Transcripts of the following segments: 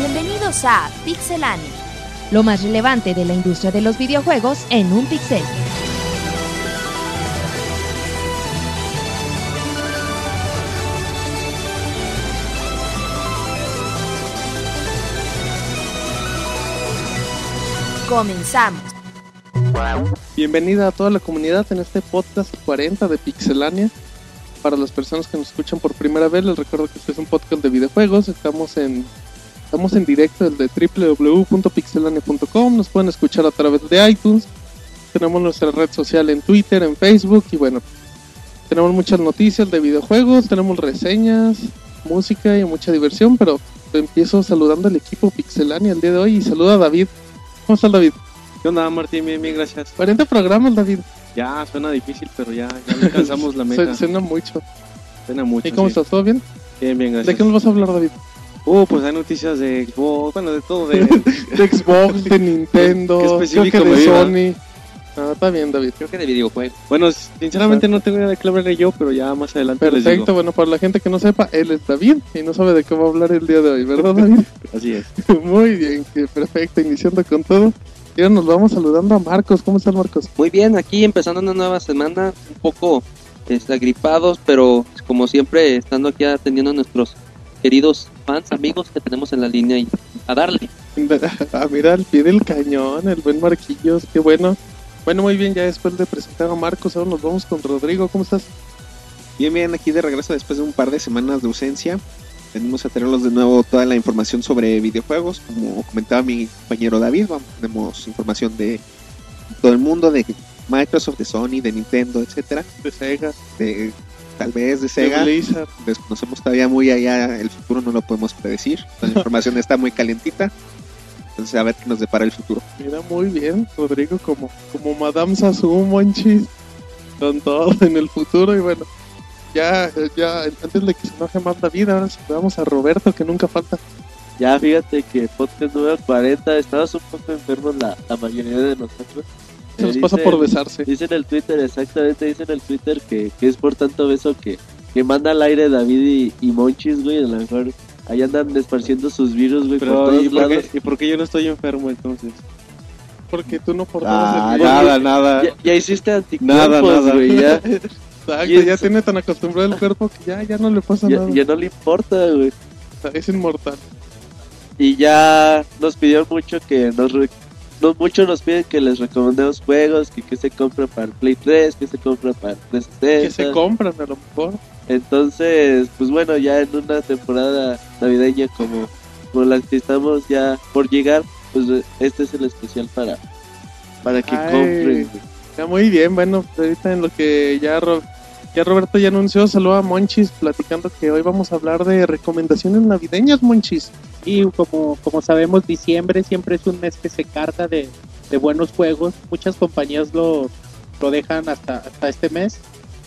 Bienvenidos a Pixelania. Lo más relevante de la industria de los videojuegos en un pixel. Comenzamos. Bienvenida a toda la comunidad en este podcast 40 de Pixelania. Para las personas que nos escuchan por primera vez, les recuerdo que este es un podcast de videojuegos. Estamos en estamos en directo el de www.pixelania.com. Nos pueden escuchar a través de iTunes. Tenemos nuestra red social en Twitter, en Facebook y bueno, tenemos muchas noticias de videojuegos, tenemos reseñas, música y mucha diversión, pero empiezo saludando al equipo Pixelania el día de hoy y saluda a David. ¿Cómo estás David? ¿Qué onda, Martín? Bien, bien, gracias. 40 programas, David. Ya, suena difícil, pero ya, ya alcanzamos la meta. Suena mucho. Suena mucho. ¿Y cómo sí. estás? ¿Todo bien? Bien, bien, ¿De gracias. qué nos vas a hablar, David? Uh, pues hay noticias de Xbox, bueno, de todo, de... De Xbox, de Nintendo, Qué creo que específico de. Sony. Ah, está bien, David. creo que de videojuegos. Bueno, sinceramente no tengo idea de qué hablaré yo, pero ya más adelante les Perfecto, digo. bueno, para la gente que no sepa, él es David y no sabe de qué va a hablar el día de hoy, ¿verdad, David? Así es. Muy bien, que perfecto, iniciando con todo. Y ahora nos vamos saludando a Marcos. ¿Cómo estás, Marcos? Muy bien, aquí empezando una nueva semana, un poco este, agripados, pero como siempre estando aquí atendiendo a nuestros queridos fans, amigos que tenemos en la línea y a darle. Ah, mira, al pie del cañón, el buen Marquillos, qué bueno. Bueno, muy bien, ya después de presentar a Marcos, ahora nos vamos con Rodrigo. ¿Cómo estás? Bien, bien, aquí de regreso después de un par de semanas de ausencia. Venimos a tenerlos de nuevo toda la información sobre videojuegos. Como comentaba mi compañero David, vamos, tenemos información de todo el mundo, de Microsoft, de Sony, de Nintendo, etcétera. De Sega, De, tal vez de de Sega. Blizzard. Desconocemos todavía muy allá el futuro, no lo podemos predecir. La información está muy calientita. Entonces, a ver qué nos depara el futuro. Mira, muy bien, Rodrigo, como, como Madame Sasu, Monchis, con todo en el futuro. Y bueno, ya, ya, antes de que se enoje más David, ahora saludamos a Roberto, que nunca falta. Ya fíjate que podcast número 40, estamos un poco enfermos la, la mayoría de nosotros. Se nos pasa por besarse. Dice en el Twitter, exactamente, dice en el Twitter que, que es por tanto beso que, que manda al aire David y, y Monchis, güey, a lo mejor ahí andan esparciendo sus virus, güey, por Pero, todos ¿y por, lados. qué, ¿y por qué yo no estoy enfermo entonces? Porque tú no portabas Ah, el virus. nada, nada. Ya, ya hiciste Nada, anticuerpos, nada. güey, ya, Exacto, y ya eso- tiene tan acostumbrado el cuerpo que ya, ya no le pasa ya, nada. ya no le importa, güey. Es inmortal. Y ya nos pidieron mucho que nos... no, mucho nos piden que les recomendemos juegos, que, que se compra para Play 3, que se compra para el 360. Que se compran a lo mejor. Entonces, pues bueno, ya en una temporada navideña como, como la que estamos ya por llegar, pues este es el especial para, para que Ay. compren. Ya muy bien, bueno, ahorita en lo que ya, ya Roberto ya anunció, saluda a Monchis platicando que hoy vamos a hablar de recomendaciones navideñas, Monchis. Y como, como sabemos, diciembre siempre es un mes que se carga de, de buenos juegos. Muchas compañías lo, lo dejan hasta, hasta este mes.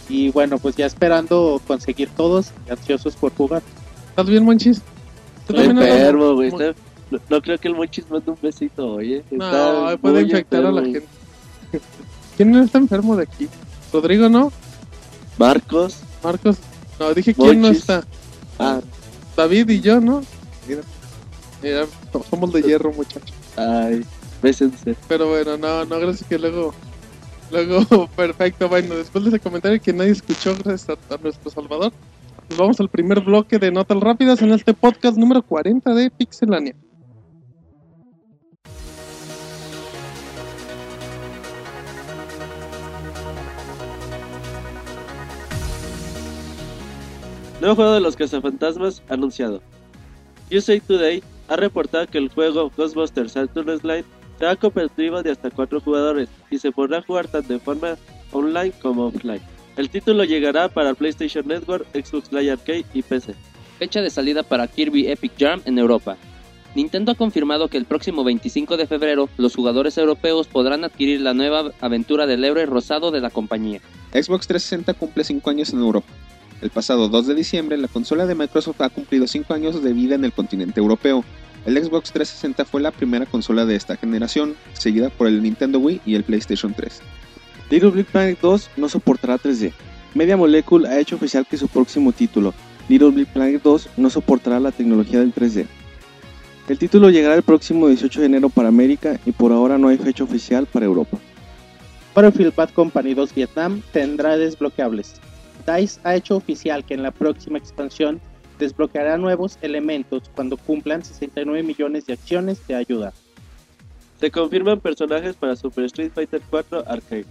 Y bueno, pues ya esperando conseguir todos y ansiosos por jugar. ¿Estás bien, Monchis? ¿Tú Estoy enfermo, güey. No, no creo que el Monchis mande un besito, oye. No, puede infectar a la gente. ¿Quién no está enfermo de aquí? Rodrigo, ¿no? Marcos. Marcos, no, dije quién no está. Ah, David y yo, ¿no? Mira, mira, somos de hierro, muchachos. ay, bésense. Pero bueno, no, no, gracias que luego, luego, perfecto, bueno, después de ese comentario que nadie escuchó, gracias a, a nuestro Salvador, nos vamos al primer bloque de Notas Rápidas en este podcast número 40 de Pixelania. Nuevo juego de los cazafantasmas anunciado. USA Today ha reportado que el juego Ghostbusters Saturn's Line será cooperativo de hasta 4 jugadores y se podrá jugar tanto de forma online como offline. El título llegará para PlayStation Network, Xbox Live Arcade y PC. Fecha de salida para Kirby Epic Yarn en Europa. Nintendo ha confirmado que el próximo 25 de febrero los jugadores europeos podrán adquirir la nueva aventura del héroe rosado de la compañía. Xbox 360 cumple 5 años en Europa. El pasado 2 de diciembre, la consola de Microsoft ha cumplido 5 años de vida en el continente europeo. El Xbox 360 fue la primera consola de esta generación, seguida por el Nintendo Wii y el PlayStation 3. Little Big Planet 2 no soportará 3D. Media Molecule ha hecho oficial que su próximo título, Little Big Planet 2, no soportará la tecnología del 3D. El título llegará el próximo 18 de enero para América y por ahora no hay fecha oficial para Europa. Battlefield Bad Company 2 Vietnam tendrá desbloqueables. DICE ha hecho oficial que en la próxima expansión desbloqueará nuevos elementos cuando cumplan 69 millones de acciones de ayuda. Se confirman personajes para Super Street Fighter 4 Arcade.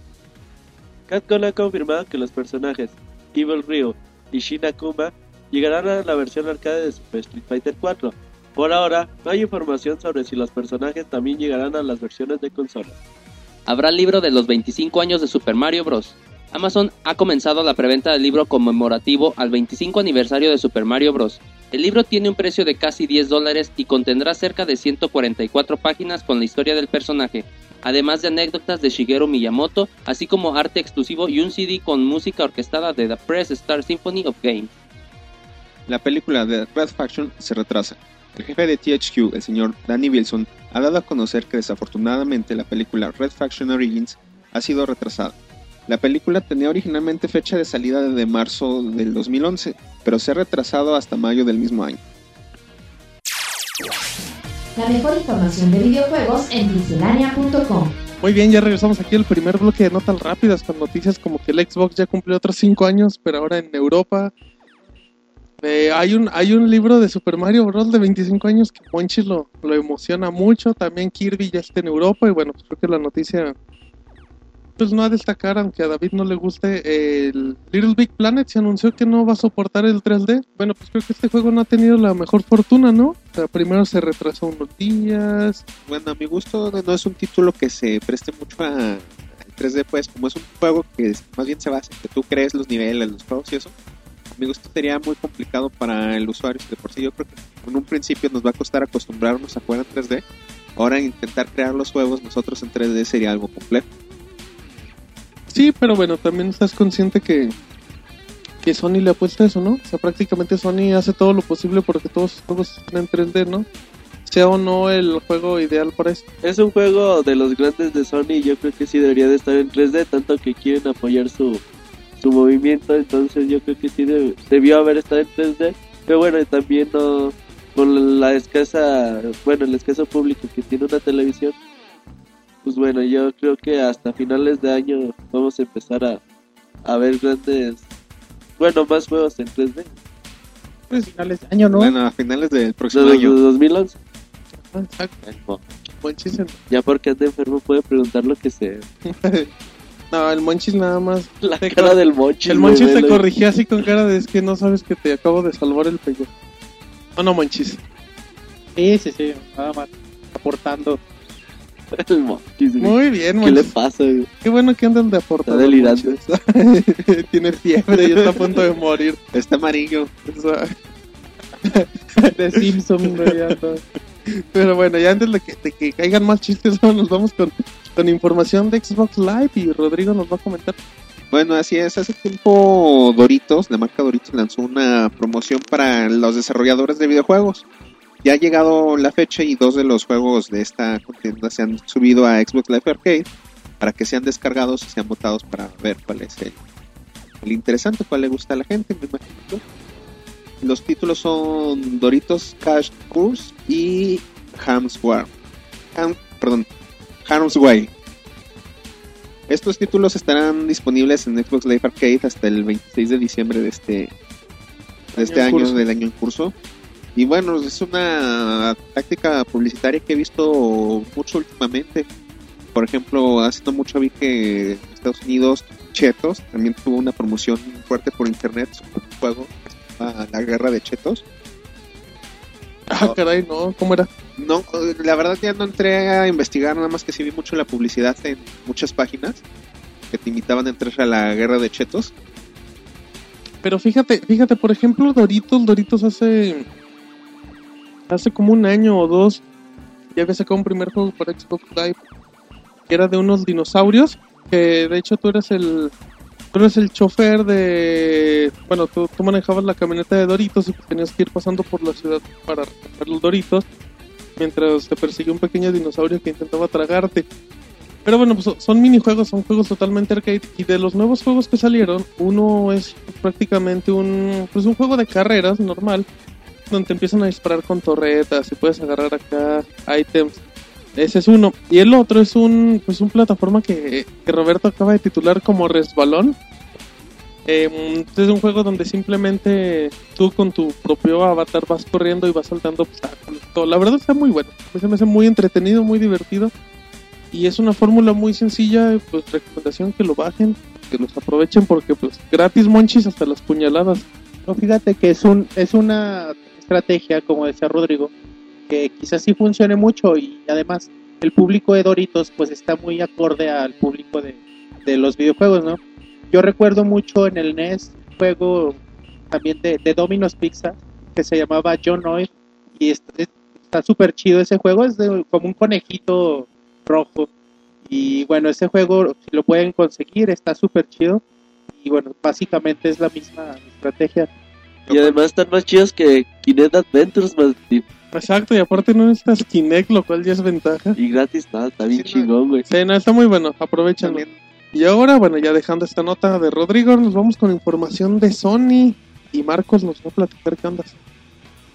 Capcom ha confirmado que los personajes Evil Ryu y Shin Akuma llegarán a la versión arcade de Super Street Fighter 4. Por ahora, no hay información sobre si los personajes también llegarán a las versiones de consola. Habrá libro de los 25 años de Super Mario Bros. Amazon ha comenzado la preventa del libro conmemorativo al 25 aniversario de Super Mario Bros. El libro tiene un precio de casi 10 dólares y contendrá cerca de 144 páginas con la historia del personaje, además de anécdotas de Shigeru Miyamoto, así como arte exclusivo y un CD con música orquestada de The Press Star Symphony of Games. La película de Red Faction se retrasa. El jefe de THQ, el señor Danny Wilson, ha dado a conocer que desafortunadamente la película Red Faction Origins ha sido retrasada. La película tenía originalmente fecha de salida de marzo del 2011, pero se ha retrasado hasta mayo del mismo año. La mejor información de videojuegos en pixelania.com. Muy bien, ya regresamos aquí al primer bloque de notas rápidas con noticias como que el Xbox ya cumplió otros 5 años, pero ahora en Europa. Eh, hay, un, hay un libro de Super Mario Bros. de 25 años que Monchi lo, lo emociona mucho. También Kirby ya está en Europa y bueno, pues creo que la noticia pues no a destacar, aunque a David no le guste, el Little Big Planet se anunció que no va a soportar el 3D. Bueno, pues creo que este juego no ha tenido la mejor fortuna, ¿no? O sea, primero se retrasó unos días. Bueno, a mi gusto no es un título que se preste mucho a 3D, pues como es un juego que más bien se basa en que tú crees los niveles, los juegos y eso. A mi gusto sería muy complicado para el usuario. De por sí yo creo que en un principio nos va a costar acostumbrarnos a jugar en 3D. Ahora intentar crear los juegos nosotros en 3D sería algo complejo. Sí, pero bueno, también estás consciente que, que Sony le apuesta a eso, ¿no? O sea, prácticamente Sony hace todo lo posible porque todos sus juegos estén en 3D, ¿no? Sea o no el juego ideal para eso. Es un juego de los grandes de Sony yo creo que sí debería de estar en 3D, tanto que quieren apoyar su, su movimiento, entonces yo creo que sí debe- debió haber estado en 3D, pero bueno, también no con la escasa, bueno, el escaso público que tiene una televisión, pues bueno, yo creo que hasta finales de año vamos a empezar a, a ver grandes, bueno, más juegos en 3D. Pues finales de año, ¿no? Bueno, a finales del próximo Desde año. 2011. Ah, Exacto. Monchis. en- Ya porque anda enfermo puede preguntar lo que sea. No, el Monchis nada más. La cara cor- del mochi. El Monchis te velo. corrigió así con cara de es que no sabes que te acabo de salvar el pellejo. No, no, Monchis. Sí, sí, sí, nada más aportando. El güey. Muy bien, ¿Qué le Monchis. pasa, güey? Qué bueno que andan de aportador. Está. Monchis. Tiene fiebre y está a punto de morir. Está amarillo. De Simpson, güey. Pero bueno, ya antes de que, de que caigan más chistes, nos vamos con, con información de Xbox Live y Rodrigo nos va a comentar. Bueno, así es. Hace tiempo Doritos, la marca Doritos, lanzó una promoción para los desarrolladores de videojuegos. Ya ha llegado la fecha y dos de los juegos de esta contienda se han subido a Xbox Live Arcade para que sean descargados y sean votados para ver cuál es el, el interesante, cuál le gusta a la gente, me imagino. Los títulos son Doritos Cash Course y Ham's War. Ham- perdón, Harm's Way. Estos títulos estarán disponibles en Xbox Live Arcade hasta el 26 de diciembre de este, de este año, curso. del año en curso. Y bueno, es una táctica publicitaria que he visto mucho últimamente. Por ejemplo, hace no mucho vi que en Estados Unidos Chetos también tuvo una promoción fuerte por internet sobre un juego La Guerra de Chetos. Ah, No. caray, no, ¿cómo era? No, la verdad ya no entré a investigar, nada más que sí vi mucho la publicidad en muchas páginas que te invitaban a entrar a la guerra de chetos. Pero fíjate, fíjate, por ejemplo, Doritos, Doritos hace hace como un año o dos ya había sacado un primer juego para Xbox Live que era de unos dinosaurios que de hecho tú eres el tú eres el chofer de bueno tú, tú manejabas la camioneta de Doritos y tenías que ir pasando por la ciudad para recoger los Doritos mientras te persigue un pequeño dinosaurio que intentaba tragarte pero bueno, pues son minijuegos, son juegos totalmente arcade. Y de los nuevos juegos que salieron, uno es prácticamente un, pues un juego de carreras normal, donde te empiezan a disparar con torretas y puedes agarrar acá items. Ese es uno. Y el otro es un pues un plataforma que, que Roberto acaba de titular como Resbalón. Eh, es un juego donde simplemente tú con tu propio avatar vas corriendo y vas saltando obstáculos. Todo. La verdad está muy bueno. Se me hace muy entretenido, muy divertido. Y es una fórmula muy sencilla. Pues recomendación que lo bajen, que los aprovechen porque pues gratis monchis hasta las puñaladas. No, fíjate que es un es una estrategia, como decía Rodrigo, que quizás sí funcione mucho y además el público de Doritos pues está muy acorde al público de, de los videojuegos, ¿no? Yo recuerdo mucho en el NES un juego también de, de Domino's Pizza que se llamaba John Oil y está súper chido ese juego, es de- como un conejito rojo y bueno, ese juego si lo pueden conseguir está súper chido y bueno, básicamente es la misma estrategia. Y además están más chidos que Kinect Adventures, más tío. Exacto, y aparte no necesitas Kinect, lo cual ya es ventaja. Y gratis, nada, está bien Sí, chingón, güey. Sí, no, está muy bueno, aprovechenlo. Y ahora, bueno, ya dejando esta nota de Rodrigo, nos vamos con información de Sony. Y Marcos nos va a platicar qué andas.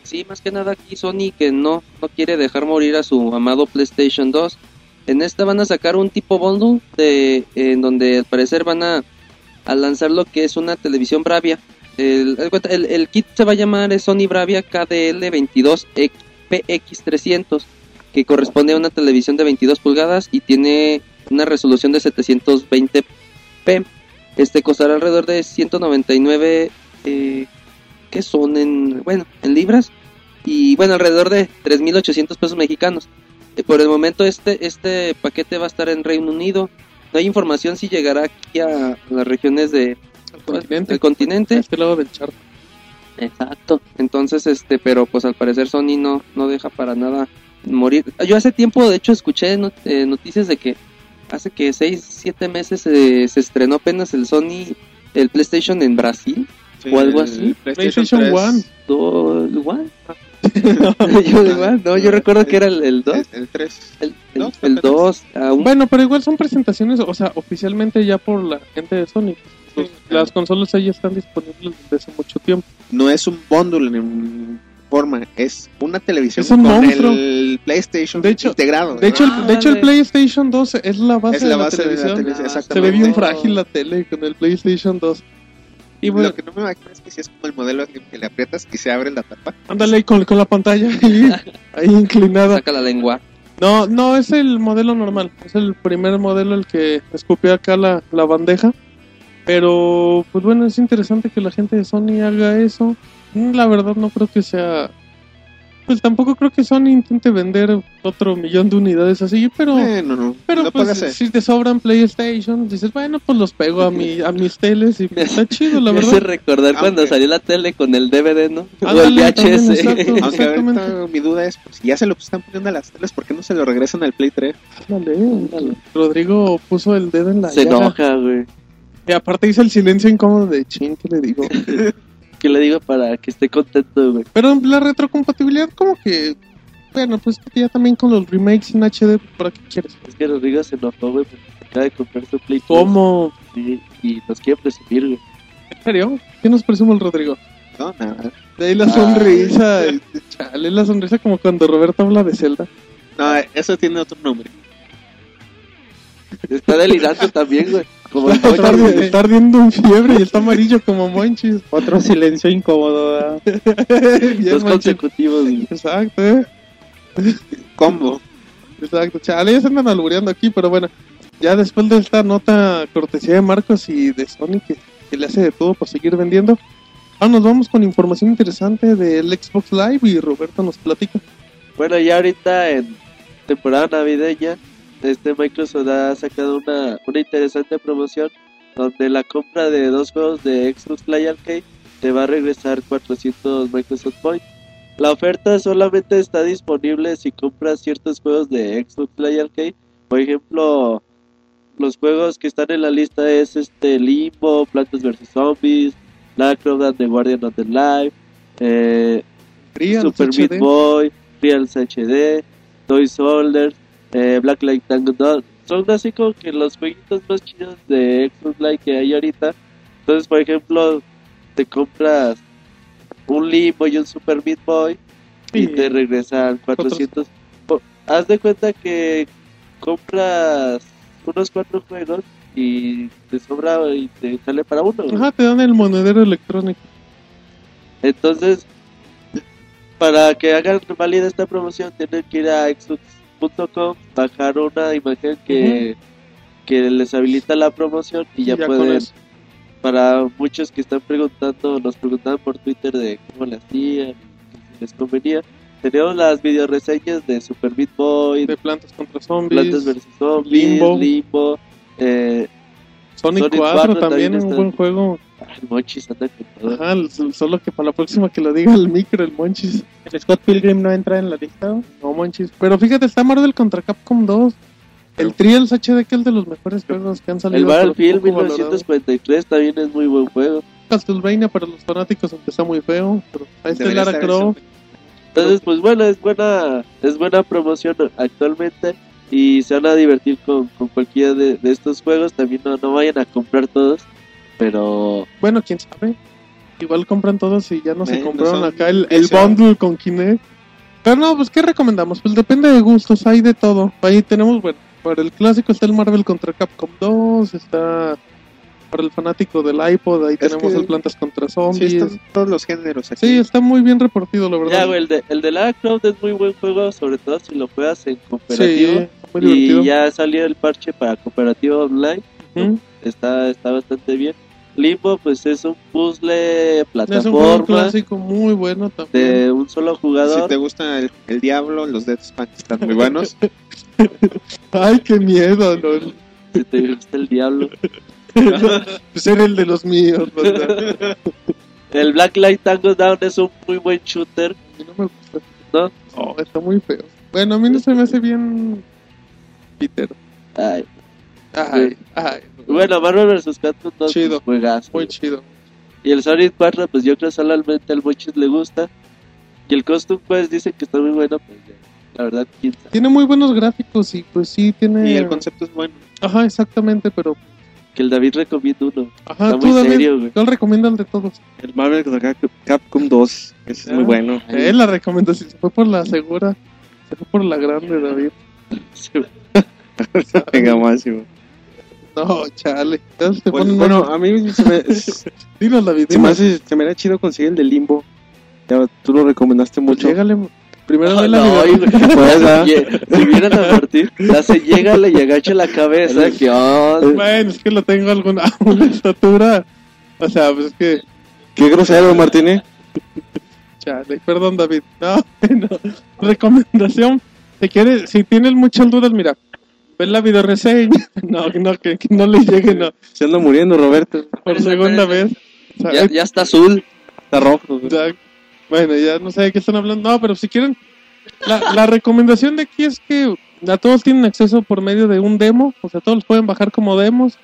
Sí, más que nada aquí Sony que no, no quiere dejar morir a su amado PlayStation 2. En esta van a sacar un tipo bundle de, en donde al parecer van a, a lanzar lo que es una televisión Bravia. El, el, el kit se va a llamar Sony Bravia KDL22 PX300, que corresponde a una televisión de 22 pulgadas y tiene una resolución de 720p. Este costará alrededor de 199 eh, que son en bueno en libras. Y bueno alrededor de 3.800 pesos mexicanos. Eh, por el momento este este paquete va a estar en Reino Unido. No hay información si llegará aquí a las regiones de continente. del continente este lado del charco. exacto entonces este pero pues al parecer Sony no no deja para nada morir yo hace tiempo de hecho escuché not- eh, noticias de que hace que 6 7 meses eh, se estrenó apenas el Sony el PlayStation en Brasil o algo El así. PlayStation 3. One. ¿el one? yo, igual, no, yo recuerdo que era el, el 2. El, el 3. El, el, Dos, el creo que 2. aún- Bueno, pero igual son presentaciones, o sea, oficialmente ya por la gente de Sony. Sí. las consolas ahí están disponibles desde hace mucho tiempo. No es un bundle en forma, es una televisión Es un con monstruo. el PlayStation De hecho- integrado. De hecho, Ah, el, de hecho el vale. PlayStation 2 es la base, es la de, base la de la televisión. televisión, Ah, Se ve bien frágil la tele con el PlayStation 2. Y bueno, Lo que no me imagino es que si es como el modelo que le aprietas y se abre la tapa. ándale con, con la pantalla ahí, ahí inclinada. saca la lengua. No, no, es el modelo normal. Es el primer modelo el que escupió acá la, la bandeja. Pero, pues bueno, es interesante que la gente de Sony haga eso. Mm, La verdad no creo que sea... Pues tampoco creo que Sony intente vender otro millón de unidades así, pero... Bueno, no, Pero pues si te sobran PlayStation, dices, bueno, pues los pego a mi a mis teles y pues, está chido, la Me hace verdad. recordar cuando salió la tele con el DVD, ¿no? o el Ándale, también, VHS. exacto. Aunque ahorita mi duda es, pues, si ya se lo están poniendo a las teles, ¿por qué no se lo regresan al Play 3? Ándale, Rodrigo puso el dedo en la Se llaga. enoja, güey. Y aparte hizo el silencio incómodo de chin, que le digo. ¿Qué le digo para que esté contento, güey? Pero la retrocompatibilidad como que... Bueno, pues que ya también con los remakes en HD, ¿para qué quieres? Es que Rodrigo se enojó, güey, porque acaba de comprar su Play 3. ¿Cómo? Y nos quiere presumir, güey. ¿En serio? ¿Qué nos presume el Rodrigo? No, nada. De ahí la sonrisa. Chale, la sonrisa como cuando Roberto habla de Zelda. No, eso tiene otro nombre. Está delirando también, güey. Como Está, está ardiendo en fiebre y está amarillo como Monchis. Otro silencio incómodo. Dos consecutivos. Exacto, eh. Combo. Exacto. Chale, ya se andan albureando aquí, pero bueno. Ya después de esta nota cortesía de Marcos y de Sony que, que le hace de todo para seguir vendiendo. Ahora nos vamos con información interesante del Xbox Live y Roberto nos platica. Bueno, ya ahorita en temporada navideña, este Microsoft ha sacado una, una interesante promoción donde la compra de dos juegos de Xbox Live Arcade te va a regresar 400 Microsoft Points. La oferta solamente está disponible si compras ciertos juegos de Xbox Live Arcade. Por ejemplo, los juegos que están en la lista es este Limbo, Plantas vs Zombies, and the Guardian of the Life, eh, Real Super HD. Meat Boy, Reals HD, Toy Soldiers, eh, Black Light Tango. Son así como que los jueguitos más chidos de Xbox Live que hay ahorita. Entonces, por ejemplo, te compras un Limbo y un Super Meat Boy y te regresan 400. O- Haz de cuenta que compras unos cuatro juegos y te sobra y te sale para uno. Ajá, te dan el monedero electrónico. Entonces, para que hagan válida esta promoción, tienen que ir a xbox.com, bajar una imagen que, que les habilita la promoción y ya, Y con pueden. Para muchos que están preguntando, nos preguntaban por Twitter de cómo le hacían, si les convenía. Tenemos las video reseñas de Super Meat Boy, De plantas contra zombies. Plantas vs Zombies, Limbo. Limbo, eh, Sonic, Sonic 4, 4 también, un buen juego. El Monchis anda con todo. Ajá, solo que para la próxima que lo diga el micro, el Monchis. El Scott Pilgrim no entra en la lista. No Monchis. Pero fíjate, está Marvel contra Capcom 2. El Trials HD, que es de los mejores juegos que han salido. El Battlefield poco valorado. 1943 también es muy buen juego. Castlevania para los fanáticos, aunque está muy feo. Pero ahí está Debería Lara Croft. Entonces, pues bueno, es buena, es buena promoción actualmente y se van a divertir con, con cualquiera de, de estos juegos. También no, no vayan a comprar todos, pero Bueno, quién sabe. Igual compran todos y ya no se compraron son- acá el, el bundle con Kinect. Pero no, pues ¿qué recomendamos? Pues depende de gustos, hay de todo. Ahí tenemos, bueno, para el clásico está el Marvel contra Capcom 2, está para el fanático del iPod, ahí tenemos que- el Plantas contra Sí, Zombies. están todos los géneros aquí. Sí, está muy bien repartido, la verdad. ya, güey, el de, el de Lara Croft es muy buen juego, sobre todo si lo juegas en sí, cooperativo. muy divertido. y ya salió el parche para cooperativo online, está, está bastante bien. Limbo, pues es un Es puzzle, un juego plataforma clásico muy bueno también. de un solo Si jugador. te gusta el, el Diablo, los Dead Spawn están muy buenos. Ay, qué miedo, ¿no? Si te gusta el diablo. pues era el de los míos. ¿verdad? El Black Light Tango Down es un muy buen shooter. A mí no me gusta. ¿No? No, está muy feo. Bueno, a mí no se me hace bien Peter. Ay. Ay, ay. Bueno, Marvel vs. Capcom 2 Chido. pues, juegazo. Muy chido. Y el Sonic 4, pues yo creo que solamente al Mochis le gusta. Y el Costume Quest dicen que está muy bueno, pues la verdad, quién sabe. Tiene muy buenos gráficos y pues sí tiene... y el concepto es bueno. Ajá, exactamente, pero... Que el David recomienda uno. Ajá, Está tú muy David, serio, güey. ¿cuál recomienda el de todos? El Marvel Capcom 2. Ese es Ah. muy bueno. Eh, la recomendación se fue por la segura. Se fue por la grande, David. Venga, máximo. No, chale. Se Pues, ponen Bueno, mal. a mí se me, se Dinos, David. me dinos. hace- se me era chido conseguir el de Limbo. Ya, tú lo recomendaste Pues mucho. llégale. Primero No, la no. Pues, ah. Si vieran a Martín, la hace llégale y agacha la cabeza. que onda? Bueno, es que lo tengo alguna una estatura. O sea, pues es que... Qué grosero, Martínez. Chale, perdón David. No, no. Recomendación. Si quieres, si tienes muchas dudas, mira, ve la video reseña. No, no, que, que no le llegue, no. Se anda muriendo, Roberto. Por segunda vez. O sea, Ya, ya está azul. Está rojo. bueno, ya no sé de qué están hablando. No, pero si quieren, la, la recomendación de aquí es que a todos tienen acceso por medio de un demo. O sea, todos los pueden bajar como demos.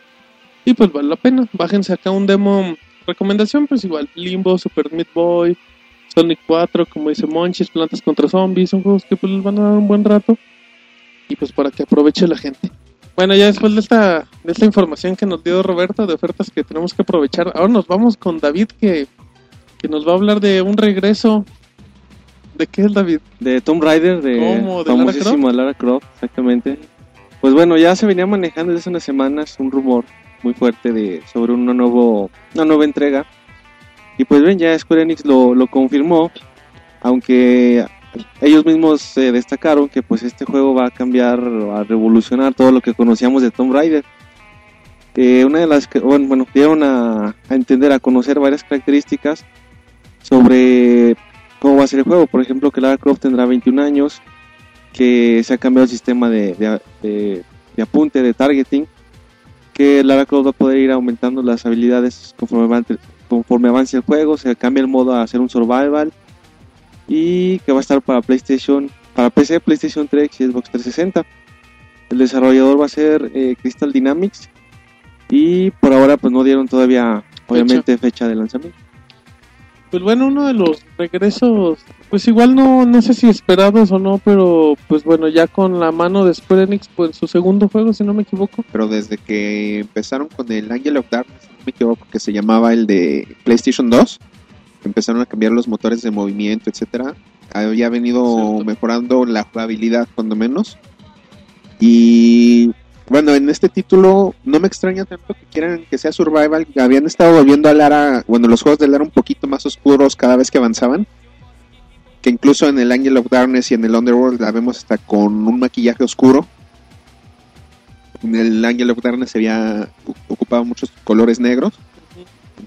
Y pues vale la pena. Bájense acá un demo. Recomendación, pues igual: Limbo, Super Meat Boy, Sonic 4, como dice Monchis, Plantas contra Zombies. Son juegos que pues les van a dar un buen rato. Y pues para que aproveche la gente. Bueno, ya después de esta, de esta información que nos dio Roberto de ofertas que tenemos que aprovechar, ahora nos vamos con David que, que nos va a hablar de un regreso. ¿De qué es David? De Tomb Raider, de ¿Cómo? ¿De Lara Croft, exactamente. Pues bueno, ya se venía manejando desde hace unas semanas un rumor muy fuerte de sobre una, nuevo, una nueva entrega. Y pues ven, ya Square Enix lo, lo confirmó, aunque ellos mismos eh, destacaron que pues este juego va a cambiar, a revolucionar todo lo que conocíamos de Tomb Raider. Eh, una de las que, bueno, bueno, dieron a, entender, a conocer varias características sobre cómo va a ser el juego. Por ejemplo, que Lara Croft tendrá 21 años, que se ha cambiado el sistema de, de- apunte, de targeting, que Lara Croft va a poder ir aumentando las habilidades conforme, conforme avance el juego, se cambia el modo a hacer un survival y que va a estar para PlayStation, para PC, PlayStation 3 y Xbox 360. El desarrollador va a ser eh, Crystal Dynamics y por ahora pues no dieron todavía obviamente fecha de lanzamiento. Pues bueno, uno de los regresos, pues igual no, no sé si esperados o no, pero pues bueno, ya con la mano de Square Enix, pues su segundo juego, si no me equivoco. Pero desde que empezaron con el Angel of Darkness, si no me equivoco, que se llamaba el de PlayStation 2, empezaron a cambiar los motores de movimiento, etcétera, había venido Cierto. mejorando la jugabilidad cuando menos. Y bueno, en este título no me extraña tanto que quieran que sea survival. Habían estado volviendo a Lara, bueno, los juegos de Lara un poquito más oscuros cada vez que avanzaban. Que incluso en el Angel of Darkness y en el Underworld la vemos hasta con un maquillaje oscuro. En el Angel of Darkness se había ocupado muchos colores negros.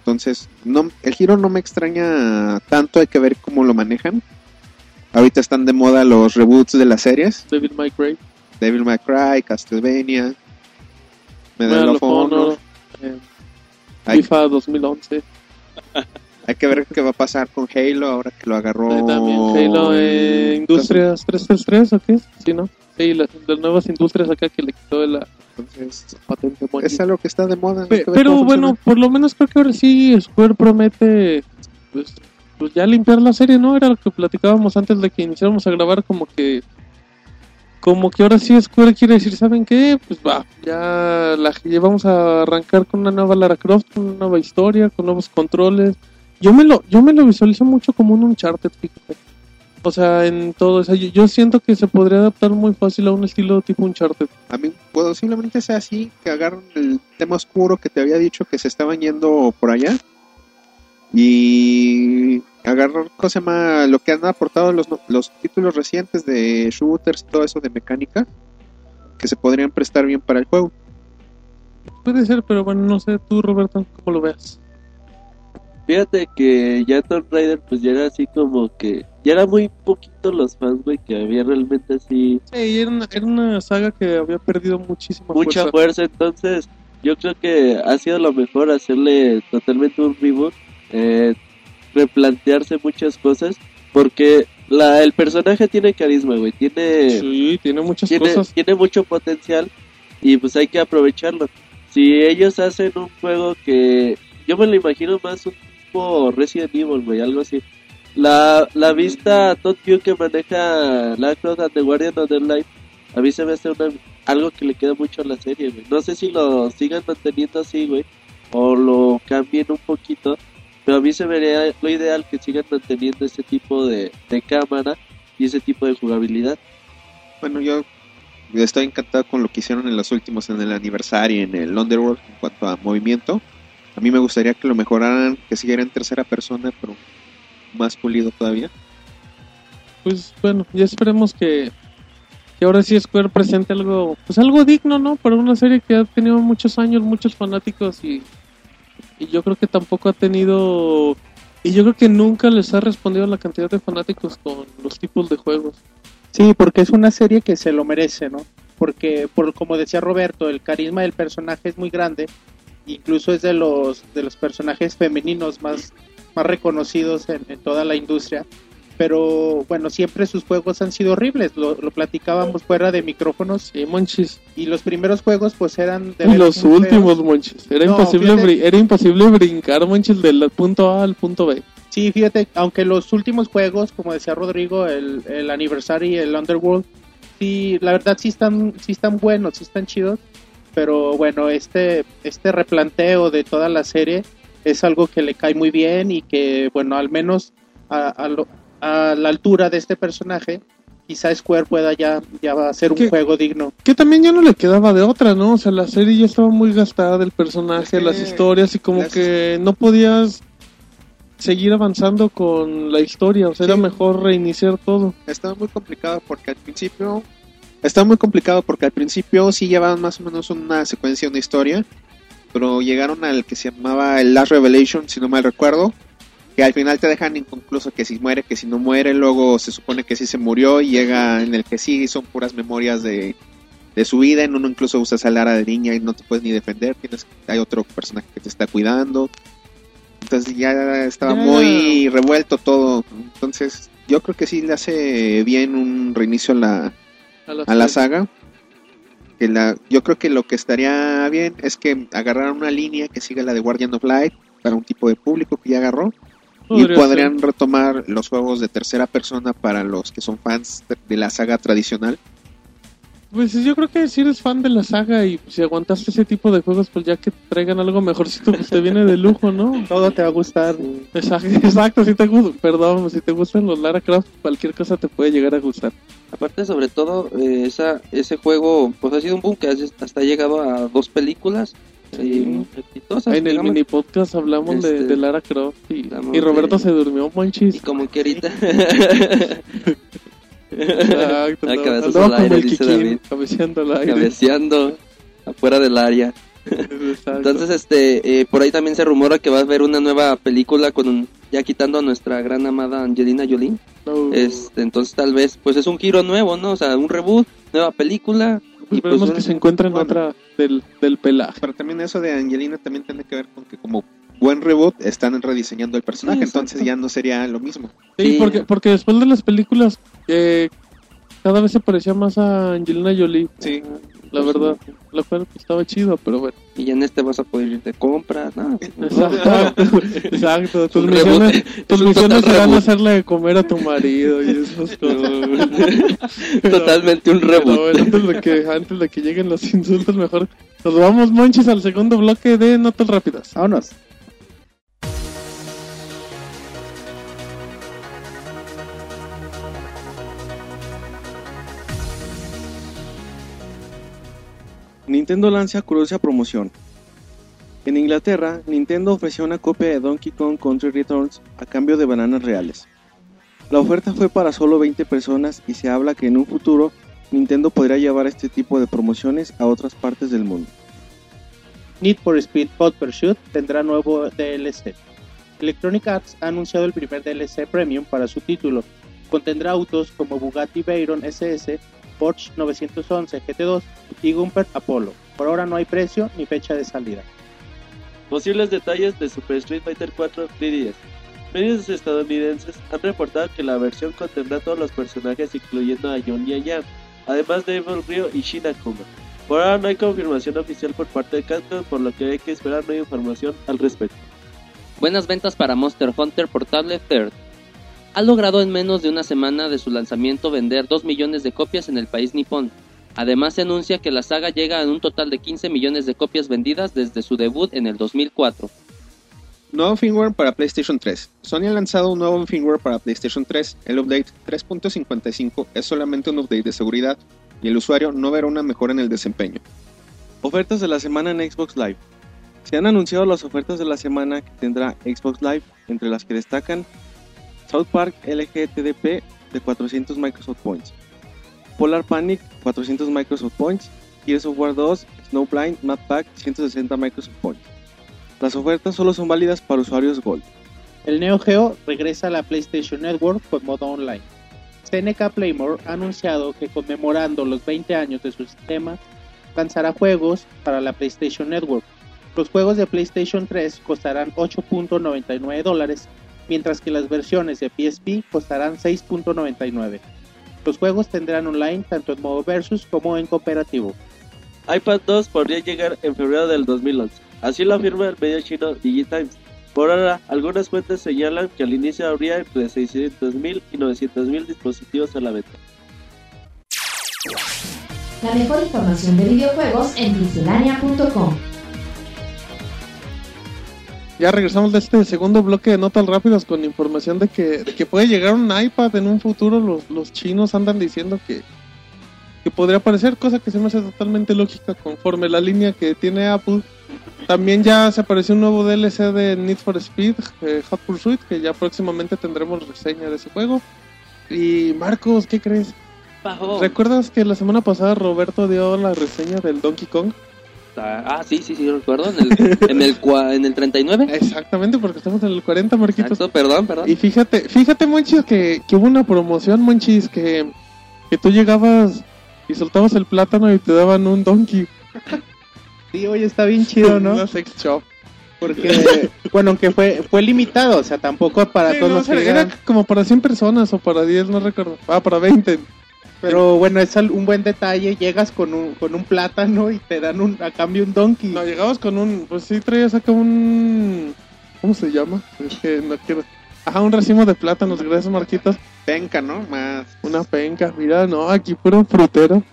Entonces, no, el giro no me extraña tanto, hay que ver cómo lo manejan. Ahorita están de moda los reboots de las series. Devil May Cry, Devil May Cry, Castlevania, Medal Medal of Honor. Honor, eh, Hay, FIFA 2011. hay que ver qué va a pasar con Halo ahora que lo agarró. También Halo eh, Industrias 333 o qué? Sí, ¿no? Sí, las, las nuevas industrias acá que le quitó la Entonces, patente. Es algo que está de moda. Pe- pero bueno, por lo menos creo que ahora sí Square promete pues, pues ya limpiar la serie, ¿no? Era lo que platicábamos antes de que iniciáramos a grabar, como que como que ahora sí Square quiere decir, ¿saben qué? Pues va, ya la ya vamos a arrancar con una nueva Lara Croft, con una nueva historia, con nuevos controles. Yo me lo yo me lo visualizo mucho como un Uncharted, fíjate. O sea, en todo, o sea, yo, yo siento que se podría adaptar muy fácil a un estilo tipo Uncharted. A mí posiblemente sea así, que agarren el tema oscuro que te había dicho que se estaban yendo por allá y agarrar cosa más lo que han aportado los, los títulos recientes de shooters y todo eso de mecánica que se podrían prestar bien para el juego. Puede ser, pero bueno, no sé tú, Roberto, cómo lo veas. Fíjate que ya Tomb Raider pues ya era así como que ya era muy poquito los fans, güey, que había realmente así Sí, era una, era una saga que había perdido muchísima mucha fuerza. fuerza, entonces yo creo que ha sido lo mejor hacerle totalmente un reboot, eh, replantearse muchas cosas, porque la, el personaje tiene carisma, güey, tiene, Sí, tiene muchas tiene, cosas. tiene mucho potencial y pues hay que aprovecharlo. Si ellos hacen un juego que yo me lo imagino más un tipo Resident Evil, güey, algo así. La, la vista Todd View que maneja la Croft and the Guardian of the Light, a mí se me hace una, algo que le queda mucho a la serie, güey. No sé si lo sigan manteniendo así, güey, o lo cambien un poquito, pero a mí se vería lo ideal que sigan manteniendo ese tipo de, de cámara y ese tipo de jugabilidad. Bueno, yo estoy encantado con lo que hicieron en los últimos, en el aniversario, en el Underworld, en cuanto a movimiento. A mí me gustaría que lo mejoraran, que siguiera en tercera persona, pero más pulido todavía. Pues bueno, ya esperemos que, que ahora sí Square presente algo, pues algo digno, ¿no? Para una serie que ha tenido muchos años, muchos fanáticos y, y yo creo que tampoco ha tenido, y yo creo que nunca les ha respondido a la cantidad de fanáticos con los tipos de juegos. Sí, porque es una serie que se lo merece, ¿no? Porque, por como decía Roberto, el carisma del personaje es muy grande, incluso es de los de los personajes femeninos más, más reconocidos en, en toda la industria. Pero bueno, siempre sus juegos han sido horribles, lo, lo platicábamos fuera de micrófonos Sí, monchis. y los primeros juegos pues eran de Y los últimos, feos. monchis. Era, No, imposible fíjate. era imposible brincar, monchis, del punto A al punto B. Sí, fíjate, aunque los últimos juegos, como decía Rodrigo, el, el Anniversary y el Underworld, sí, la verdad sí están, sí están buenos, sí están chidos, pero bueno, este, este replanteo de toda la serie es algo que le cae muy bien y que, bueno, al menos a, a lo- a la altura de este personaje, quizá Square pueda ya, ya hacer un juego digno. Que también ya no le quedaba de otra, ¿no? O sea, la serie ya estaba muy gastada del personaje, las historias y como las- que no podías seguir avanzando con la historia, o sea, Sí. era mejor reiniciar todo. Estaba muy complicado porque al principio... Estaba muy complicado porque al principio sí llevaban más o menos una secuencia, una historia, pero llegaron al que se llamaba el Last Revelation, si no mal recuerdo, que al final te dejan inconcluso que si muere, que si no muere, luego se supone que sí se murió y llega en el que sí son puras memorias de, de su vida, en uno incluso usas a Lara de niña y no te puedes ni defender, tienes hay otro personaje que te está cuidando. Entonces ya estaba muy revuelto todo. Entonces yo creo que sí le hace bien un reinicio a la, a la saga. Que la, yo creo que lo que estaría bien es que agarraran una línea que siga la de Guardian of Light para un tipo de público que ya agarró y Podría podrían retomar los juegos de tercera persona para los que son fans de la saga tradicional Pues yo creo que si eres fan de la saga y si aguantaste ese tipo de juegos, pues ya que traigan algo mejorcito, pues te viene de lujo, ¿no? Todo te va a gustar. Exacto, exacto, si te gustan, perdón, si te gustan los Lara Croft, cualquier cosa te puede llegar a gustar. Aparte, sobre todo, eh, esa, ese juego pues ha sido un boom que has- hasta ha llegado a dos películas eh, exitosas. En el mini podcast hablamos de, Este, de Lara Croft y, Roberto de- se durmió, Monchis. Y como que ahorita... Exacto, Ah, andaba al aire, como el dice Kikín, David. cabeceando al aire. cabeceando afuera del área. Exacto. Entonces, este, eh, por ahí también se rumora que va a haber una nueva película con un- ya quitando a nuestra gran amada Angelina Jolie. No. Este, entonces tal vez, pues es un giro nuevo, ¿no? O sea, un reboot, nueva película. Y pues, que se encuentren bueno. otra del, del pelaje. Pero también eso de Angelina también tiene que ver con que como buen reboot están rediseñando el personaje, Sí, entonces ya no sería lo mismo. Sí, Sí. porque, porque después de las películas, eh, cada vez se parecía más a Angelina Jolie. Sí. La verdad, lo cual estaba chido, pero bueno. y ya en este vas a poder ir de compras, ¿no? Exacto, exacto. Tus misiones, tus Es misiones serán reboot. hacerle de comer a tu marido y esas cosas. Totalmente un reboot. bueno, antes de que antes de que lleguen los insultos, mejor nos vamos, monchis, al segundo bloque de notas rápidas. Vámonos. Nintendo lanza curiosa promoción. En Inglaterra, Nintendo ofreció una copia de Donkey Kong Country Returns a cambio de bananas reales. La oferta fue para solo 20 personas y se habla que en un futuro Nintendo podría llevar este tipo de promociones a otras partes del mundo. Need for Speed Hot Pursuit tendrá nuevo DLC. Electronic Arts ha anunciado el primer DLC Premium para su título. Contendrá autos como Bugatti Veyron SS, Porsche 911 GT2 y Gumpert Apollo. Por ahora no hay precio ni fecha de salida. Posibles detalles de Super Street Fighter 4 3DS. Medios estadounidenses han reportado que la versión contendrá todos los personajes incluyendo a Johnny Yan, además de Evil Ryo y Shin Akuma. Por ahora no hay confirmación oficial por parte de Capcom, por lo que hay que esperar nueva información al respecto. Buenas ventas para Monster Hunter Portable Third. Ha logrado en menos de una semana de su lanzamiento vender 2 millones de copias en el país nipón. Además se anuncia que la saga llega a un total de 15 millones de copias vendidas desde su debut en el 2004. Nuevo firmware para PlayStation 3. Sony ha lanzado un nuevo firmware para PlayStation 3. El update 3.55 es solamente un update de seguridad y el usuario no verá una mejora en el desempeño. Ofertas de la semana en Xbox Live. Se han anunciado las ofertas de la semana que tendrá Xbox Live, entre las que destacan South Park LG TDP de 400 Microsoft Points, Polar Panic 400 Microsoft Points, Gears of War 2, Snowblind Map Pack 160 Microsoft Points. Las ofertas solo son válidas para usuarios Gold. El Neo Geo regresa a la PlayStation Network con modo online. CNK Playmore ha anunciado que conmemorando los 20 años de su sistema, lanzará juegos para la PlayStation Network. Los juegos de PlayStation 3 costarán 8.99 dólares, mientras que las versiones de PSP costarán 6.99. Los juegos tendrán online tanto en modo versus como en cooperativo. iPad 2 podría llegar en febrero del 2011. Así lo afirma el medio chino Digitimes. Por ahora, algunas fuentes señalan que al inicio habría entre 600.000 y 900.000 dispositivos a la venta. La mejor información de videojuegos en. Ya regresamos de este segundo bloque de notas rápidas con información de que, de que puede llegar un iPad en un futuro. Los, los chinos andan diciendo que, que podría aparecer, cosa que se me hace totalmente lógica conforme la línea que tiene Apple. También ya se apareció un nuevo DLC de Need for Speed, eh, Hot Pursuit, que ya próximamente tendremos reseña de ese juego. Y Marcos, ¿qué crees? Bajo. ¿Recuerdas que la semana pasada Roberto dio la reseña del Donkey Kong? Ah, sí, sí, sí, recuerdo. En el, en el, cua- en el 39. Exactamente, porque estamos en el 40, Marquitos. Exacto, perdón, perdón. Y fíjate, fíjate, Monchis, que, que hubo una promoción, Monchis, que, que tú llegabas y soltabas el plátano y te daban un donkey. Sí, oye, está bien chido, ¿no? Una sex shop. Porque, bueno, aunque fue, fue limitado, o sea, tampoco para Sí, todos no, los que era, llegaran. era como para 100 personas o para 10, no recuerdo. Ah, para 20. Pero bueno, es un buen detalle. Llegas con un, con un plátano y te dan un, a cambio un donkey. No, llegabas con un, pues sí, traías acá un... ¿Cómo se llama? Es que no quiero... Ajá, un racimo de plátanos, gracias Marquitos. Penca, ¿no? Más. Una penca, mira, no, aquí puro frutero.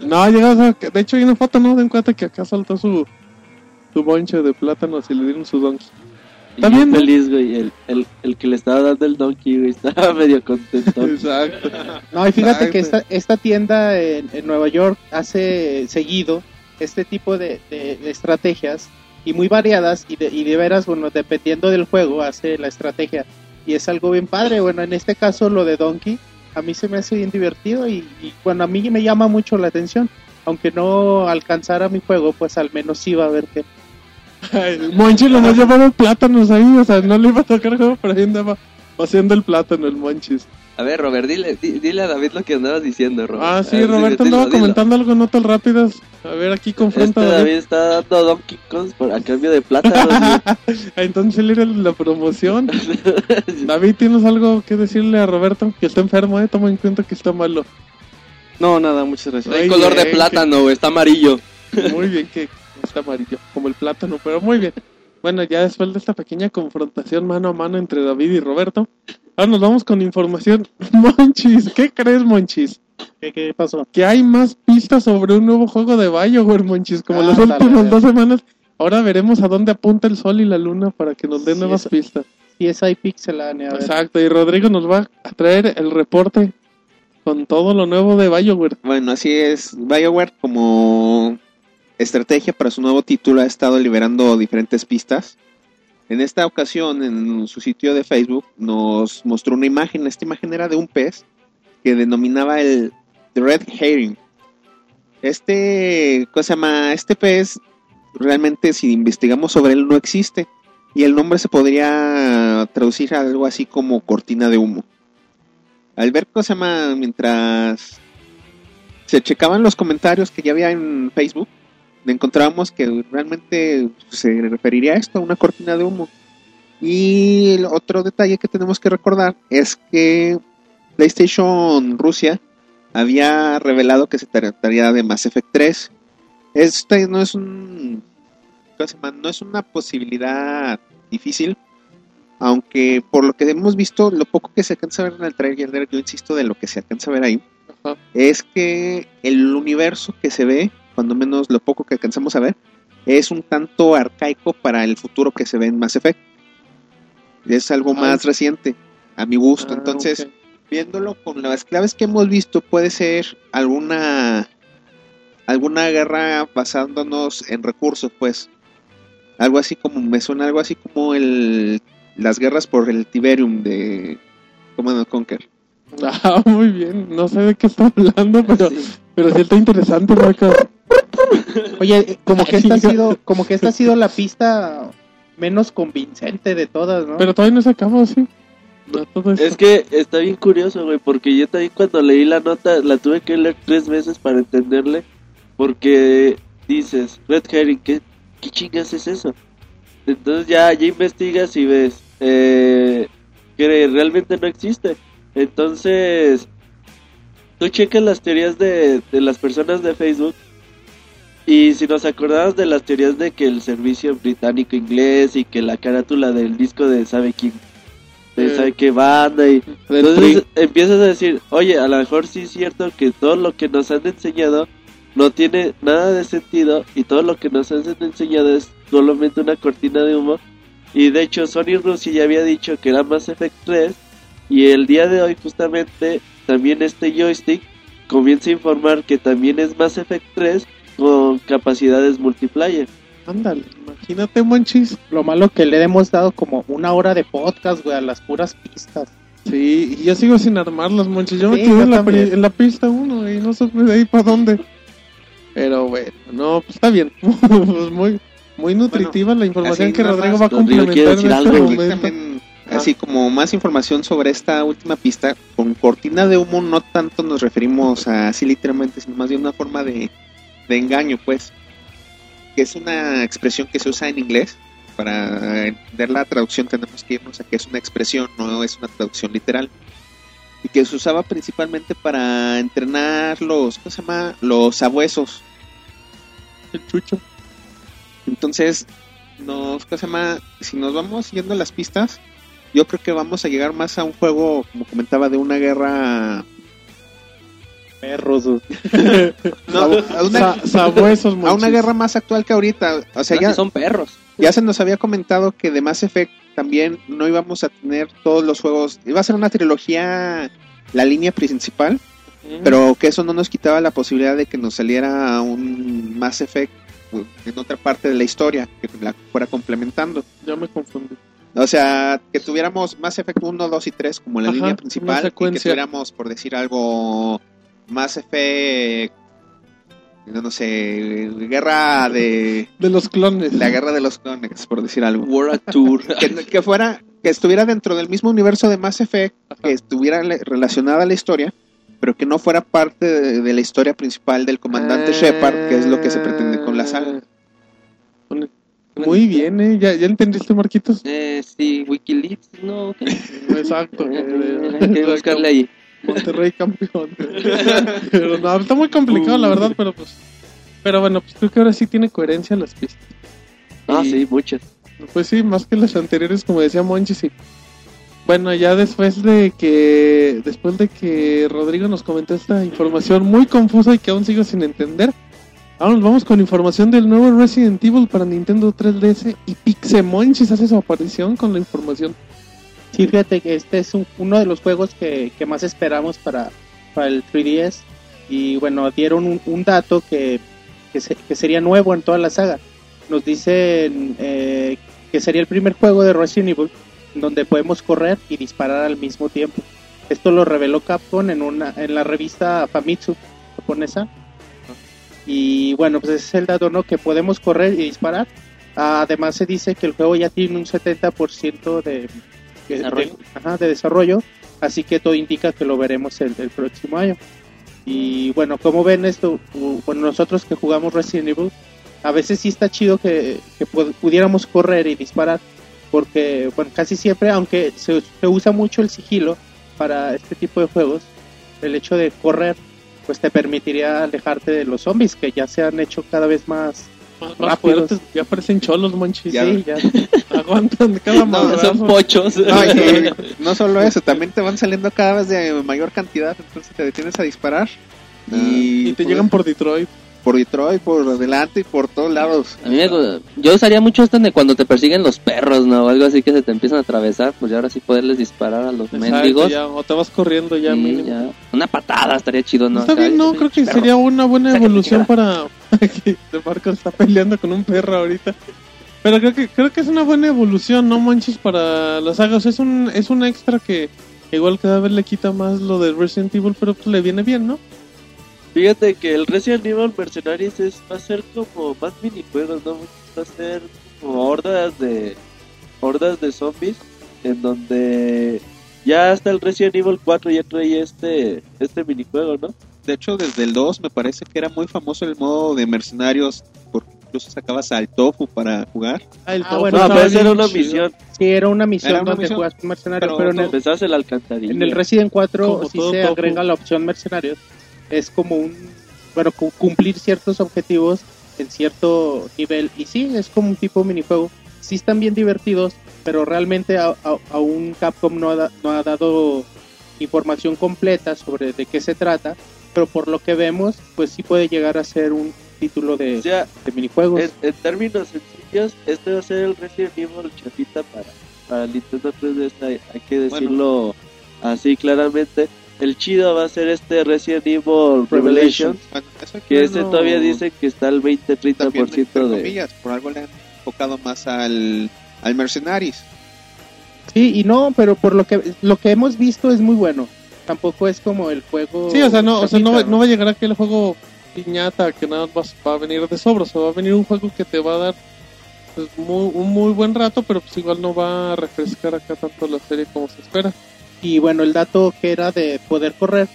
No, llegas a... De hecho hay una foto, ¿no? De un cuate que acá soltó su, su bonche de plátanos y le dieron su donkey. Y Está bien bien, ¿no? feliz, güey. El, el, el que le estaba dando el donkey, güey, estaba medio contento. Exacto. No, y fíjate que esta, Exacto. esta tienda en, en Nueva York hace seguido este tipo de, de- de estrategias y muy variadas y de, y de veras, bueno, dependiendo del juego hace la estrategia y es algo bien padre. Bueno, en este caso lo de Donkey a mí se me hace bien divertido y, y bueno, a mí me llama mucho la atención. Aunque no alcanzara mi juego, pues al menos sí va a ver que... El Monchi lo más llevaba plátanos ahí, o sea, no le iba a tocar juego, pero ahí andaba haciendo el plátano, el Monchis. A ver, Robert, dile, di- dile a David lo que andabas diciendo, Robert. Ah, sí, ver, Roberto dilo, andaba dilo. comentando algo notas rápidas. A ver, aquí confronta Este David David. está dando Donkey Kongs por, a cambio de plata. Entonces él era la promoción. David, ¿tienes algo que decirle a Roberto? Que está enfermo, eh, toma en cuenta que está malo. No, nada, muchas gracias. Trae Ay, color de plátano, está amarillo. Muy bien que está amarillo, como el plátano, pero muy bien. Bueno, ya después de esta pequeña confrontación mano a mano entre David y Roberto, ahora nos vamos con información. Monchis, ¿qué crees, Monchis? ¿Qué, qué pasó? Que hay más pistas sobre un nuevo juego de BioWare, Monchis, como Ah, las dale, últimas dale. dos semanas. Ahora veremos a dónde apunta el sol y la luna para que nos den Sí, nuevas pistas. Si es hay Pixelania. Exacto, y Rodrigo nos va a traer el reporte con todo lo nuevo de BioWare. Bueno, así es. BioWare como estrategia para su nuevo título ha estado liberando diferentes pistas. En esta ocasión, en su sitio de Facebook, nos mostró una imagen. Esta imagen era de un pez que denominaba el Red Herring. Este, ¿cómo se llama? Este pez, realmente si investigamos sobre él, no existe. Y el nombre se podría traducir a algo así como cortina de humo. Al ver, ¿cómo? Mientras se checaban los comentarios que ya había en Facebook, encontrábamos que realmente se referiría a esto, a una cortina de humo. Y el otro detalle que tenemos que recordar es que PlayStation Rusia había revelado que se trataría de Mass Effect 3. Este no es no es una posibilidad difícil, aunque por lo que hemos visto, lo poco que se alcanza a ver en el trailer, yo insisto de lo que se alcanza a ver ahí, Ajá. es que el universo que se ve, cuando menos lo poco que alcanzamos a ver, es un tanto arcaico para el futuro que se ve en Mass Effect. Es algo Ah. más reciente, a mi gusto. Ah, Entonces, viéndolo con las claves que hemos visto, puede ser alguna alguna guerra basándonos en recursos, pues. Algo así como, me suena algo así como el las guerras por el Tiberium de Command and Conquer. Ah, muy bien. No sé de qué está hablando, pero, pero sí está interesante, Marcos. Oye, eh, como que esta ha sido, como que esta ha sido la pista menos convincente de todas, ¿no? Pero todavía no se acabó, sí. No. Es que está bien curioso, güey, porque yo también cuando leí la nota la tuve que leer tres veces para entenderle, porque dices, Red Herring, ¿qué, qué chingas es eso? Entonces ya, ya investigas y ves eh, que realmente no existe. Entonces, tú checas las teorías de, de las personas de Facebook y si nos acordamos de las teorías de que el servicio británico inglés y que la carátula del disco de sabe quién, de Eh, sabe qué banda y entonces empiezas a decir, oye, a lo mejor sí es cierto que todo lo que nos han enseñado no tiene nada de sentido y todo lo que nos han enseñado es solamente una cortina de humo. Y de hecho Sony Rusia ya había dicho que era Mass Effect 3 y el día de hoy justamente también este joystick comienza a informar que también es Mass Effect 3 con capacidades multiplayer. Ándale, imagínate, Monchis. Lo malo que le hemos dado como una hora de podcast, güey, a las puras pistas. Sí, y yo sigo sin armarlos, Monchis. Yo me quedé yo en la, en pista 1 y no supe de ahí para dónde. Pero bueno, no, pues está bien. Pues muy, muy nutritiva la información que Rodrigo más, va a complementar en decir este algo. Así como más información sobre esta última pista, con cortina de humo no tanto nos referimos a así literalmente, sino más bien una forma de, de engaño, pues, que es una expresión que se usa en inglés. Para entender la traducción tenemos que irnos a que es una expresión, no es una traducción literal. Y que se usaba principalmente para entrenar los, ¿cómo se llama? Los sabuesos. El chucho. Entonces, nos, ¿cómo se llama? Si nos vamos siguiendo las pistas, yo creo que vamos a llegar más a un juego, como comentaba, de una guerra Perros. No, a una, Sa- a una guerra más actual que ahorita. O sea, ya, son perros. ya se nos había comentado que de Mass Effect también no íbamos a tener todos los juegos. Iba a ser una trilogía, la línea principal, pero que eso no nos quitaba la posibilidad de que nos saliera un Mass Effect en otra parte de la historia, que la fuera complementando. Ya me confundí. O sea, que tuviéramos Mass Effect 1, 2 y 3 como la Ajá, línea principal y que tuviéramos, por decir algo, Mass Effect, no, no sé, guerra de... De los clones. La guerra de los clones, por decir algo. World Tour. Que, que fuera, que estuviera dentro del mismo universo de Mass Effect, que estuviera le- relacionada a la historia, pero que no fuera parte de, de la historia principal del comandante Ah. Shepard, que es lo que se pretende con la saga. Muy bien, ¿eh? ¿Ya, ya entendiste, Marquitos? Eh, sí, Wikileaks, no. Exacto. Eh, Hay que buscarle ahí. Monterrey campeón. pero no, está muy complicado, la verdad, pero pues... Pero bueno, pues creo que ahora sí tiene coherencia las pistas. Ah, Y- sí, muchas. Pues sí, más que las anteriores, como decía Monchi, sí. Bueno, ya después de que después de que Rodrigo nos comentó esta información muy confusa y que aún sigo sin entender, ahora nos vamos con información del nuevo Resident Evil para Nintendo 3DS y Pixemonchis hace su aparición con la información. Sí, fíjate que este es un- uno de los juegos que, más esperamos para, para el 3DS. Y bueno, dieron un, un dato que, que, se- que sería nuevo en toda la saga. Nos dicen eh, que sería el primer juego de Resident Evil donde podemos correr y disparar al mismo tiempo. Esto lo reveló Capcom en, una, en la revista Famitsu japonesa. Y bueno, pues ese es el dato, ¿no? Que podemos correr y disparar. Además se dice que el juego ya tiene un 70% de, de- Desarrollo. de- ajá, de desarrollo, así que todo indica que lo veremos el, el próximo año. Y bueno, como ven esto, bueno, nosotros que jugamos Resident Evil, a veces sí está chido que, que pu- pudiéramos correr y disparar, porque bueno, casi siempre, aunque se, se usa mucho el sigilo para este tipo de juegos, el hecho de correr pues te permitiría alejarte de los zombies que ya se han hecho cada vez más Más, Rápidos. fuertes, ya parecen cholos, Monchis. Ya. sí, ya Aguantan cada Son madrazo. pochos. No, y no solo eso, también te van saliendo cada vez de mayor cantidad, entonces te detienes a disparar. Y, Y te pues, llegan por Detroit. por Detroit, por delante y por todos lados. A mí me yo usaría mucho esto de cuando te persiguen los perros, ¿no? O algo así que se te empiezan a atravesar, pues ya ahora sí poderles disparar a los Exacto, mendigos. ya, o te vas corriendo ya Sí, mínimo. ya. Una patada estaría chido, ¿no? Está Acá, bien, no, creo que perro. sería una buena evolución para que de Marco está peleando con un perro ahorita. Pero creo que creo que es una buena evolución, no manches para las sagas, es un es un extra que igual cada vez le quita más lo de Resident Evil, pero pues le viene bien, ¿no? Fíjate que el Resident Evil Mercenaries es, va a ser como más minijuegos, ¿no? Va a ser como hordas de hordas de zombies en donde ya hasta el Resident Evil 4 ya traía este este minijuego, ¿no? De hecho, desde el 2 me parece que era muy famoso el modo de mercenarios, porque incluso sacabas al tofu para jugar. Ah, el Ah, tofu bueno, No, pero esa era una chido. misión. Sí, era una misión Era una donde misión, juegas con mercenarios, pero pero, en, el, la alcantarilla. en el Resident 4 Como sí se tofu. agrega la opción mercenarios. Es como un, bueno, cu- cumplir ciertos objetivos en cierto nivel. Y sí, es como un tipo minijuego. Sí están bien divertidos, pero realmente a- a- aún Capcom no ha, da- no ha dado información completa sobre de qué se trata. Pero por lo que vemos, pues sí puede llegar a ser un título de, o sea, de minijuegos. en, en términos sencillos, este va a ser el Resident Evil chafita para, para Nintendo 3DS, hay, hay que decirlo así claramente. El chido va a ser este Resident Evil Revelation, Bueno, eso hay que ese todavía dice que está al 20-30% también, entre de... comillas, por algo le han enfocado más al, al Mercenaries. Sí, y no, pero por lo que lo que hemos visto es muy bueno. Tampoco es como el juego. Sí, o sea, no, o sea, no, va- no va a llegar aquel juego piñata que nada más va a venir de sobra, o sea, va a venir un juego que te va a dar pues, muy, un muy buen rato, pero pues igual no va a refrescar acá tanto la serie como se espera. Y bueno, el dato que era de poder correr,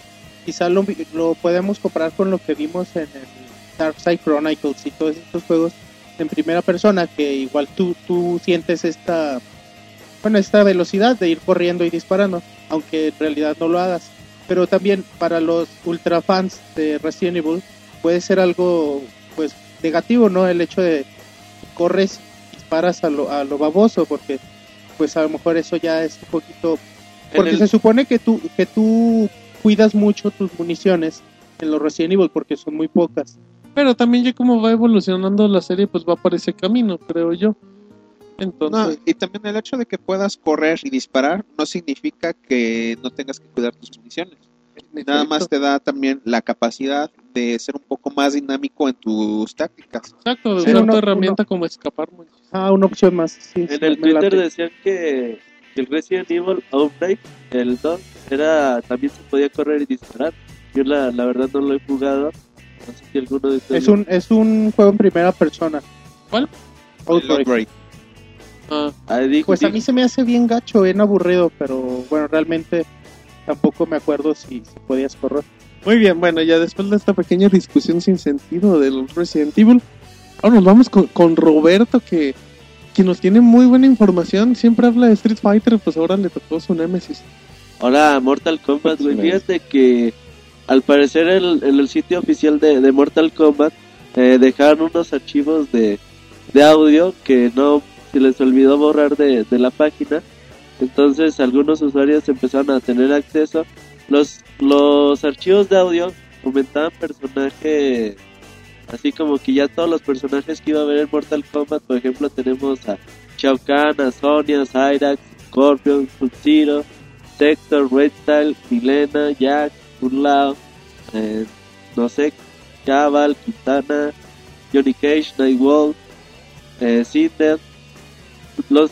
quizá lo, lo podemos comparar con lo que vimos en el Dark Side Chronicles y todos estos juegos en primera persona, que igual tú, tú sientes esta, bueno, esta velocidad de ir corriendo y disparando, aunque en realidad no lo hagas. Pero también para los ultra fans de Resident Evil puede ser algo pues negativo, ¿no? El hecho de corres y disparas a lo, a lo baboso, porque pues a lo mejor eso ya es un poquito porque el- se supone que tú, que tú cuidas mucho tus municiones en los Resident Evil porque son muy pocas. Pero también ya como va evolucionando la serie, pues va por ese camino, creo yo. No, Entonces, y también el hecho de que puedas correr y disparar no significa que no tengas que cuidar tus municiones. Nada más te da también la capacidad de ser un poco más dinámico en tus tácticas. exacto, Sí, uno- tu herramienta como escapar. Ah, una opción más. Sí, En sí, el. Twitter decían que el Resident Evil Outbreak, el 2, era, también se podía correr y disparar. Yo la, la verdad no lo he jugado. No sé si alguno de ustedes Es un, es un juego en primera persona. ¿Cuál? Outbreak. Outbreak. Ah, Ah, dijo- Pues a mí se me hace bien gacho, bien aburrido, pero bueno, realmente tampoco me acuerdo si, si podías correr. Muy bien, bueno, ya después de esta pequeña discusión sin sentido de los Resident Evil, ahora nos vamos con, con Roberto, que, que nos tiene muy buena información. Siempre habla de Street Fighter, pues ahora le tocó su Nemesis. Ahora Mortal Kombat, güey. Sí. Fíjate que al parecer el- en el sitio oficial de, de Mortal Kombat eh, dejaron unos archivos de, de audio que no se les olvidó borrar de, de la página. Entonces algunos usuarios empezaron a tener acceso. Los, los archivos de audio comentaban personajes así como que ya todos los personajes que iba a ver en Mortal Kombat, por ejemplo, tenemos a Shao Kahn, a Sonya, Cyrax, Scorpion, Sub-Zero, Sector, Red Style, Milena, Jack, Lao, eh, no sé, Cabal, Quintana, Johnny Cage, Nightwolf, eh, Cinder, los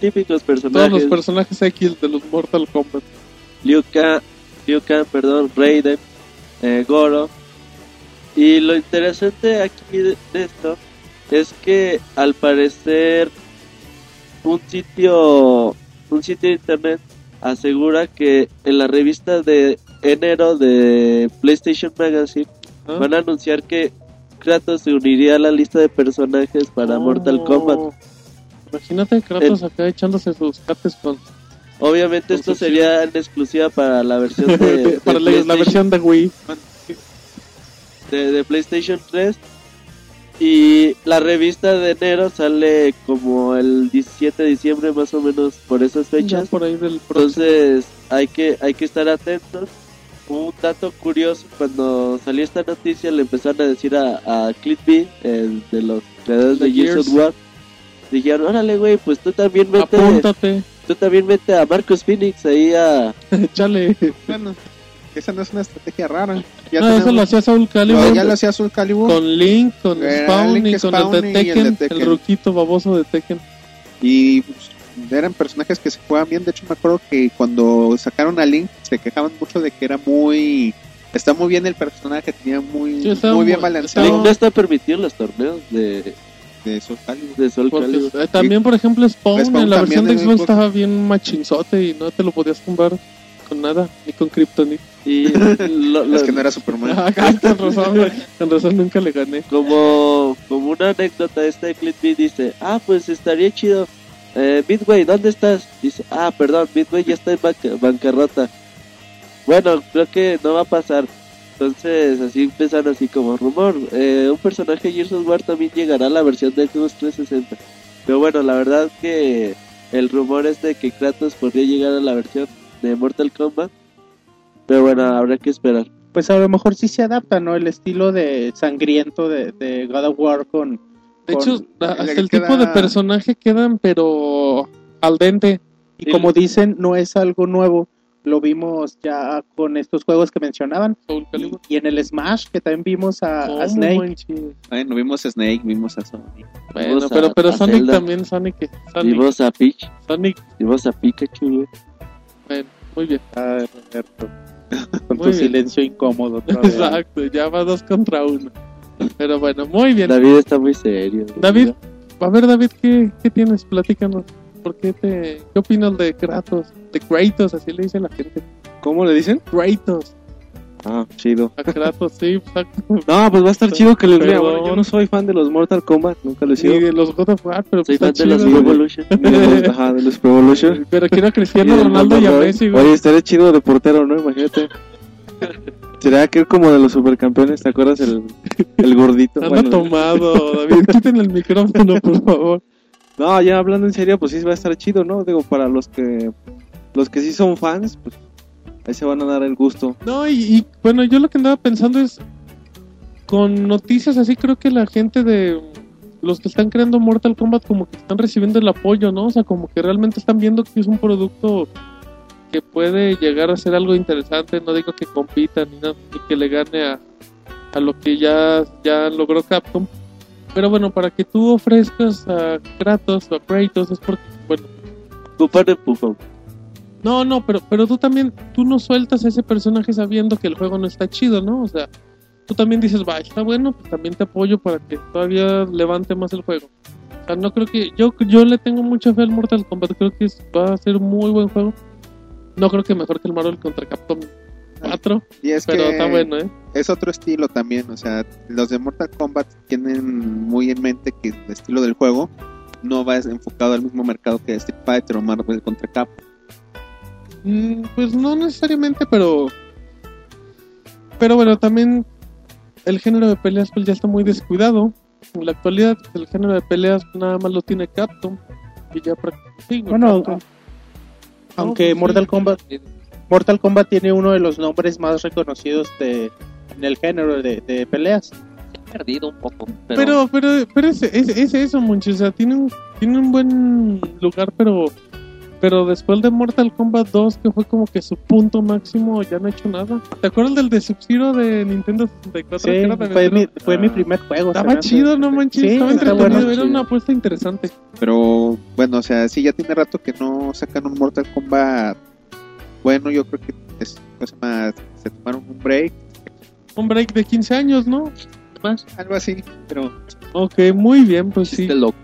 típicos Todos personajes, los personajes X de los Mortal Kombat. Liu Kang, Liu Kang, perdón, Raiden, eh, Goro. Y lo interesante aquí de, de esto es que al parecer un sitio, un sitio de internet asegura que en la revista de enero de PlayStation Magazine ¿Ah? van a anunciar que Kratos se uniría a la lista de personajes para Mortal Oh. Kombat. Imagínate Kratos acá echándose sus cates con, Obviamente esto sería en exclusiva para la versión de, de para la, versión de Wii. de, de PlayStation 3 y la revista de enero sale como el 17 de diciembre más o menos por esas fechas. por ahí del entonces hay que hay que estar atentos. Un dato curioso cuando salió esta noticia le empezaron a decir a, a el de los creadores de Gears of. War dijeron órale güey pues tú también mete Apúntate, tú también mete a Marcus Phoenix ahí a échale. Bueno, esa no es una estrategia rara. Ya no, eso lo hacía Soul No, Calibur ya lo hacía Soul Calibur. con Link, con Era Spawn Link, y con Spawn el de y el de Tekken, el, Tekken. ruquito baboso de Tekken. Y pues, eran personajes que se jugaban bien. De hecho, me acuerdo que cuando sacaron a Link se quejaban mucho de que era muy. Está muy bien el personaje, tenía muy, Sí, muy bien balanceado Link no está permitido en los torneos de, de Soul Calibur. de Soul Porque, Calibur eh, también, por ejemplo, Spawn, Spawn en la versión de Xbox estaba bien machinzote y no te lo podías tumbar con nada, ni con Kryptonite. y lo- lo- Es que no era Superman. Ah, con razón, güey, con razón nunca le gané. como, como una anécdota, este Clint B dice, ah, pues estaría chido. Eh, Midway, ¿dónde estás? Dice, ah, perdón, Midway ya está en banca- bancarrota. Bueno, creo que no va a pasar. Entonces, así empezaron así como rumor. Eh, un personaje de Gears of War también llegará a la versión de Xbox 360. Pero bueno, la verdad que el rumor es de que Kratos podría llegar a la versión de Mortal Kombat. Pero bueno, habrá que esperar. Pues a lo mejor sí se adapta, ¿no? El estilo de sangriento de, de God of War con... De con- hecho, hasta el tipo queda- de personaje quedan, pero al dente. y como dicen, no es algo nuevo. Lo vimos ya con estos juegos que mencionaban. Y en el Smash, que también vimos a, a ¿Cómo, Snake. Bueno, vimos a Snake, vimos a Sonic. Bueno, Vimos a- pero, pero a Sonic Zelda. también, Sonic, Sonic, Vimos a Peach, Sonic, vimos a Pikachu, bueno, muy bien. Ah. Con Muy tu bien. silencio incómodo. Exacto, ya va dos contra uno. Pero bueno, muy bien. David está muy serio. David, a ver David, ¿qué, qué tienes? Platícanos. ¿Por qué te, qué opinas de Kratos? De Kratos, así le dice la gente. ¿Cómo le dicen? Kratos, Ah, chido. a Kratos, sí, exacto. No, pues va a estar chido que les vea. Bueno, yo no soy fan de los Mortal Kombat, nunca lo he sido. Ni de los God of War, pero Soy pues fan de los Pro. Evolution. Ajá, de los Pro Evolution. Pero quiero a Cristiano Ronaldo y a Messi, güey. Oye, estaría chido de portero, ¿no? Imagínate. Sería aquel como de los supercampeones, ¿te acuerdas? El, el gordito. Anda Bueno, tomado, David, quiten el micrófono, por favor. No, ya hablando en serio, pues sí va a estar chido, ¿no? Digo, para los que los que sí son fans, pues Ahí se van a dar el gusto. No, y, bueno, yo lo que andaba pensando es, con noticias así creo que la gente de los que están creando Mortal Kombat como que están recibiendo el apoyo, ¿no? O sea, como que realmente están viendo que es un producto que puede llegar a ser algo interesante, no digo que compita ni, nada, ni que le gane a, a lo que ya, ya logró Capcom. Pero bueno, para que tú ofrezcas a Kratos o a Kratos es porque, bueno, Tu empujón. no, no, pero, pero tú también, tú no sueltas a ese personaje sabiendo que el juego no está chido, ¿no? O sea, tú también dices, va, está bueno, pues también te apoyo para que todavía levante más el juego. O sea, no creo que, yo, yo le tengo mucha fe al Mortal Kombat, creo que es- va a ser un muy buen juego. No creo que mejor que el Marvel contra Capcom 4, Y es pero que está bueno, ¿eh? es otro estilo también, o sea, los de Mortal Kombat tienen muy en mente que el estilo del juego no va enfocado al mismo mercado que Street Fighter o Marvel contra Capcom. Mm, pues no necesariamente, pero. Pero bueno, también el género de peleas pues ya está muy descuidado. En la actualidad, el género de peleas nada más lo tiene Capcom. Y ya prácticamente. sí, Bueno, Capcom. Aunque pues sí. Mortal Kombat Mortal Kombat tiene uno de los nombres más reconocidos de en el género de, de peleas. He perdido un poco. Pero, Pero, pero, pero es, es, es eso, Monchi. O sea, tiene un, tiene un buen lugar, pero. Pero después de Mortal Kombat 2, que fue como que su punto máximo, ya no ha hecho nada. ¿Te acuerdas del de Sub-Zero de Nintendo 64? Sí, que era fue, mi, fue mi primer juego. Estaba chido, no manches. Sí, estaba entretenido. bueno. Era una apuesta interesante. Pero bueno, o sea, sí ya tiene rato que no sacan un Mortal Kombat. Bueno, yo creo que es más, se tomaron un break, Un break de 15 años, ¿no? más, algo así, pero Ok, muy bien, pues sí. este loco.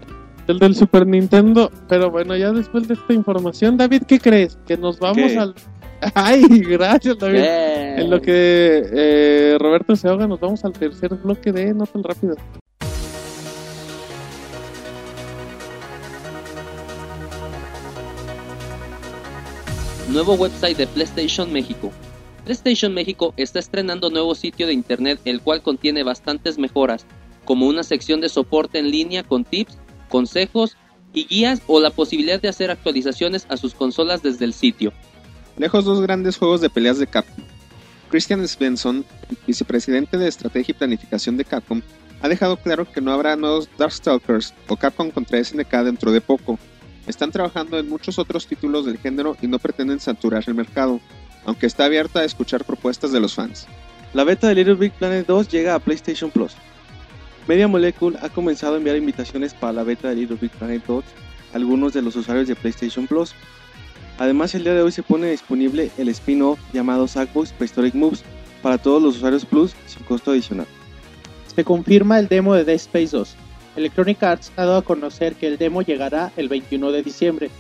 El del Super Nintendo. Pero bueno, ya después de esta información, David, ¿qué crees? Que nos vamos ¿Qué? al. Ay, gracias, David. Bien. En lo que eh, Roberto se ahoga, nos vamos al tercer bloque de No tan Nuevo website de PlayStation México. PlayStation México está estrenando nuevo sitio de internet el cual contiene bastantes mejoras, como una sección de soporte en línea con tips, consejos y guías o la posibilidad de hacer actualizaciones a sus consolas desde el sitio. lejos dos grandes juegos de peleas de Capcom. Christian Svensson, vicepresidente de estrategia y planificación de Capcom, ha dejado claro que no habrá nuevos Darkstalkers o Capcom contra SNK dentro de poco. Están trabajando en muchos otros títulos del género y no pretenden saturar el mercado, aunque está abierta a escuchar propuestas de los fans. La beta de Little Big Planet 2 llega a PlayStation Plus. Media Molecule ha comenzado a enviar invitaciones para la beta de Little Big Planet 2 a algunos de los usuarios de PlayStation Plus. Además, el día de hoy se pone disponible el spin-off llamado Sackbox Prehistoric Moves para todos los usuarios Plus sin costo adicional. Se confirma el demo de Dead Space 2. Electronic Arts ha dado a conocer que el demo llegará el 21 de diciembre.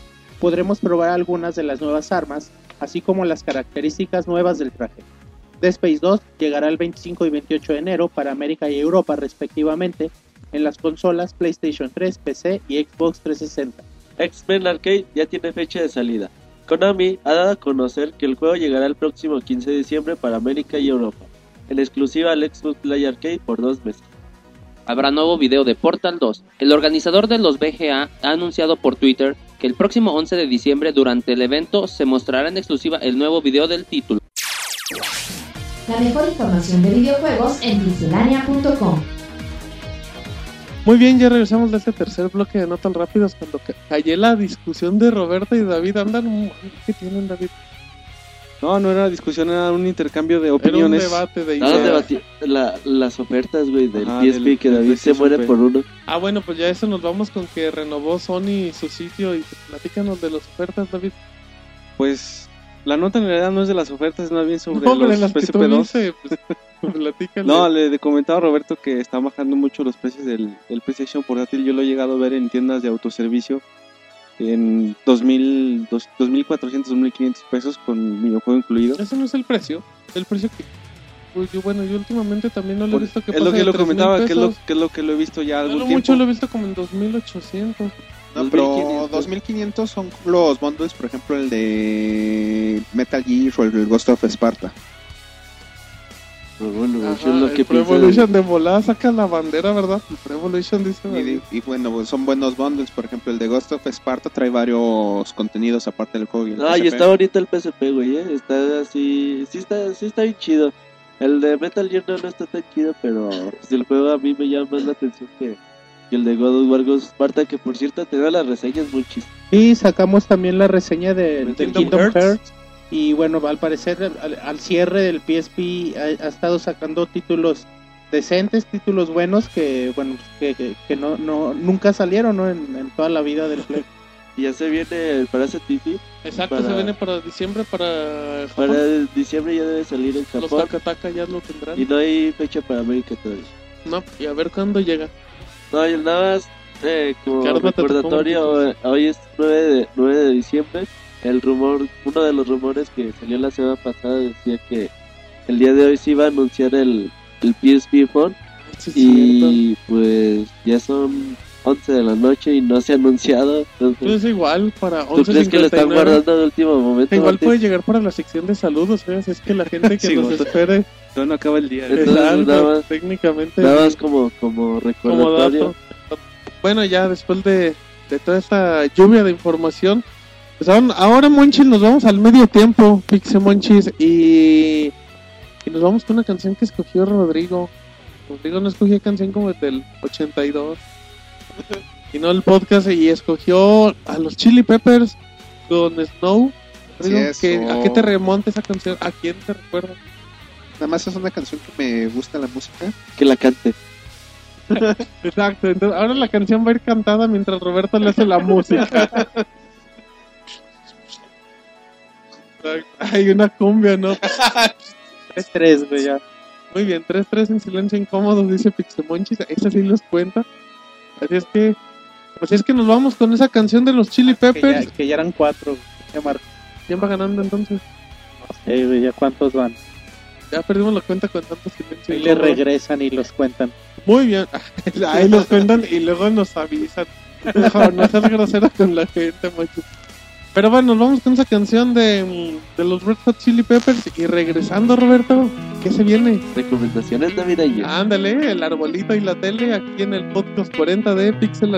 Podremos probar algunas de las nuevas armas, así como las características nuevas del traje. Dead Space 2 llegará el 25 y 28 de enero para América y Europa respectivamente en las consolas PlayStation 3, PC y Xbox 360. X-Men Arcade ya tiene fecha de salida. Konami ha dado a conocer que el juego llegará el próximo 15 de diciembre para América y Europa, en exclusiva al Xbox Play Arcade por dos meses. Habrá nuevo video de Portal 2. El organizador de los BGA ha anunciado por Twitter que el próximo 11 de diciembre durante el evento se mostrará en exclusiva el nuevo video del título. La mejor información de videojuegos en pixelania.com. Muy bien, ya regresamos de este tercer bloque de No tan rápidos cuando ca- callé la discusión de Roberto y David. Andan, un- ¿qué tienen, David? No, no era discusión, era un intercambio de Era un opiniones. debate de ideas. debati- la- las ofertas, güey, del Ajá, PSP del- que David se muere por uno. Ah, bueno, pues ya eso nos vamos con que renovó Sony su sitio y platícanos de las ofertas, David. Pues la nota en realidad no es de las ofertas, es más bien sobre No, los las que tú PSP2. viste, pues, pues, platícale. No, le comentaba a Roberto que está bajando mucho los precios del, del PlayStation portátil. Yo lo he llegado a ver en tiendas de autoservicio en 2000, dos- 2.400, 2.500 pesos con videojuego incluido. Ese no es el precio. El precio que. Pues yo, bueno, yo últimamente también no lo he visto que es lo que de lo 3,000 comentaba, que es lo, que es lo que lo he visto ya algún mucho lo he visto como en 2800. No, pero 2500. 2500 son los bundles, por ejemplo, el de Metal Gear o el Ghost of Sparta. Pro Evolution, Ajá, lo el que Pro Evolution de volada saca la bandera, ¿verdad? El Pro Evolution dice. Y, y bueno, pues son buenos bundles. Por ejemplo, el de Ghost of Sparta trae varios contenidos aparte del juego. y el Ah, y está bonito el PSP, güey, ¿eh? Está así... Sí está, sí está bien chido. El de Metal Gear no, no está tan chido, pero pues, el juego a mí me llama más la atención que, que el de God of War Ghost Sparta, que por cierto te da las reseñas muy chistes. Y sacamos también la reseña de, ¿De del Kingdom Kingdom Hearts? Hearts. Y bueno, al parecer, al, al cierre del PSP ha, ha estado sacando títulos decentes, títulos buenos que, bueno, que, que, que no, no, nunca salieron ¿no? en, en toda la vida del Play. Y ya se viene el Parasite TV. Exacto, Para- se viene para diciembre, para. Para diciembre ya debe salir en Los Japón. Takataka ya lo tendrán. Y no hay fecha para América todavía. No, y a ver cuándo llega. No, y nada más eh, como recordatorio, hoy es 9 de, 9 de diciembre. El rumor, uno de los rumores que salió la semana pasada decía que el día de hoy se iba a anunciar el, el PSP Phone. Sí, y pues ya son 11 de la noche y no se ha anunciado. Entonces, Pues igual, para ¿Tú crees que lo están 11.59. guardando de último momento? Igual Martín? puede llegar para la sección de saludos, ¿sabes? Es que la gente que Sí, nos bueno. espere. No acaba el día. Entonces, Exacto, nada más- técnicamente. Nada más como, como como recordatorio. dato. Bueno, ya después de, de toda esta lluvia de información, pues ahora, ahora, Monchis, nos vamos al medio tiempo, Pixe Monchis, y, y nos vamos con una canción que escogió Rodrigo. Rodrigo no escogió canción como desde el 82, y no el podcast, y escogió a los Chili Peppers con Snow. Rodrigo, es, ¿qué- ¿A qué te remonta esa canción? ¿A quién te recuerda? Nada más es una canción que me gusta la música. Que la cante. Exacto, entonces ahora la canción va a ir cantada mientras Roberto le hace la música. Hay una cumbia, ¿no? Es tres, güey, ya. Muy bien, 3-3 en silencio incómodo, dice Pixemonchis. Esa sí los cuenta. Así es que, pues es que nos vamos con esa canción de los Chili Que Peppers. ya, que ya eran cuatro. Ya, ¿Quién va ganando entonces? eh, güey, ya cuántos van. Ya perdimos la cuenta con tanto silencio. Ahí le regresan y los cuentan. Muy bien. Ahí los cuentan y luego nos avisan. No, no seas grosero con la gente, macho. Pero bueno, nos vamos con esa canción de, de los Red Hot Chili Peppers. Y regresando, Roberto, ¿qué se viene? Recomendaciones navideñas. Ándale, el arbolito y la tele aquí en el podcast 40 de Pixel.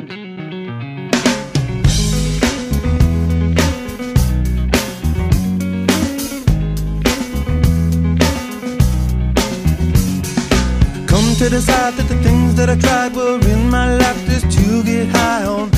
Come to decide that the things that I tried were in my life just to get high on.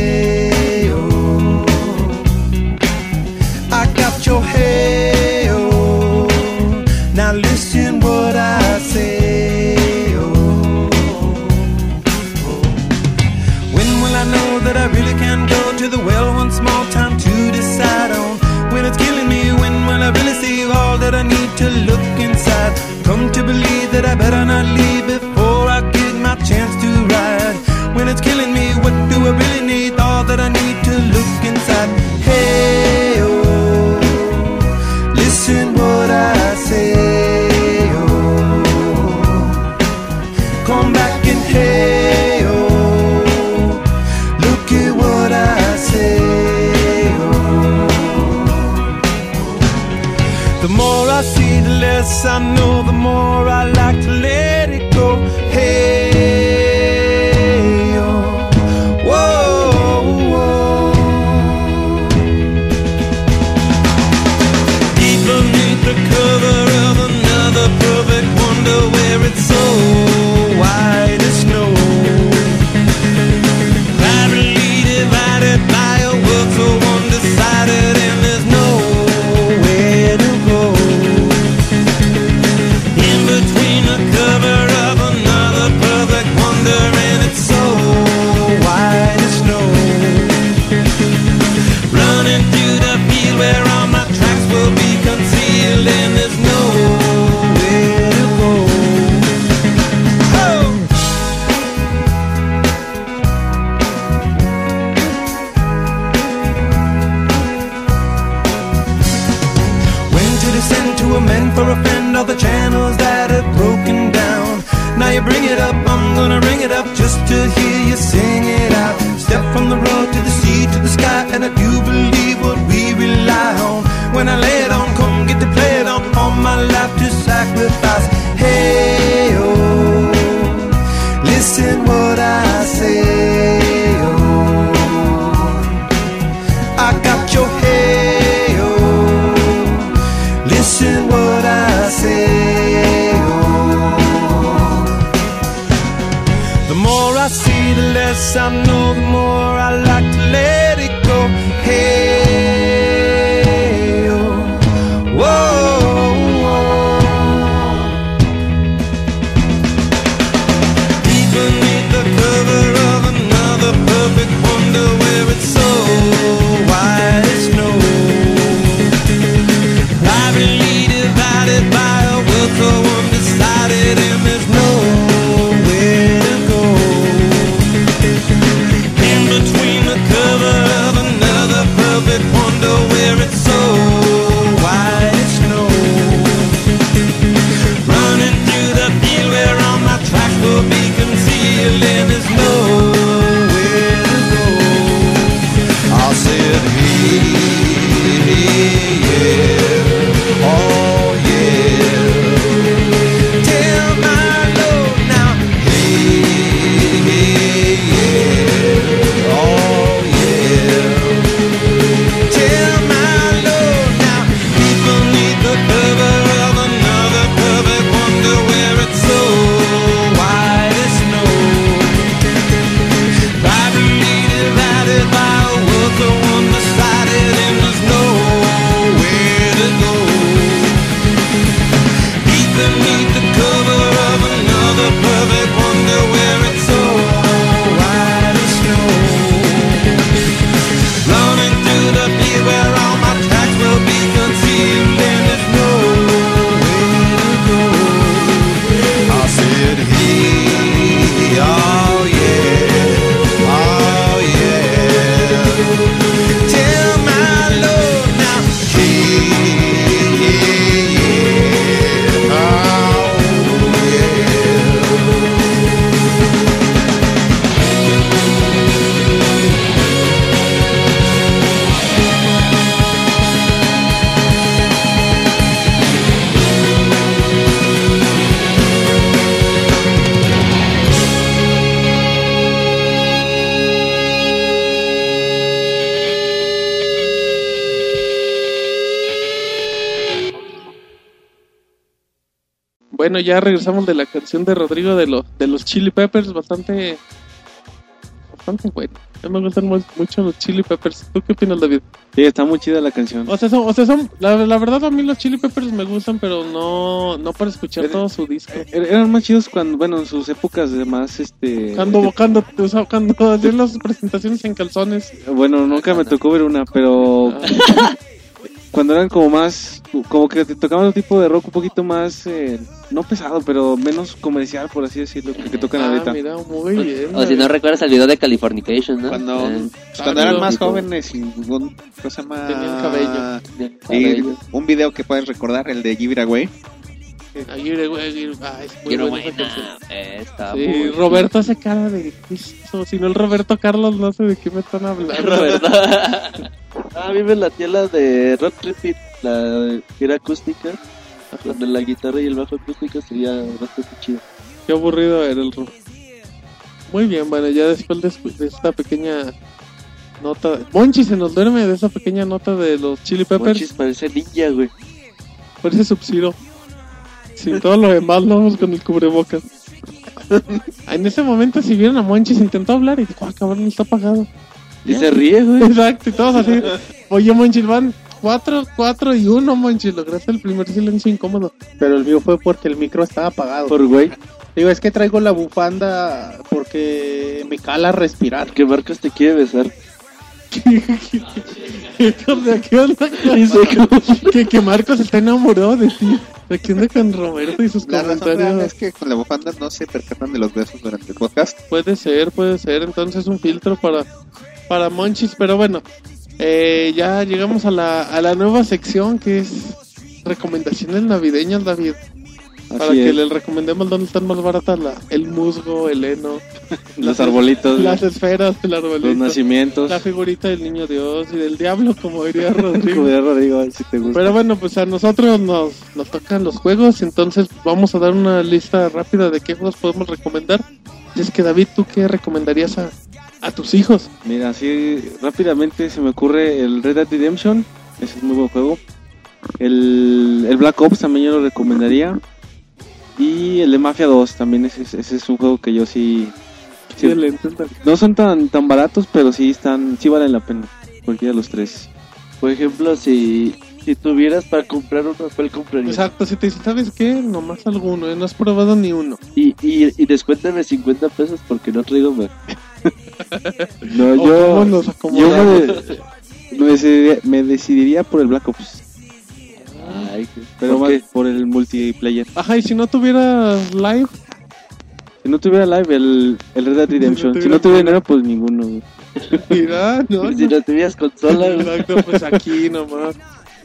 that I better not leave before I get my chance to ride. When it's killing me, what do I really need? All that I need to look inside. Hey, oh, listen what I say, oh. Come back and hey, oh, look at what I say, oh. The more I see, the less I know, the more I like to hear you sing. Ya regresamos de la canción de Rodrigo de los de los Chili Peppers, bastante bastante bueno. A mí me gustan mu- mucho los Chili Peppers. ¿Tú qué opinas, David? Sí, está muy chida la canción. O sea, son, o sea, son la, la verdad a mí los Chili Peppers me gustan, pero no no para escuchar Era- todo su disco. Er- Eran más chidos cuando, bueno, en sus épocas de más, este... Cuando cuando o sea, cuando hacían las presentaciones en calzones. Bueno, nunca me tocó ver una, pero cuando eran como más, como que te tocaban un tipo de rock un poquito más, eh, no pesado, pero menos comercial, por así decirlo, que, que tocan Ah, ahorita. mira, muy bien. O si no recuerdas el video de Californication, ¿no? Cuando, Eh, pues, cuando eran más tipo- jóvenes y un, ¿cómo se llama? Tenían cabello. Y cabello. un video que puedes recordar, el de Give It Away. Aguirre. Ah, es muy buena. Eh, está Sí, muy Roberto hace cara de. Si no el Roberto Carlos, no sé de qué me están hablando. Roberto. Ah, a mí me latía la de Rock Repeat, la era acústica. Donde la guitarra y el bajo acústico sería bastante chido. Qué aburrido era el rock. Muy bien, bueno, ya después de, de esta pequeña nota. Monchi se nos duerme de esa pequeña nota de los Chili Peppers. Monchis parece ninja, güey. Parece Sub-Zero. Sin todo lo demás, lo vamos con el cubrebocas. en ese momento, si vieron a Monchis, intentó hablar y dijo, ah, cabrón, está apagado. Y se ríe, güey. Exacto, y todos así. Oye, Monchis, van 4, 4 y 1, Monchis. Lograste el primer silencio incómodo. Pero el mío fue porque el micro estaba apagado. Por güey. Digo, es que traigo la bufanda porque me cala respirar. Que Marcos te quiere besar. ¿Qué ¿Qué onda? que, que Marcos está enamorado de ti. ¿De qué onda con Roberto y sus La razón comentarios? es que con la bufanda no se percatan de los besos durante el podcast. Puede ser, puede ser. Entonces un filtro para, para Monchis. Pero bueno, eh, ya llegamos a la, a la nueva sección que es recomendaciones navideñas, David. Para que les recomendemos dónde están más baratas la, el musgo, el heno, Los arbolitos, las esferas, el arbolito, los nacimientos. la figurita del niño Dios y del diablo, como diría Como Rodrigo. de Rodrigo, a ver si te gusta. Pero bueno, pues a nosotros nos, nos tocan los juegos, entonces vamos a dar una lista rápida de qué juegos podemos recomendar. Y es que David, ¿tú qué recomendarías a, a tus hijos? Mira, así rápidamente se me ocurre el Red Dead Redemption. Ese es muy buen juego. El, el Black Ops también yo lo recomendaría. Y el de Mafia 2 también. Ese, es- ese es un juego que yo sí. sí- no son tan, tan baratos, pero sí están sí valen la pena. Cualquiera de los tres. Por ejemplo, si, si tuvieras para comprar uno, ¿cuál comprarías? Exacto, si te dice, ¿sabes qué? Nomás alguno, ¿eh? no has probado ni uno. Y, y, y descuéntame 50 pesos porque no traigo más. No, yo, nos yo me, me decidiría, me decidiría por el Black Ops. Ay, Pero ¿por más qué? por el multiplayer. Ajá, y si no tuvieras live, Si no tuviera live, el, el Red Dead Redemption. tuviera si no tuviera live. dinero, pues ninguno. güey. mira, no, si no. no tuvieras consola. Exacto, pues aquí nomás.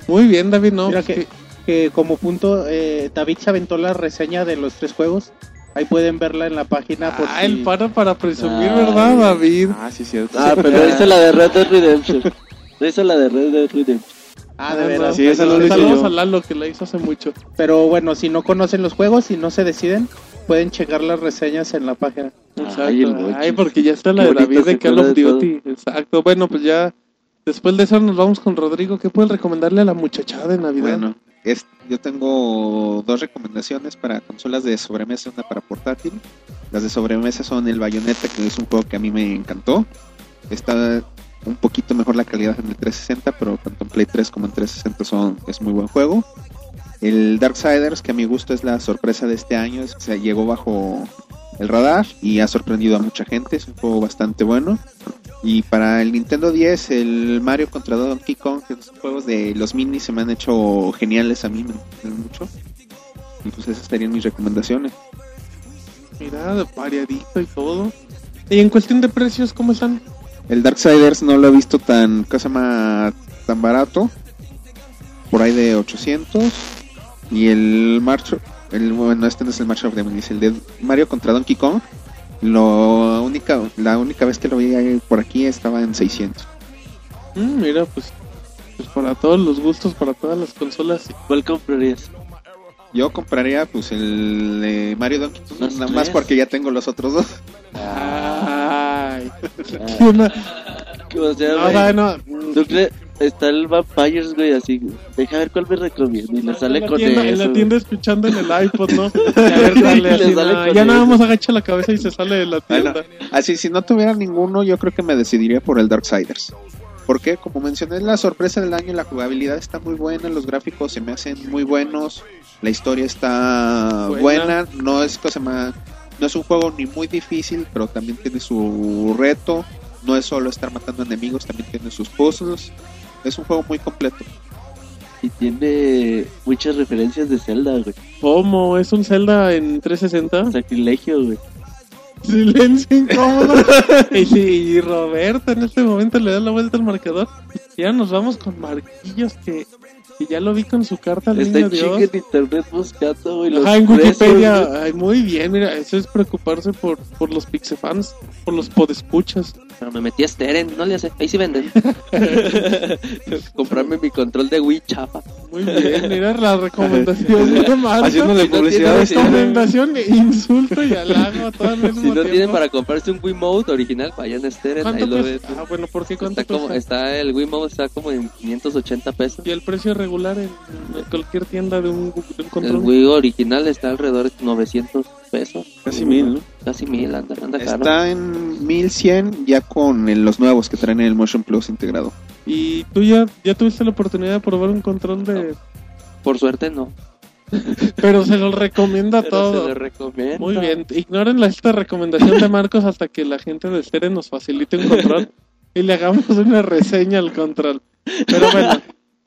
Muy bien, David, no. Mira que, que como punto, eh, David se aventó la reseña de los tres juegos. Ahí pueden verla en la página. Por Ah, si- el para para presumir, Ay. ¿verdad, David? Ah, sí, cierto. Ah, pero hizo la de Red Dead Redemption. Hizo la de Red Dead Redemption. Ah, de veras. Sí, esa no la hice Saludos a Lalo que la hizo hace mucho. Pero bueno, si no conocen los juegos y no se deciden, pueden checar las reseñas en la página. Exacto. Ay, porque ya está la Qué de David de Call of. Duty. Exacto. Bueno, pues ya después de eso nos vamos con Rodrigo. ¿Qué puedes recomendarle a la muchachada de Navidad? Bueno, yo tengo dos recomendaciones para consolas de sobremesa, una para portátil. Las de sobremesa son el Bayonetta, que es un juego que a mí me encantó. Está un poquito mejor la calidad en el 360, pero tanto en Play 3 como en 360 son, es muy buen juego. El Darksiders, que a mi gusto es la sorpresa de este año, es- se llegó bajo el radar y ha sorprendido a mucha gente. Es un juego bastante bueno. Y para el Nintendo 10, el Mario contra Donkey Kong, que los juegos de los minis se me han hecho geniales a mí, me gustan mucho. Y pues esas serían mis recomendaciones. Mira, variadito y todo. Y en cuestión de precios, ¿cómo están? El Darksiders no lo he visto tan, cosa más tan barato. Por ahí de 800. Y el March, el, bueno, este no es el March of the Minis, el de Mario contra Donkey Kong. Lo única, la única vez que lo vi ahí por aquí estaba en 600. Mm, mira, pues, pues para todos los gustos, para todas las consolas. ¿Cuál comprarías? Yo compraría pues el de Mario Donkey Kong, nada más porque ya tengo los otros dos. Ay, qué una- O sea, No, bueno, ¿tú crees? Está el Vampires, güey, así. Deja ver cuál me recomienda. Y le sale en la con tienda, en eso. la güey. tienda escuchando en el iPod, ¿no? Y a ver, sale así, sale ya nada más agacha la cabeza y se sale de la tienda. Bueno, así si no tuviera ninguno, yo creo que me decidiría por el Darksiders. Porque, como mencioné, la sorpresa del año, la jugabilidad está muy buena, los gráficos se me hacen muy buenos, la historia está Buena. buena, no es cosa más, no es un juego ni muy difícil, pero también tiene su reto, no es solo estar matando enemigos, también tiene sus puzzles, es un juego muy completo. Y tiene muchas referencias de Zelda, güey. ¿Cómo? ¿Es un Zelda en 360? Sacrilegio, güey. Silencio incómodo. y, y Roberto en este momento le da la vuelta al marcador. Y ya nos vamos con Marquillos que, que ya lo vi con su carta al Está niño en Dios. en internet buscando, güey. los Ajá, en Wikipedia. güey. Ay, muy bien, mira, eso es preocuparse por, por los pixefans, por los podescuchas. Pero me metí a Steren, no le hace. Ahí sí venden. Comprarme mi control de Wii chapa. Muy bien, mira la recomendación de Marco. Haciéndole Si no publicidad. a este- Recomendación, insulto y halago todo al mismo Si no tiempo. tienen para comprarse un Wiimote original, vayan a Steren. ¿Cuánto Ahí lo ven. Ah, bueno, ¿por qué cuánto Está como, está el Wiimote está como en 580 pesos. Y el precio regular en, en cualquier tienda de un, de un El control. Wii original está alrededor de 900 pesos. Casi mil, ¿no? Casi mil, anda, anda caro. Está en 1100 ya con el- los nuevos que traen el Motion Plus integrado. Y tú ya, ya tuviste la oportunidad de probar un control de... Por suerte no. Pero se lo recomienda Pero todo. se le recomienda. Muy bien. Ignoren la, esta recomendación de Marcos hasta que la gente de Steren nos facilite un control y le hagamos una reseña al control. Pero bueno,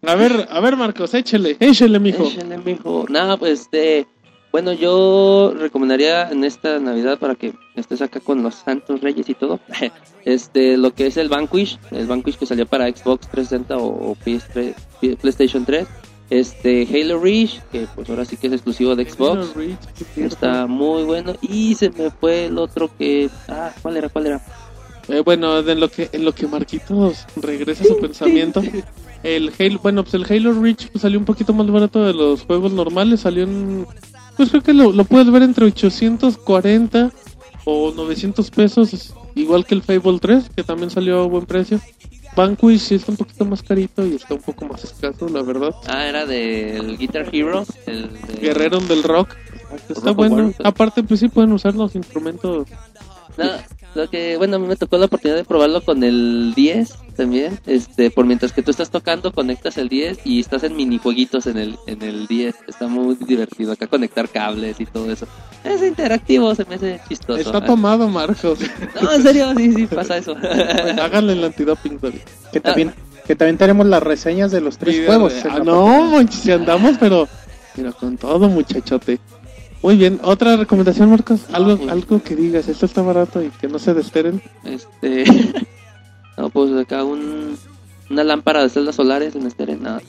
a ver, a ver Marcos, échele, échele, mijo. Échale, mijo. Nada, pues este. Bueno, yo recomendaría en esta Navidad para que estés acá con los Santos Reyes y todo. Este, lo que es el Vanquish, el Vanquish que salió para Xbox 360 o, o PS3, P- PlayStation 3. Este, Halo Reach, que pues ahora sí que es exclusivo de Xbox. Está muy bueno. Y se me fue el otro que. Ah, ¿cuál era? ¿Cuál era? Eh, bueno, en lo que en lo que Marquitos regresa a su pensamiento, el Halo, bueno, pues el Halo Reach pues, salió un poquito más barato de los juegos normales, salió en pues creo que lo, lo puedes ver entre 840 o 900 pesos, igual que el Fable 3, que también salió a buen precio. Vanquish sí está un poquito más carito y está un poco más escaso, la verdad. Ah, era del Guitar Hero. El de... Guerrero del Rock. Está Rock bueno. Aparte, pues sí pueden usar los instrumentos. No, lo que, bueno, a mí me tocó la oportunidad de probarlo con el 10 también. Este, por mientras que tú estás tocando, conectas el 10 y estás en minijueguitos en el, en el 10. Está muy divertido acá conectar cables y todo eso. Es interactivo, se me hace chistoso. Está tomado, Marcos. No, en serio, sí, sí, pasa eso. Háganle el antidoping, David. Que también, que también tenemos las reseñas de los tres de- juegos. ah, no, manches, si andamos, pero, pero con todo, muchachote. Muy bien, otra recomendación, Marcos. Algo, pues- algo que digas, esto está barato y que no se desteren. Este. No, pues acá un, una lámpara de celdas solares en este nada.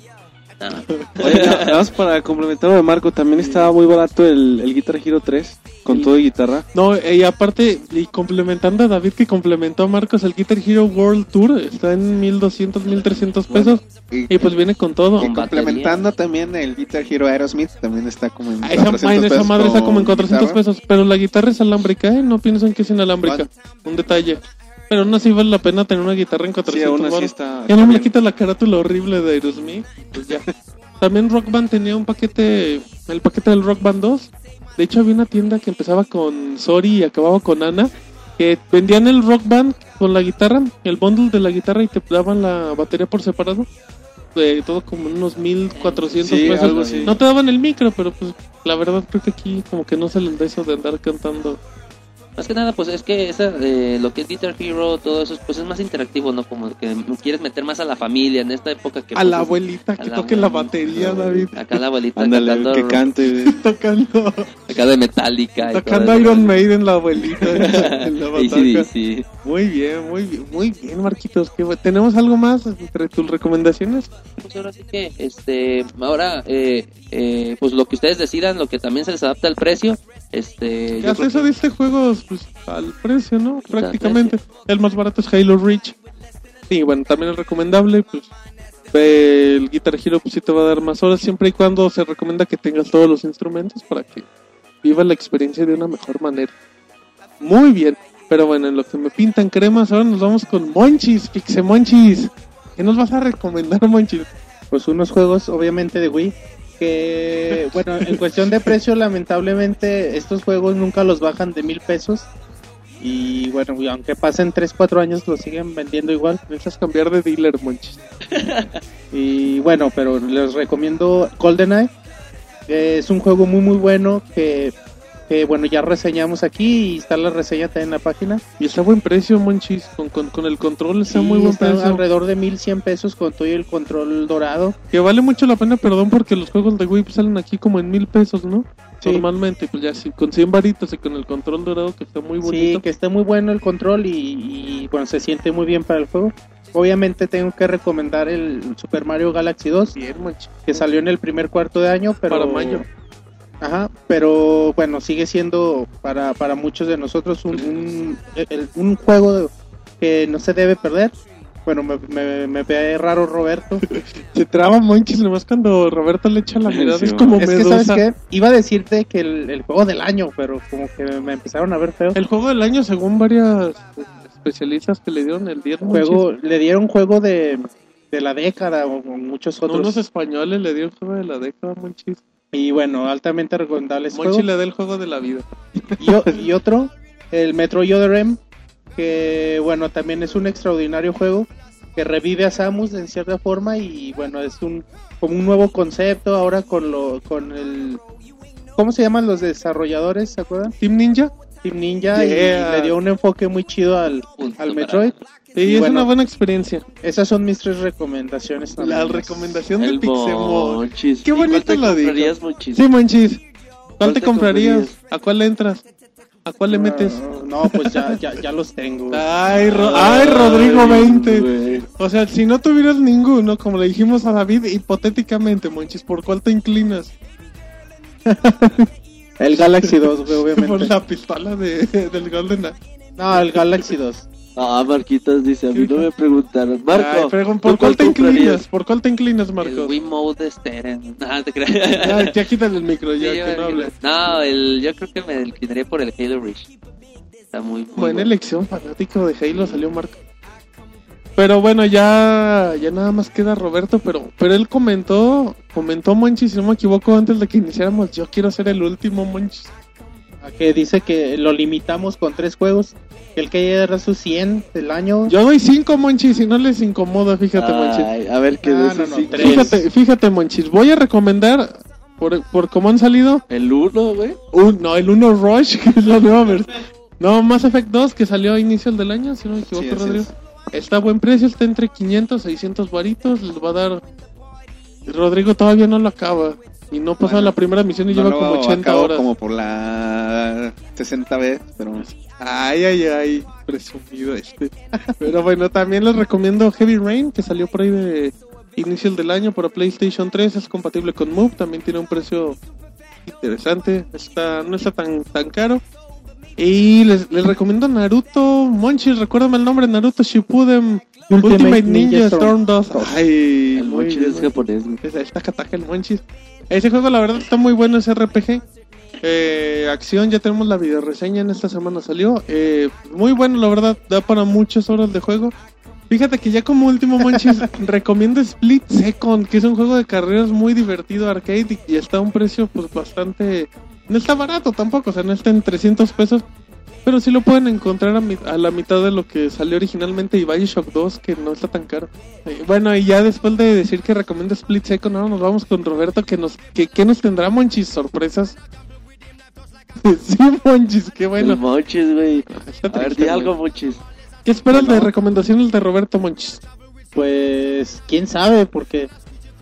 Nada. Oye, nada más para complementar lo de Marco, también estaba muy barato el, el Guitar Hero 3 con todo y guitarra. No, eh, y aparte, y complementando a David que complementó a Marcos, el Guitar Hero World Tour está en 1200, 1300 pesos. Y, Y pues viene con todo. y complementando también el Guitar Hero Aerosmith, también está como en Ah, Esa, 400 esa pesos madre está como en 400 guitarra. pesos, pero la guitarra es alámbrica, ¿eh? No piensen que es inalámbrica. Un detalle. Pero aún así vale la pena tener una guitarra en Sí, 400 aún así varos. está. Ya no me quita la carátula horrible de Aerosmith. Pues ya. También Rock Band tenía un paquete, el paquete del Rock Band 2. De hecho, había una tienda que empezaba con Sori y acababa con Ana. Que vendían el Rock Band con la guitarra, el bundle de la guitarra y te daban la batería por separado. De todo como unos 1400 Sí, pesos. algo así. No te daban el micro, pero pues la verdad creo que aquí como que no se les da eso de andar cantando. Más que nada, pues es que esa, eh, lo que es Guitar Hero, todo eso, pues es más interactivo, ¿no? Como que quieres meter más a la familia en esta época que... A pues, la abuelita a que la toque la batería, David. Acá la abuelita Ándale, cantando, que cante. Tocando, acá de Metallica. tocando. Iron Maiden la abuelita en la, bataca. AC/DC. Muy bien, muy bien, muy bien, Marquitos. bueno. ¿Tenemos algo más entre tus recomendaciones? Pues ahora sí que, este, ahora, eh, eh, pues lo que ustedes decidan, lo que también se les adapta al precio, este... ¿Qué yo hace creo eso que- de este juego? Pues al precio, ¿no? Prácticamente. El más barato es Halo Reach. Sí, bueno, también es recomendable. Pues el Guitar Hero pues, sí te va a dar más horas siempre y cuando se recomienda que tengas todos los instrumentos para que viva la experiencia de una mejor manera. Muy bien. Pero bueno, en lo que me pintan cremas, ahora nos vamos con Monchis, Pixemonchis. ¿Qué nos vas a recomendar, Monchis? pues unos juegos obviamente de Wii que bueno en cuestión de precio lamentablemente estos juegos nunca los bajan de mil pesos. Y bueno aunque pasen 3 4 años los siguen vendiendo igual. Necesitas cambiar de dealer, Monchis. y bueno pero les recomiendo GoldenEye. Que es un juego muy muy bueno que, que, bueno ya reseñamos aquí y está la reseña también en la página Y está a buen precio, Monchis. Con, con, con el control está Sí, muy buen está precio. alrededor de 1100 pesos con todo y el control dorado Que vale mucho la pena, perdón, porque los juegos de Wii salen aquí como en mil pesos, ¿no? Sí. Normalmente, pues ya sí, con 100 varitos y con el control dorado que está muy Sí, bonito. que está muy bueno el control y, y, bueno, se siente muy bien para el juego. Obviamente tengo que recomendar el Super Mario Galaxy 2, Bien, que salió en el primer cuarto de año, pero Para mayo. Ajá, pero bueno, sigue siendo para, para muchos de nosotros un, un, el- un juego que no se debe perder. Bueno, me, me, me ve raro Roberto. Se traba Monchis nomás cuando Roberto le echa la mirada. Sí, es como es que. ¿sabes qué? Iba a decirte que el, el juego del año, pero como que me empezaron a ver feo. El juego del año, según varias especialistas que le dieron el 10 juego, le dieron juego de, de la década o o muchos No, otros. unos españoles le dieron juego de la década, Monchis. Y bueno, altamente recomendable ese Monchis juego. le da el juego de la vida. Y, otro, el Metro Other M, que bueno, también es un extraordinario juego que revive a Samus en cierta forma y bueno, es un como un nuevo concepto ahora con lo con el ¿cómo se llaman los desarrolladores? ¿Se acuerdan? Team Ninja. Team Ninja Yeah. y le dio un enfoque muy chido al, al Metroid. Sí, Y es bueno, una buena experiencia. Esas son mis tres recomendaciones. La también. recomendación de El Pixemon. Monchis. Qué ¿Y cuál bonito lo Monchis? Sí, Monchis. ¿Cuál ¿Cuál te te comprarías? comprarías? ¿A cuál le entras? ¿A ¿A cuál le metes? No, pues ya, ya, ya los tengo. Ay, Ro- ay, Rodrigo 20. O sea, si no tuvieras ninguno, como le dijimos a David, hipotéticamente, Monchis, ¿por cuál te inclinas? El Galaxy 2, güey, Por obviamente. la pistola de, del Golden. No, el Galaxy 2. Ah, Marquitos dice, a mí no me preguntaron. Marco, Ay, pregun- ¿tú ¿por cuál te comprarías? inclinas? ¿Por cuál te inclinas, El Marcos? Wiimote Steren. No, te Ya, creas. ya quítale el micro, ya Sí, que no yo- hable. No, el, yo creo que me inclinaría por el Halo Reach. Está muy, muy Buena bueno. elección, fanático de Halo salió Marco. Pero bueno, ya, ya nada más queda Roberto, pero, pero él comentó, comentó Monchis, si no me equivoco, antes de que iniciáramos, yo quiero ser el último Monchis. A Que dice que lo limitamos con tres juegos. Que el que llega a sus 100 del año. Yo doy cinco Monchis, si no les incomoda, fíjate Monchis. Ay, a ver qué Ah, no, no. Fíjate, fíjate Monchis, voy a recomendar, por, por cómo han salido, El uno, güey. un, no, el 1 Rush, que es la nueva versión. No, Mass Effect 2, que salió a inicios del año, si no me equivoco, Sí, Rodrigo. es. Está a buen precio, está entre 500 600 varitos, les va a dar... Rodrigo todavía no lo acaba. Y no pasa Bueno, la primera misión y No lleva como 80 acabo horas. como por la 60 vez, pero Ay, ay, ay, presumido este. Pero bueno, también les recomiendo Heavy Rain, que salió por ahí de inicio del año para PlayStation 3, es compatible con Move, también tiene un precio interesante, está no está tan tan caro. Y les, les recomiendo Naruto Monchis, recuérdame el nombre, Naruto Shippuden Ultimate, Ninja, Storm 2. Ay, El bien, es japonés, güey. es- Está Kataka el Monchis. Ese juego la verdad está muy bueno, ese RPG. Eh, acción, ya tenemos la video reseña en esta semana salió. Eh, muy bueno, la verdad, da para muchas horas de juego. Fíjate que ya como último Monchis recomiendo Split Second, que es un juego de carreras muy divertido, arcade, y, y está a un precio pues bastante... No está barato tampoco, o sea, no está en 300 pesos, pero sí lo pueden encontrar a, mi- a la mitad de lo que salió originalmente y Bioshock 2, que no está tan caro. Eh, bueno, y ya después de decir que recomiendo Split Second, ahora nos vamos con Roberto, que nos, que, que nos tendrá Monchis sorpresas. sí, Monchis, qué El bueno. mochis, güey. Está A ver, di algo, güey. mochis. ¿Qué esperas Bueno. de recomendaciones de Roberto Monchis? Pues quién sabe, porque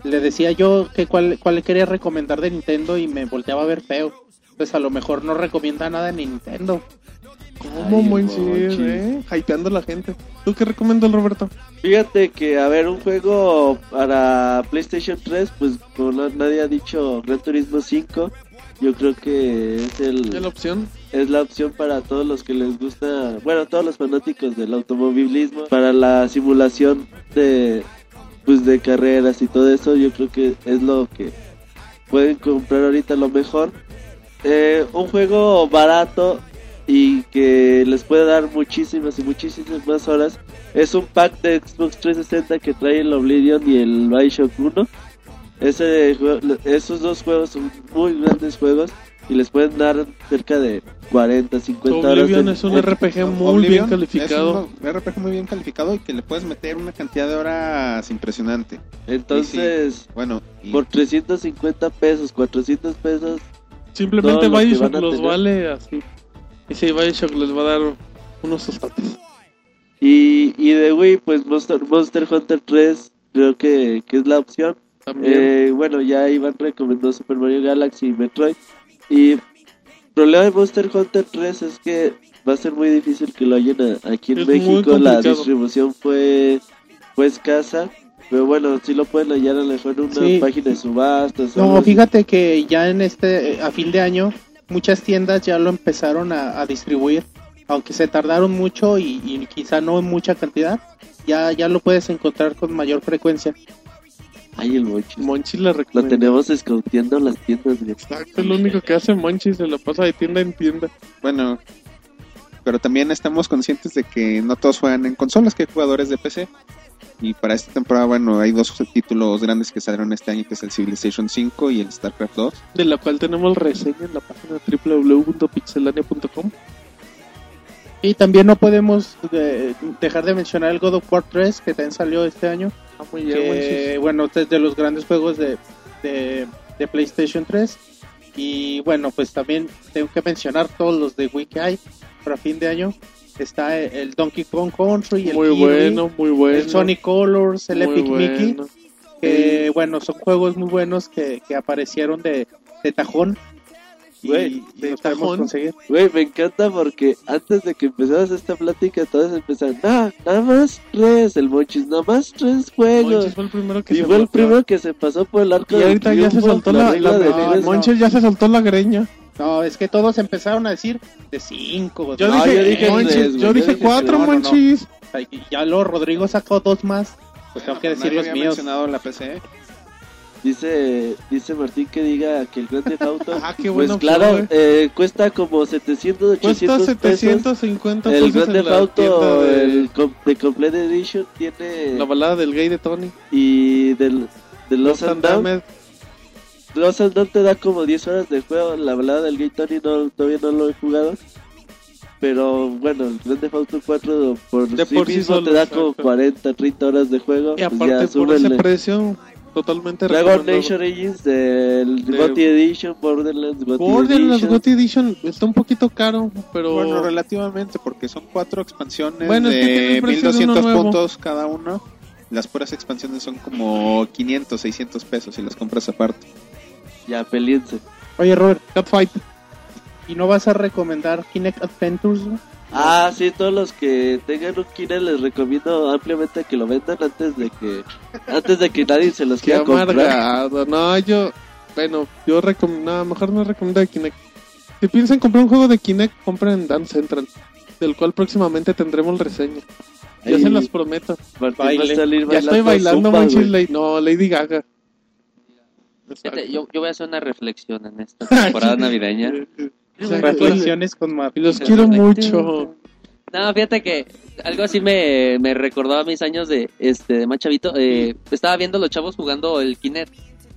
le decía yo que cuál, cuál le quería recomendar de Nintendo y me volteaba a ver feo. Pues a lo mejor no recomienda nada de Nintendo. ¿Cómo. Eh? Hypeando a la gente. ¿Tú qué recomiendas, Roberto? Fíjate que, a ver, un juego para PlayStation 3, pues como no- nadie ha dicho Gran Turismo 5, yo creo que es ¿Ya el la opción? es la opción para todos los que les gusta, bueno, todos los fanáticos del automovilismo, para la simulación de pues de carreras y todo eso, yo creo que es lo que pueden comprar ahorita lo mejor. Eh, un juego barato y que les puede dar muchísimas y muchísimas más horas. Es un pack de Xbox 360 que trae el Oblivion y el Bioshock 1. Ese esos dos juegos son muy grandes juegos y les pueden dar cerca de 40, 50 horas. Oblivion en- es un RPG muy Oblivion bien calificado. Es un RPG muy bien calificado y que le puedes meter una cantidad de horas impresionante. Entonces, Bueno, y por 350 pesos, 400 pesos, Simplemente todo lo que Bioshock los tener. vale así. Y sí, Bioshock les va a dar unos tostates. Y, y de Wii, pues Monster, Monster Hunter 3 creo que, que es la opción. Eh, bueno, ya Iván recomendó Super Mario Galaxy y Metroid. Y el problema de Monster Hunter 3 es que va a ser muy difícil que lo hayan aquí en Es México. La distribución fue, fue escasa. Pero bueno, sí lo pueden hallar a lo mejor en una Sí. página de subastas. algo No, así. fíjate que ya en este, eh, a fin de año, muchas tiendas ya lo empezaron a, a distribuir, aunque se tardaron mucho y, y quizá no en mucha cantidad, ya, ya lo puedes encontrar con mayor frecuencia. Ay, el Monchis. Monchis le Lo tenemos escauteando las tiendas. güey. Exacto, es lo único que hace Monchis, se la pasa de tienda en tienda. bueno, pero también estamos conscientes de que no todos juegan en consolas, que hay jugadores de PC. Y para esta temporada, bueno, hay dos títulos grandes que salieron este año, que es el Civilization 5 y el StarCraft 2. De la cual tenemos reseña en la página www.pixelania.com. Y también no podemos eh, dejar de mencionar el God of War 3, que también salió este año, Ah, muy bien, que bueno, es de los grandes juegos de, de, de PlayStation 3. Y bueno, pues también tengo que mencionar todos los de Wii que hay para fin de año. Está el Donkey Kong Country, el Muy Kirby, bueno, muy bueno. el Sonic Colors, el muy Epic Mickey, que bueno, son juegos muy buenos que, que aparecieron de, de tajón Güey, y de tajón. conseguir. Güey, me encanta porque antes de que empezamos esta plática, todos empezaron, no, nada más tres, el Monchis, nada más tres juegos. Monchis fue el primero que Y se fue el primero que se pasó por el arco Y ahorita ya se soltó la, la- no, tres. Monchis ya se soltó la greña. No, es que todos empezaron a decir de cinco. Yo No, dije, yo dije Monchis, tres, güey, yo yo dije dije cuatro. No, y ya lo Rodrigo sacó dos más. Pues tengo que decir los había míos. mencionado la PC. Dice, dice Martín que diga que el Grand Theft Auto, Ah, qué pues buena opción, claro, güey. eh, cuesta como 700, 800 Cuesta pesos. 750 El pesos Grand en Theft la Auto, de el com- de Complete Edition, tiene... la balada del gay de Tony. Y del, de Los and Los and Down te da como 10 horas de juego. La balada del Gay Tony no, todavía no lo he jugado. Pero bueno, el Grand Theft Auto 4 por, De sí por sí mismo solo, te da como exacto. 40, 30 horas de juego. Y pues aparte ya por ese precio, totalmente Dragon. Nation Origins del De- GOTY Edition, Borderlands GOTY Borderlands Edition. GOTY Edition está un poquito caro, pero Bueno, relativamente, porque son cuatro expansiones Bueno, es que tiene de el precio de uno 1200 nuevo. puntos cada uno. Las puras expansiones son como 500, 600 pesos si las compras aparte. Ya, peleense. Oye, Robert, Catfight. ¿y no vas a recomendar Kinect Adventures? güey? Ah, sí, todos los que tengan un Kinect les recomiendo ampliamente que lo vendan antes de que antes de que nadie se los Qué quiera comprar. amargado. No, yo, bueno, yo recomiendo, no, mejor no recomiendo Kinect. Si piensan comprar un juego de Kinect, compren Dance Central, del cual próximamente tendremos reseña. Ya Ahí se los prometo. Martín va a salir Ya estoy bailando, zumba. Lady- no, Lady Gaga. Fíjate, yo, yo voy a hacer una reflexión en esta temporada navideña. Reflexiones con los quiero mucho. No, fíjate que algo así me, me recordó a mis años de este de más chavito. Eh, estaba viendo a los chavos jugando el Kinect.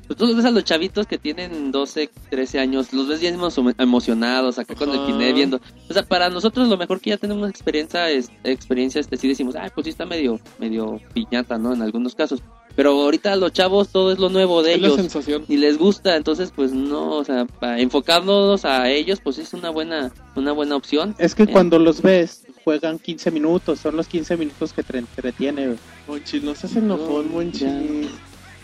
Pues tú los ves a los chavitos que tienen 12, 13 años, los ves bien emo- emocionados acá con el. Kinect viendo. O sea, para nosotros lo mejor que ya tenemos experiencia es experiencia este sí decimos, ay, pues sí está medio medio piñata, ¿no? En algunos casos. Pero ahorita los chavos todo es lo nuevo de Es la ellos sensación. y les gusta, entonces pues no, o sea, para enfocarnos a ellos pues es una buena una buena opción. Es que Eh, cuando los ves, juegan 15 minutos. Son los 15 minutos que te entretiene. Monchis, no seas enojón, No, Monchis. ya.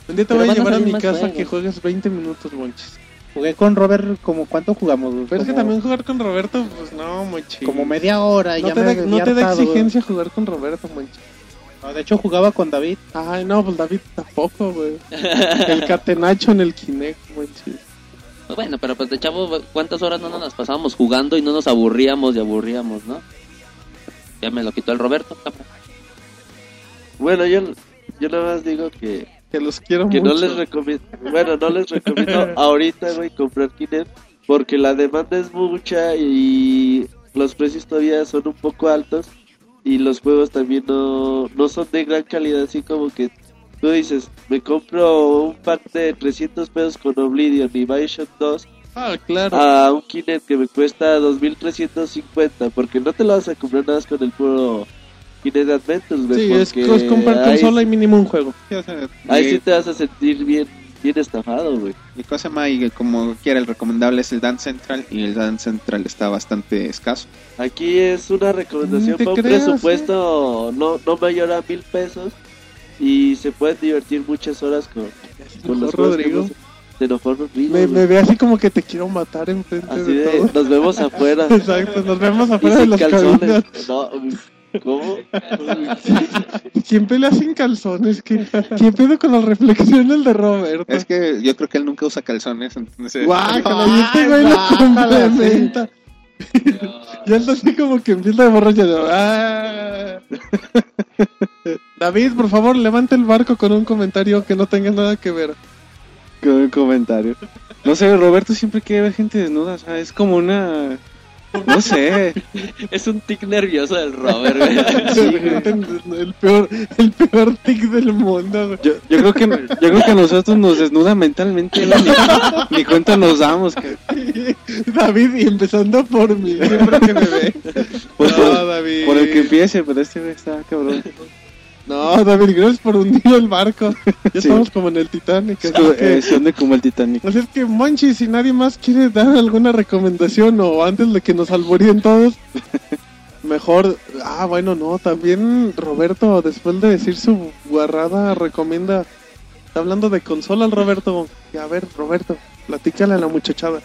Un día te voy a a llevar a salir mi casa juegos. que juegues 20 minutos, Monchis. Jugué con Robert, como ¿cuánto jugamos? Pero es que Como- también jugar con Roberto, pues no, Monchis. Como media hora. No ya te, me da, no te da exigencia jugar con Roberto, Monchis. No, de hecho, jugaba con David. Ay, no, pues David tampoco, güey. El catenacho en el Kinect. Pues bueno, pero pues de chavo, ¿cuántas horas no nos las pasábamos jugando y no nos aburríamos y aburríamos, no? Ya me lo quitó el Roberto. Bueno, yo, yo nada más digo que, Que los quiero que mucho. no les recomiendo, bueno, no les recomiendo ahorita, güey, comprar Kinect porque la demanda es mucha y los precios todavía son un poco altos y los juegos también no, no son de gran calidad, así como que tú dices, me compro un pack de 300 pesos con Oblivion y Bioshock 2 Ah, claro. a un Kinect que me cuesta 2350 porque no te lo vas a comprar nada más con el puro Kinect Adventures, sí, es, es comprar consola y mínimo un juego. Ahí sí te vas a sentir bien, bien estafado, güey. Y cosa más, y como quiera, el recomendable es el Dance Central y el Dance Central está bastante escaso. Aquí es una recomendación para un creas, presupuesto no, no mayor a mil pesos y se pueden divertir muchas horas con, con los Rodrigo. Se enojó Rodrigo, Me, ve así como que te quiero matar enfrente Así de, de, todo. nos vemos afuera. Exacto, nos vemos y afuera de sin los calzones. cabinas. No, ¿cómo? ¿Quién pelea sin calzones? ¿Qué- ¿Quién pedo con las reflexiones de Roberto? Es que yo creo que él nunca usa calzones, entonces... Guácala, y este güey lo guácala, complementa. Ya está así como que empieza de borracho. de, "Ah". David, por favor, levanta el barco con un comentario que no tenga nada que ver. Con un comentario. No sé, Roberto siempre quiere ver gente desnuda, o sea, es como una... No sé. Es un tic nervioso del Robert, güey. el peor, el peor tic del mundo. güey. Yo, yo creo que yo creo que a nosotros nos desnuda mentalmente, ni, ni cuenta nos damos. Que, David, y empezando por mí, siempre que me ve. Pues, no, por- David. por el que empiece, pero este está cabrón. No, David, gracias por hundir el barco. Ya Sí. estamos como en el Titanic. Es como- que- eh, como el Titanic. Así es que, Monchi, si nadie más quiere dar alguna recomendación o antes de que nos alboríen todos, mejor. Ah, bueno, no, también Roberto, después de decir su guarrada, recomienda. Está hablando de consolas, Roberto. Y a ver, Roberto, platícale a la muchachada.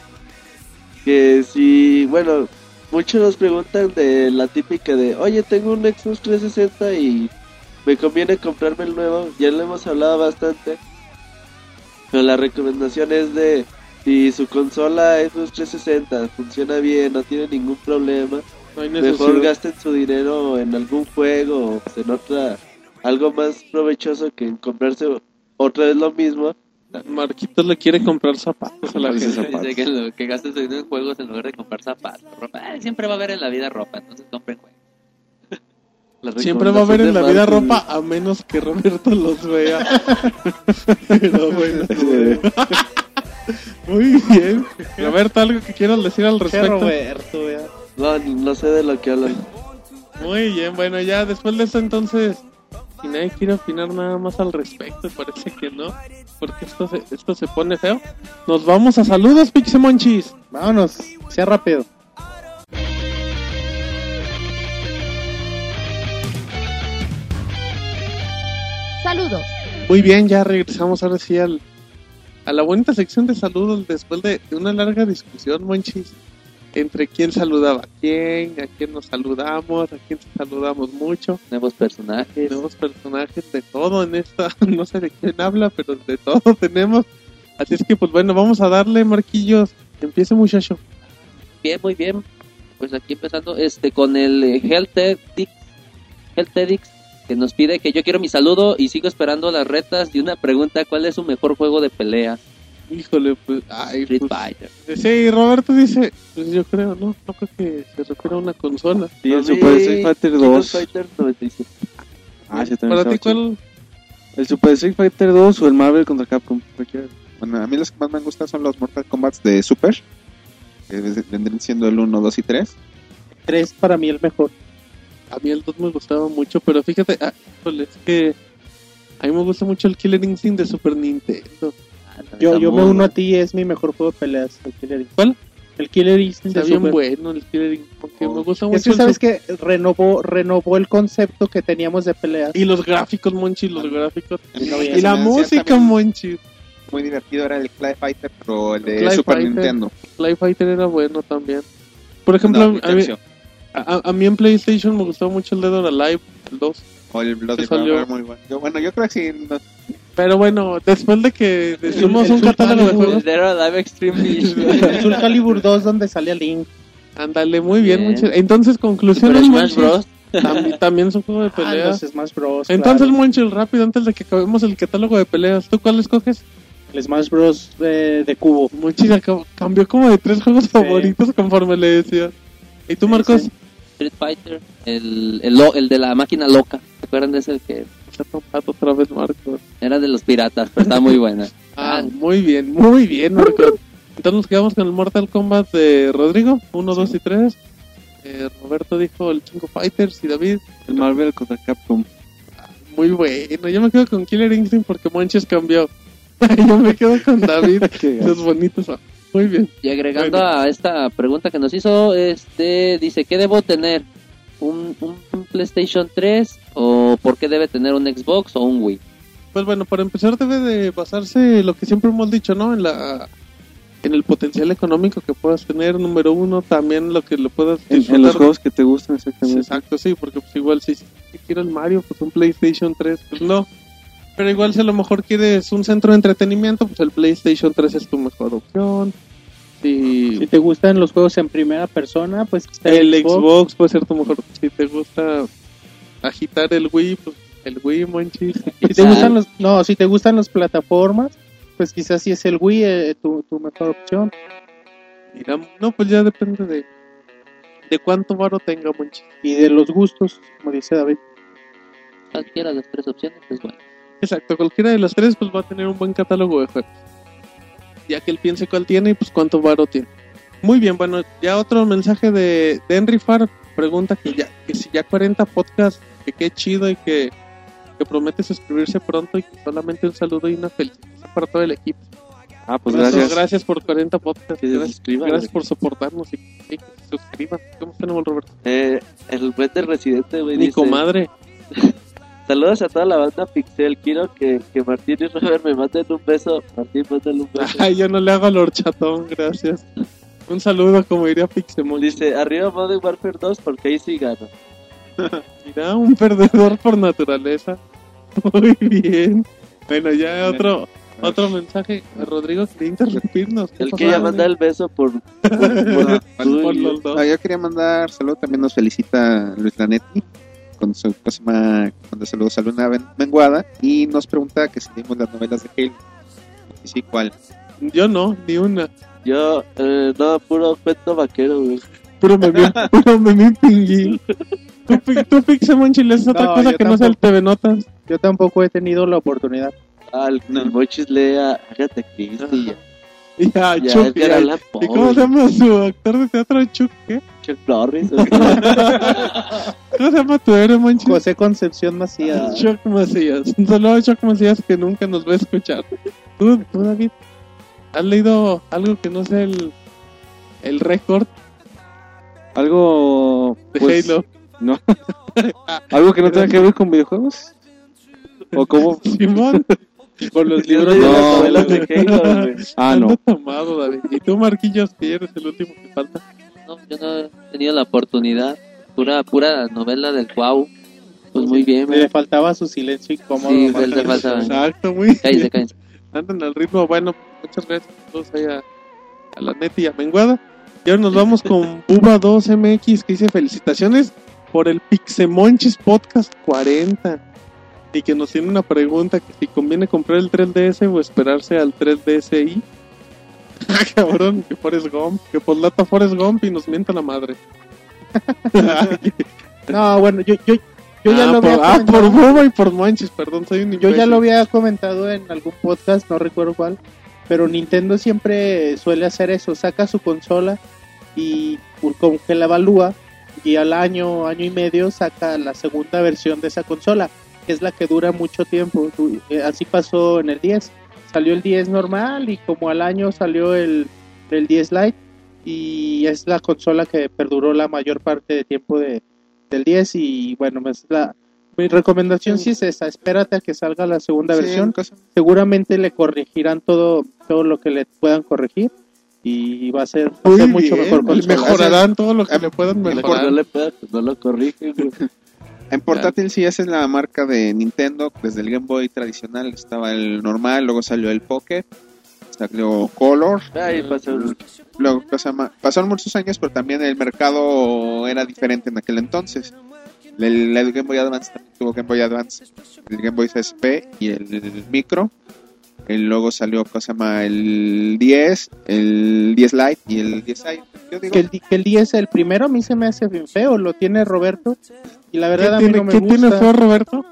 que si, bueno, muchos nos preguntan de la típica de, oye, tengo un Xbox 360 y me conviene comprarme el nuevo, ya lo hemos hablado bastante, pero la recomendación es de, si su consola Xbox 360 funciona bien, no tiene ningún problema, No mejor gasten su dinero en algún juego o en otra, algo más provechoso que en comprarse otra vez lo mismo. Marquitos le quiere comprar zapatos a la gente. zapatos. Que, que gastes dinero en juegos en lugar de comprar zapatos, ropa. Ah, siempre va a haber en la vida ropa, entonces compren juegos. Siempre va a haber en la vida ropa a menos que Roberto los vea. Pero bueno. Muy bien. Roberto, algo que quieras decir al respecto. Roberto. No, no sé de lo que hablan. Muy bien, bueno, ya después de eso entonces, si nadie quiere opinar nada más al respecto, parece que no, porque esto se, esto se pone feo. Nos vamos a saludos, Pixemonchis. Vámonos, sea rápido. Saludos. Muy bien, ya regresamos ahora sí al, a la bonita sección de saludos después de, de una larga discusión, Monchis, entre quién saludaba a quién, a quién nos saludamos, a quién saludamos mucho. Nuevos personajes. Nuevos personajes de todo en esta, no sé de quién habla, pero de todo tenemos. Así es que, pues bueno, vamos a darle, Marquillos. Empiece, muchacho. Bien, muy bien. Pues aquí empezando este con el eh, Heltedix, que nos pide que yo quiero mi saludo y sigo esperando las retas y una pregunta, ¿cuál es su mejor juego de pelea? Híjole, pues, ay, Street pues, Fighter. Sí, Roberto dice, pues yo creo, no, no creo que se refiere a una consola. Sí, el A mí, Super Street Fighter Street 2. Fighter 97. Ah, sí, también Para ti. ¿cuál? El Super Street Fighter 2 o el Marvel contra Capcom. cualquiera. Bueno, a mí los que más me gustan son los Mortal Kombat de Super. Que vendrían siendo el 1, 2 y 3. Tres para mí el mejor. A mí el 2 me gustaba mucho, pero fíjate, ah, es que a mí me gusta mucho el Killer Instinct de Super Nintendo. Ah, Yo, yo me uno a ti, es mi mejor juego de peleas. El Killer Instinct. ¿Cuál? El Killer Instinct Está bien Super. bueno el Killer Instinct, porque me gusta Es mucho que el sabes que renovó, renovó el concepto que teníamos de peleas. Y los gráficos, Monchi, los gráficos. Y no, Y la música, también Monchi. Muy divertido era el Clay Fighter, pero el de Clay Super Fighter. Nintendo. Fly Fighter era bueno también. Por ejemplo, No, a, mí, Tercio. A- a mí en PlayStation me gustaba mucho el Dead or Alive, el 2. O el Bloody. Roar, muy bueno. Yo, bueno, yo creo que sí. no- Pero bueno, después de que decimos el un catálogo de juegos, Dead or Alive Extreme. El Soul Calibur 2 donde salía Link. ándale muy bien, Bien. Monchi. Entonces, conclusión Super del Smash Bros. También, también es un juego de Ah, peleas. los Smash Bros. Entonces, claro. Monchi, rápido, antes de que acabemos el catálogo de peleas, ¿tú cuál escoges? el Smash Bros. de, de cubo. Monchi acab- cambió como de tres juegos favoritos conforme le decía. ¿Y tú, Marcos? sí. Street Fighter, el, el, el de la máquina loca. ¿Se acuerdan de ese que otra vez, Marcos. era de los piratas, pero estaba muy buena? Ah, muy bien, muy bien, Marcos. Entonces nos quedamos con el Mortal Kombat de Rodrigo, 1, 2 y 3. Eh, Roberto dijo el King of Fighters y David, El Marvel contra Capcom. muy bueno. Yo me quedo con Killer Instinct porque Monches cambió. Yo me quedo con David, los bonitos. Muy bien. Y agregando a esta pregunta que nos hizo, este dice, ¿qué debo tener? ¿Un, un PlayStation 3 o por qué debe tener un Xbox o un Wii? Pues bueno, para empezar debe de basarse lo que siempre hemos dicho, ¿no? En la en el potencial económico que puedas tener, número uno, también lo que lo puedas En, en los juegos que te gustan exactamente. Exacto, sí, porque pues igual si, si quiero el Mario, pues un PlayStation 3, pues no. Pero igual si a lo mejor quieres un centro de entretenimiento, pues el PlayStation 3 es tu mejor opción. Si Si te gustan los juegos en primera persona, pues está el Xbox puede ser tu mejor. Si te gusta agitar el Wii, pues el Wii, monchis. Si te gustan los, no, si te gustan las plataformas, pues quizás si es el Wii eh, tu, tu mejor opción. Mira, no, pues ya depende de de cuánto varo tenga, monchis. Y de los gustos, como dice David. Cualquiera de las tres opciones es bueno. Exacto, cualquiera de las tres pues va a tener un buen catálogo de juegos. Ya que él piense cuál tiene y pues cuánto varo tiene. Muy bien, bueno, ya otro mensaje de, de Henry Farr pregunta que ya que si ya 40 podcasts, que qué chido y que, que promete suscribirse pronto y que solamente un saludo y una felicitación para todo el equipo. Ah, pues gracias. gracias. Gracias por 40 podcasts. Que gracias, por soportarnos y, y que se suscriban. ¿Cómo tenemos, Roberto? Eh, el buen del residente, güey, Mi dice, comadre. Saludos a toda la banda Pixel. Quiero que, que Martín y Robert me manden un beso. Martín, mándale un beso. Ay, yo no le hago al horchatón, gracias. Un saludo, como diría Pixemon. Dice, arriba Modern Warfare 2 porque ahí sí gano. Mira, un perdedor por naturaleza. Muy bien. Bueno, ya otro otro mensaje. Rodrigo, quería interrumpirnos. ¿Qué Él quería mandar el beso por... Bueno, Por los dos. Ah, yo quería mandar saludos, también nos felicita Luis Lanetti con su próxima, cuando saludos a Luna Ben- Menguada y nos pregunta que si leímos las novelas de Halo. Y sí, ¿cuál? Yo no, ni una. Yo, eh, no, puro cuento vaquero, güey. Puro memín, puro memín pinguín. Tú, tú Pixemon Chile, es otra No, cosa que no sea el. TV Notas. Yo tampoco he tenido la oportunidad. Ah, el, No. el Mochis lea Agatha Christie. Y ya, Ya, Chuck, ¿Y cómo se llama su actor de teatro? Chuck, ¿qué? Chuck Norris. ¿Cómo se llama tu héroe, Monchi? José Concepción Macías. Chuck Macías. Un saludo a Chuck Macías que nunca nos va a escuchar. ¿Tú, tú, David? ¿Has leído algo que no sea el, el récord Algo. de pues, Halo? No. Algo que no tenga que ver con videojuegos. ¿O cómo? Simón. Por los libros leí de las No. novelas de Halo, güey. Ah, no. tomado, David. ¿Y tú, Marquillos, que eres el último que falta? No, yo no he tenido la oportunidad. Pura, pura novela del Cuau. Pues muy bien, Le faltaba su silencio incómodo. Sí, le faltaba. Exacto, muy Cállense, bien. cállense. Andan al ritmo. Bueno, muchas gracias a todos ahí a, a la neta y a Menguada. Y ahora nos vamos con Buba2MX que dice felicitaciones por el Pixemonchis Podcast 40. Y que nos tiene una pregunta que si conviene comprar el 3DS o esperarse al 3DSi. Ah, Cabrón, que Forrest Gump, que por lata Forrest Gump y nos mienta la madre. No, bueno, yo, yo, yo ya ah, lo por, había ah, por y por Monchis, perdón, soy un Yo ya lo había comentado en algún podcast, no recuerdo cuál, pero Nintendo siempre suele hacer eso, saca su consola y como que la evalúa y al año, año y medio saca la segunda versión de esa consola, que es la que dura mucho tiempo. Eh, Así pasó en el 10. Salió el 10 normal y como al año salió el, el 10 Lite y es la consola que perduró la mayor parte de tiempo de, del 10 y bueno, es la, mi recomendación sí es esa, espérate a que salga la segunda Sí, versión, seguramente le corregirán todo todo lo que le puedan corregir y va a ser, va a ser mucho bien, mejor consola. mejorarán todo lo que le puedan Mejor mejorar. no le pueda, no lo corrige, güey. En portátil sí, esa es la marca de Nintendo. Desde el Game Boy tradicional estaba el normal, luego salió el Pocket, salió Color. Ahí pasó. Luego, pasaron muchos años, pero también el mercado era diferente en aquel entonces. El, el Game Boy Advance también tuvo Game Boy Advance, el Game Boy CSP y el, Micro. El luego salió cosa se llama el 10, el 10 Lite y el 10i. Yo digo, que el, que el 10 el primero a mí se me hace bien feo, lo tiene Roberto y la verdad ¿Qué a mí tiene, no me qué gusta. tiene feo Roberto?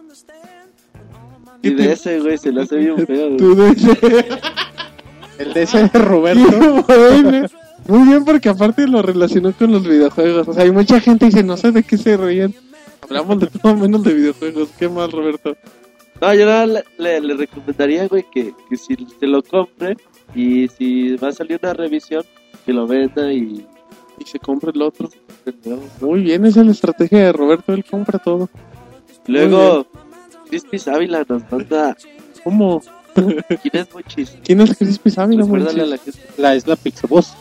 Y de ese, güey, se lo hace bien feo, güey. Tú de El de ese de Roberto. Muy bien, porque aparte lo relacionó con los videojuegos. O sea, hay mucha gente que dice, no sé de qué se ríen. Hablamos de todo menos de videojuegos. Qué mal, Roberto. No, yo no, le, le, le recomendaría, güey, que, que si se lo compre y si va a salir una revisión, que lo venda y... Y se compra el otro. Muy bien, esa es la estrategia de Roberto. Él compra todo. Luego, Crispis Ávila nos manda... ¿Cómo? ¿Quién es Mochis? ¿Quién es Crispy Ávila, a Monchis? la. La es la Pixaboss.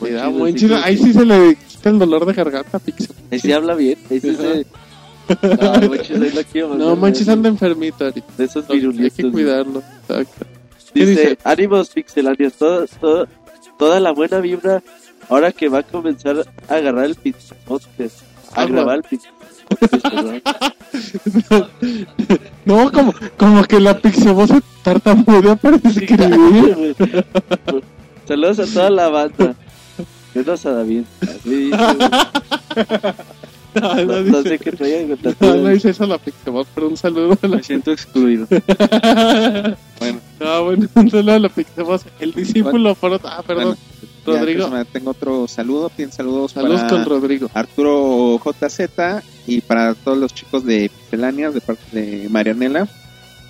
Mira, Monchis, Monchis, Ahí sí se le quita el dolor de garganta, Pixel. Ahí sí habla bien, ahí sí se... No, Monchis, ahí lo quiero. No, Monchis anda enfermito ahorita. De esos Hay virulitos. que cuidarlo. Exacto. ¿Qué Dice, dice? ánimos pixelanios, todo, todo, toda la buena vibra ahora que va a comenzar a agarrar el pizza podcast, a Ah, grabar el pizza. No, como, como que la Pixaboss se tartamudea para escribir. Saludos a toda la banda. Menos a David. Así. No, no no, dice- sé qué traigan con No, no dice eso la Pixaboss, pero un saludo a la Me siento excluido. Bueno. No, bueno, un saludo a la Pixaboss. El discípulo, por otro- ah, perdón, ya, Rodrigo. cosa ma- tengo otro saludo. Piden saludos, Saludos para con Rodrigo. Arturo JZ y para todos los chicos de Pixelania de parte de Marianela,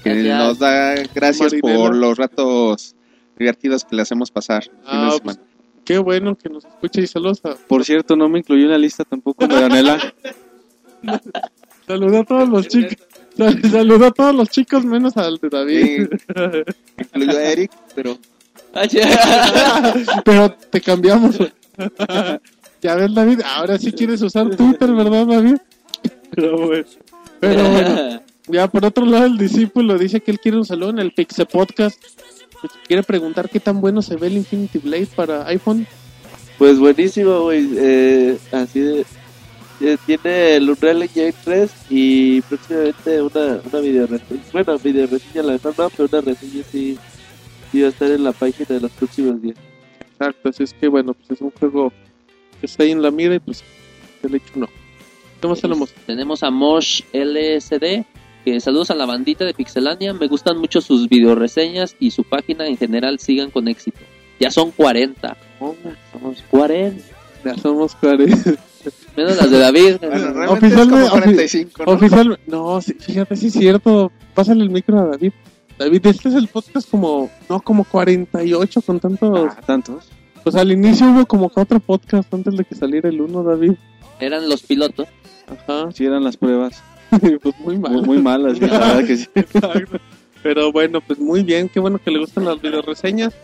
que Gracias. nos da gracias Marinela. por los ratos divertidos que le hacemos pasar. fin de Ah, pues, qué bueno que nos escuche y saludos a, Por cierto, no me incluyó en la lista tampoco Marianela. saluda a todos los chicos. Sal- Saluda a todos los chicos menos al de David. Incluyó a Eric, pero. Pero te cambiamos. ya ves, David, ahora sí quieres usar Twitter, ¿verdad, David? Pero bueno. Pero bueno. Ya, por otro lado, el discípulo dice que él quiere un saludo en el Pixel Podcast. Pues, quiere preguntar qué tan bueno se ve el Infinity Blade para iPhone. Pues buenísimo, güey. Eh, así de. eh, tiene el Unreal Engine 3 y próximamente una, una video reseña. Bueno, video reseña la verdad no, pero una reseña sí, sí va a estar en la página de los próximos días. Exacto, así es que bueno, pues es un juego que está ahí en la mira y pues que le echo un ojo. ¿Qué más tenemos? Tenemos a Mosh LSD. Que saludos a la bandita de Pixelania. Me gustan mucho sus videoreseñas y su página en general. Sigan con éxito. Ya son 40. Oh, somos 40. Ya somos 40. Menos las de David. Bueno, Oficialmente- como 45, ¿no? Oficial, no, sí, fíjate, sí es cierto. Pásale el micro a David. David, este es el podcast como, no, como 48 con tantos. Ah, tantos. Pues al inicio hubo como cuatro podcasts antes de que saliera el uno, David. Eran los pilotos. Ajá, Sí, eran las pruebas. pues muy mal. Muy, muy malas, la verdad que sí. Exacto. Pero bueno, pues muy bien, qué bueno que le gustan las videoreseñas.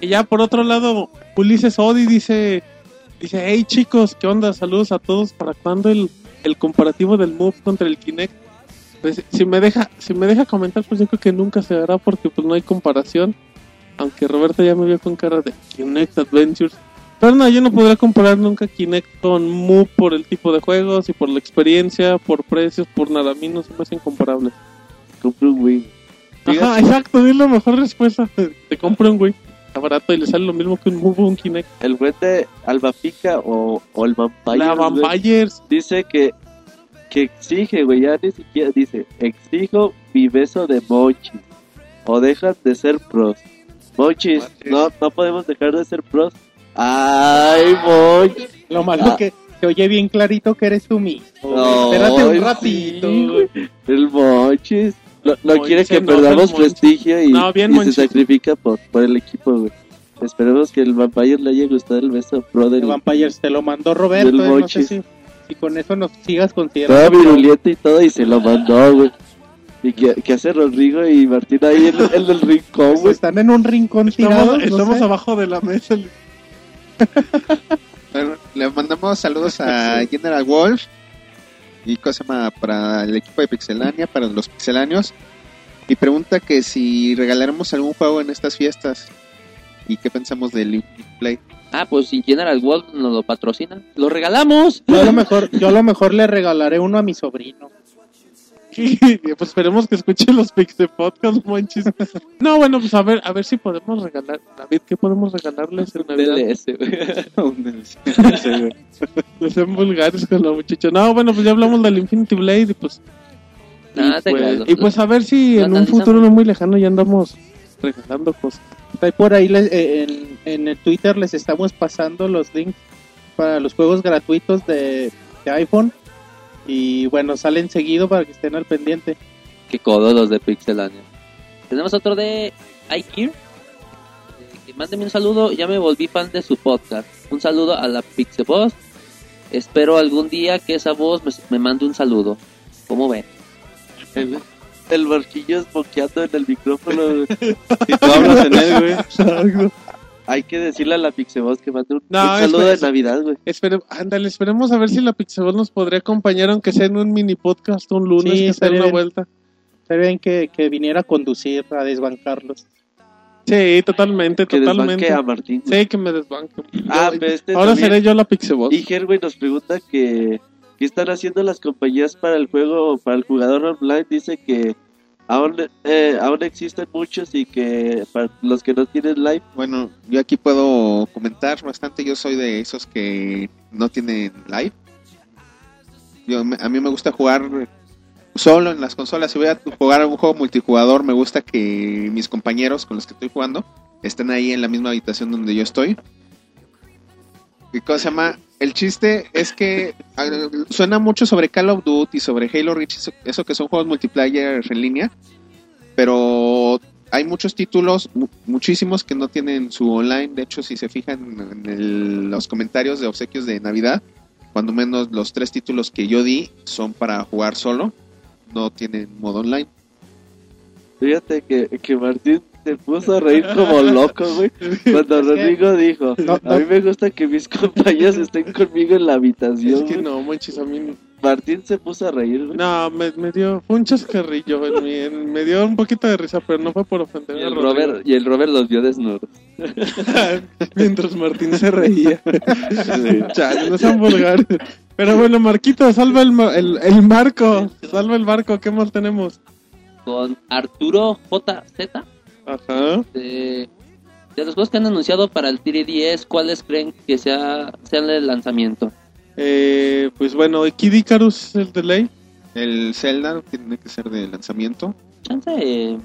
Y ya por otro lado, Ulises Odi dice, dice, hey chicos, ¿qué onda? Saludos a todos. ¿Para cuándo el, el comparativo del Move contra el Kinect? Pues si me deja, si me deja comentar, pues yo creo que nunca se hará porque pues no hay comparación. Aunque Roberto ya me vio con cara de Kinect Adventures. Pero no, yo no podría comparar nunca Kinect con Move por el tipo de juegos y por la experiencia, por precios, por nada. A mí no se me comparables. Compré un Wii. Ajá, exacto, es la mejor respuesta. Te compra un Wii, está barato y le sale lo mismo que un Move o un Kinect. El buen de Albafica o, o el Vampire. La güey, Vampires, Dice que, que exige, güey, ya ni siquiera dice, exijo mi beso de Monchis. O dejas de ser pros. Monchis. no, no podemos dejar de ser pros. Ay, Monchis. Lo malo Ah. que se oye bien clarito que eres tú mismo. No, Espérate un sí, ratito. güey. El Monchis. No, no quiere que perdamos el Monchis. prestigio y, No, bien, y se Monchis. sacrifica por, por el equipo, güey. Esperemos que el Vampire le haya gustado el beso pro del El Vampires te lo mandó Roberto. Del eh, no sé Monchis. si, si con eso nos sigas considerando. virulento y todo y se lo mandó, güey. ¿Y qué, qué hace Rodrigo y Martín ahí en, el- en el rincón, Pues güey? están en un rincón tirados. estamos, no estamos sé. abajo de la mesa. Bueno, le mandamos saludos a General Wolf y cosa más para el equipo de Pixelania, para los pixelanios. Y pregunta que si regalaremos algún juego en estas fiestas y qué pensamos del Play. Ah, pues si General World nos lo patrocina, lo regalamos. Yo a lo mejor, yo a lo mejor le regalaré uno a mi sobrino. pues esperemos que escuchen los Pixel Podcast, monchis. No, bueno, pues a ver, a ver si podemos regalar. David, ¿qué podemos regalarles en Navidad? DLS, güey. No sean vulgares con los muchachos. No, bueno, pues ya hablamos del Infinity Blade y pues. y, Ah, te pues y pues a ver si en un futuro no muy lejano ya andamos regalando cosas. Ahí por ahí eh, en, en el Twitter les estamos pasando los links para los juegos gratuitos de, de iPhone. Y bueno, salen seguido para que estén al pendiente. Qué codos los de Pixelania. Tenemos otro de iGear. Eh, Que mándenme un saludo. Ya me volví fan de su podcast. Un saludo a la Pixel Boss. Espero algún día que esa voz me, me mande un saludo. ¿Cómo ven? El, el barquillo boqueando en el micrófono. Y tú hablas en él, güey. Hay que decirle a la Pixeboss que mande un, No, un saludo de Navidad, güey. Espere, ándale, esperemos a ver si la Pixabol nos podría acompañar, aunque sea en un mini podcast un lunes, Sí, que sea estaría una vuelta. Estaría bien que, que viniera a conducir, a desbancarlos. Sí, totalmente, Que totalmente. desbanque a Martín. güey. Sí, que me desbanque. Ah, Yo- pero este Ahora también. seré yo la Pixabol. Y Herway nos pregunta que qué están haciendo las compañías para el juego, para el jugador online. Dice que aún, eh, aún existen muchos y que para los que no tienen live, Bueno, yo aquí puedo comentar bastante. Yo soy de esos que no tienen live. Yo, a mí me gusta jugar solo en las consolas. Si voy a jugar algún juego multijugador, me gusta que mis compañeros con los que estoy jugando estén ahí en la misma habitación donde yo estoy. ¿Qué cosa se llama? El chiste es que suena mucho sobre Call of Duty, sobre Halo Reach, eso, que son juegos multiplayer en línea, pero hay muchos títulos, mu- muchísimos que no tienen su online. De hecho, si se fijan en los comentarios de obsequios de Navidad, cuando menos los tres títulos que yo di son para jugar solo, no tienen modo online. fíjate que, que Martín se puso a reír como loco, güey. Cuando Rodrigo dijo, No, no. a mí me gusta que mis compañeros estén conmigo en la habitación. Es que güey". no, manches, a mí... Martín se puso a reír, güey. No, me, me dio... Fue un chascarrillo en mí, en- me dio un poquito de risa, pero no fue por ofender Y a el, Rodrigo. Robert, y el Robert los vio desnudos. Mientras Martín se reía. Chale, no sean vulgares. Pero bueno, Marquito, salva el, el, el barco. Salva el barco. ¿Qué más tenemos? Con Arturo JZ. Ajá. De, de los juegos que han anunciado para el 3DS, ¿cuáles creen que sea, sean el lanzamiento? Eh, pues bueno, Kid Icarus es el delay. El Zelda tiene que ser de lanzamiento. Chance eh,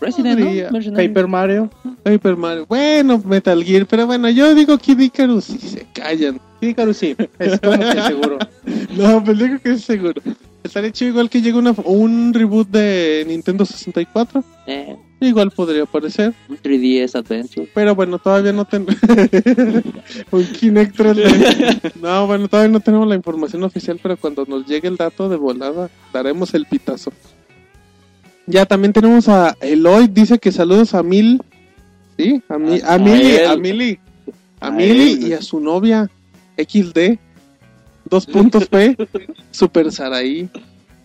Resident. Mercenary. Paper Mario. Paper Mario. Bueno, Metal Gear. Pero bueno, yo digo Kid Icarus y se callan. Sí, Icarus sí. Es como que seguro. No, pues digo que es seguro. Estaría chido igual que llegue una, un reboot de Nintendo 64. Eh, Igual podría aparecer. un 3DS Adventure. Pero bueno, todavía no tenemos un Kinect 3D. No, bueno, todavía no tenemos la información oficial, pero cuando nos llegue el dato de volada, daremos el pitazo. Ya también tenemos a Eloy, dice que saludos a Mil. Sí, a, mi, a, A- a Mili, él. a Mili. A, A Mili él. y a su novia XD. Dos puntos P. Super Saraí.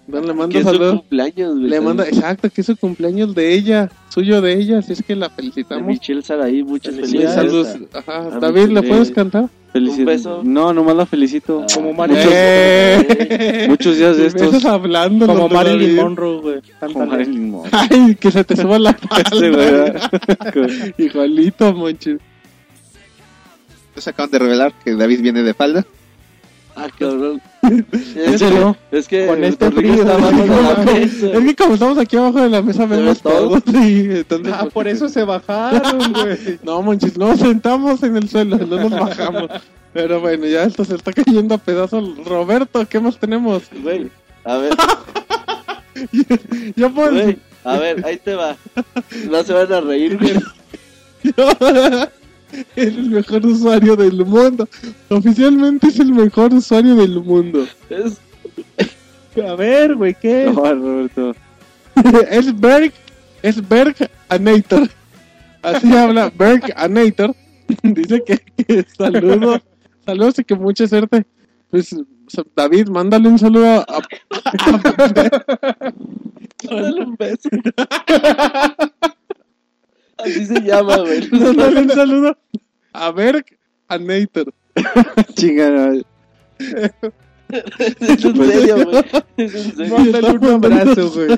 Le su saludos. cumpleaños, güey. Le manda, exacto, que es su cumpleaños de ella, suyo de ella, así es que la De felicitamos. Michelle Saraí, muchas felicidades. saludos. Ajá. a David, ¿le puedes cantar? Un beso. No, nomás la felicito. Como Ah, Marilyn, Eh. Muchos días de estos. hablando. como de Marilyn. Monroe, güey. Como. Marilyn Monroe. Ay, que se te suba la. ¿verdad? Igualito, monchis. Entonces acaban de revelar que David viene de falda. Ah, cabrón. ¿En Es serio? que, es que Con este frío, está abajo de la mesa. Es que como estamos aquí abajo de la mesa, ve vemos todo. Sí, entonces, Ah, por eso se bajaron, güey. No, monchis, no nos sentamos en el suelo, no nos bajamos. Pero bueno, ya esto se está cayendo a pedazos. Roberto, ¿qué más tenemos? Güey, a ver, Yo puedo. güey, a ver, ahí te va. No se van a reír, güey. Es el mejor usuario del mundo. Oficialmente es el mejor usuario del mundo. Es A ver, güey, ¿qué? No, Roberto. es Berg, es Berg Anator. Así habla Berg Anator. Dice que, que saludos, saludos y que mucha suerte. Pues David, mándale un saludo a, a- Dale un beso. Así se llama, güey. un saludo a Berg Anator. Chingada. Es en serio, güey. Es en serio. Mándale un abrazo, güey.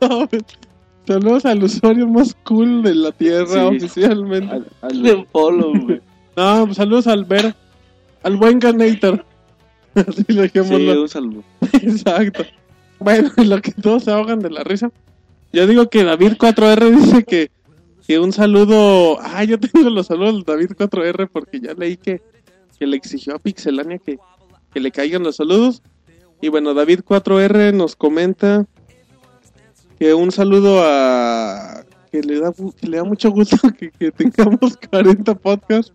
No, Saludos al usuario más cool de la tierra Sí. oficialmente. Al- al- Denle follow, güey. No, pues saludos al Berg, al buen Ganator. Así le Sí, dejémoslo. un saludo. Exacto. Bueno, en lo que todos se ahogan de la risa. Yo digo que David 4R dice que, que un saludo. Ah, yo tengo los saludos de David 4R porque ya leí que, que le exigió a Pixelania que, que le caigan los saludos. Y bueno, David 4R nos comenta que un saludo a. que le da, que le da mucho gusto que, tengamos 40 podcasts.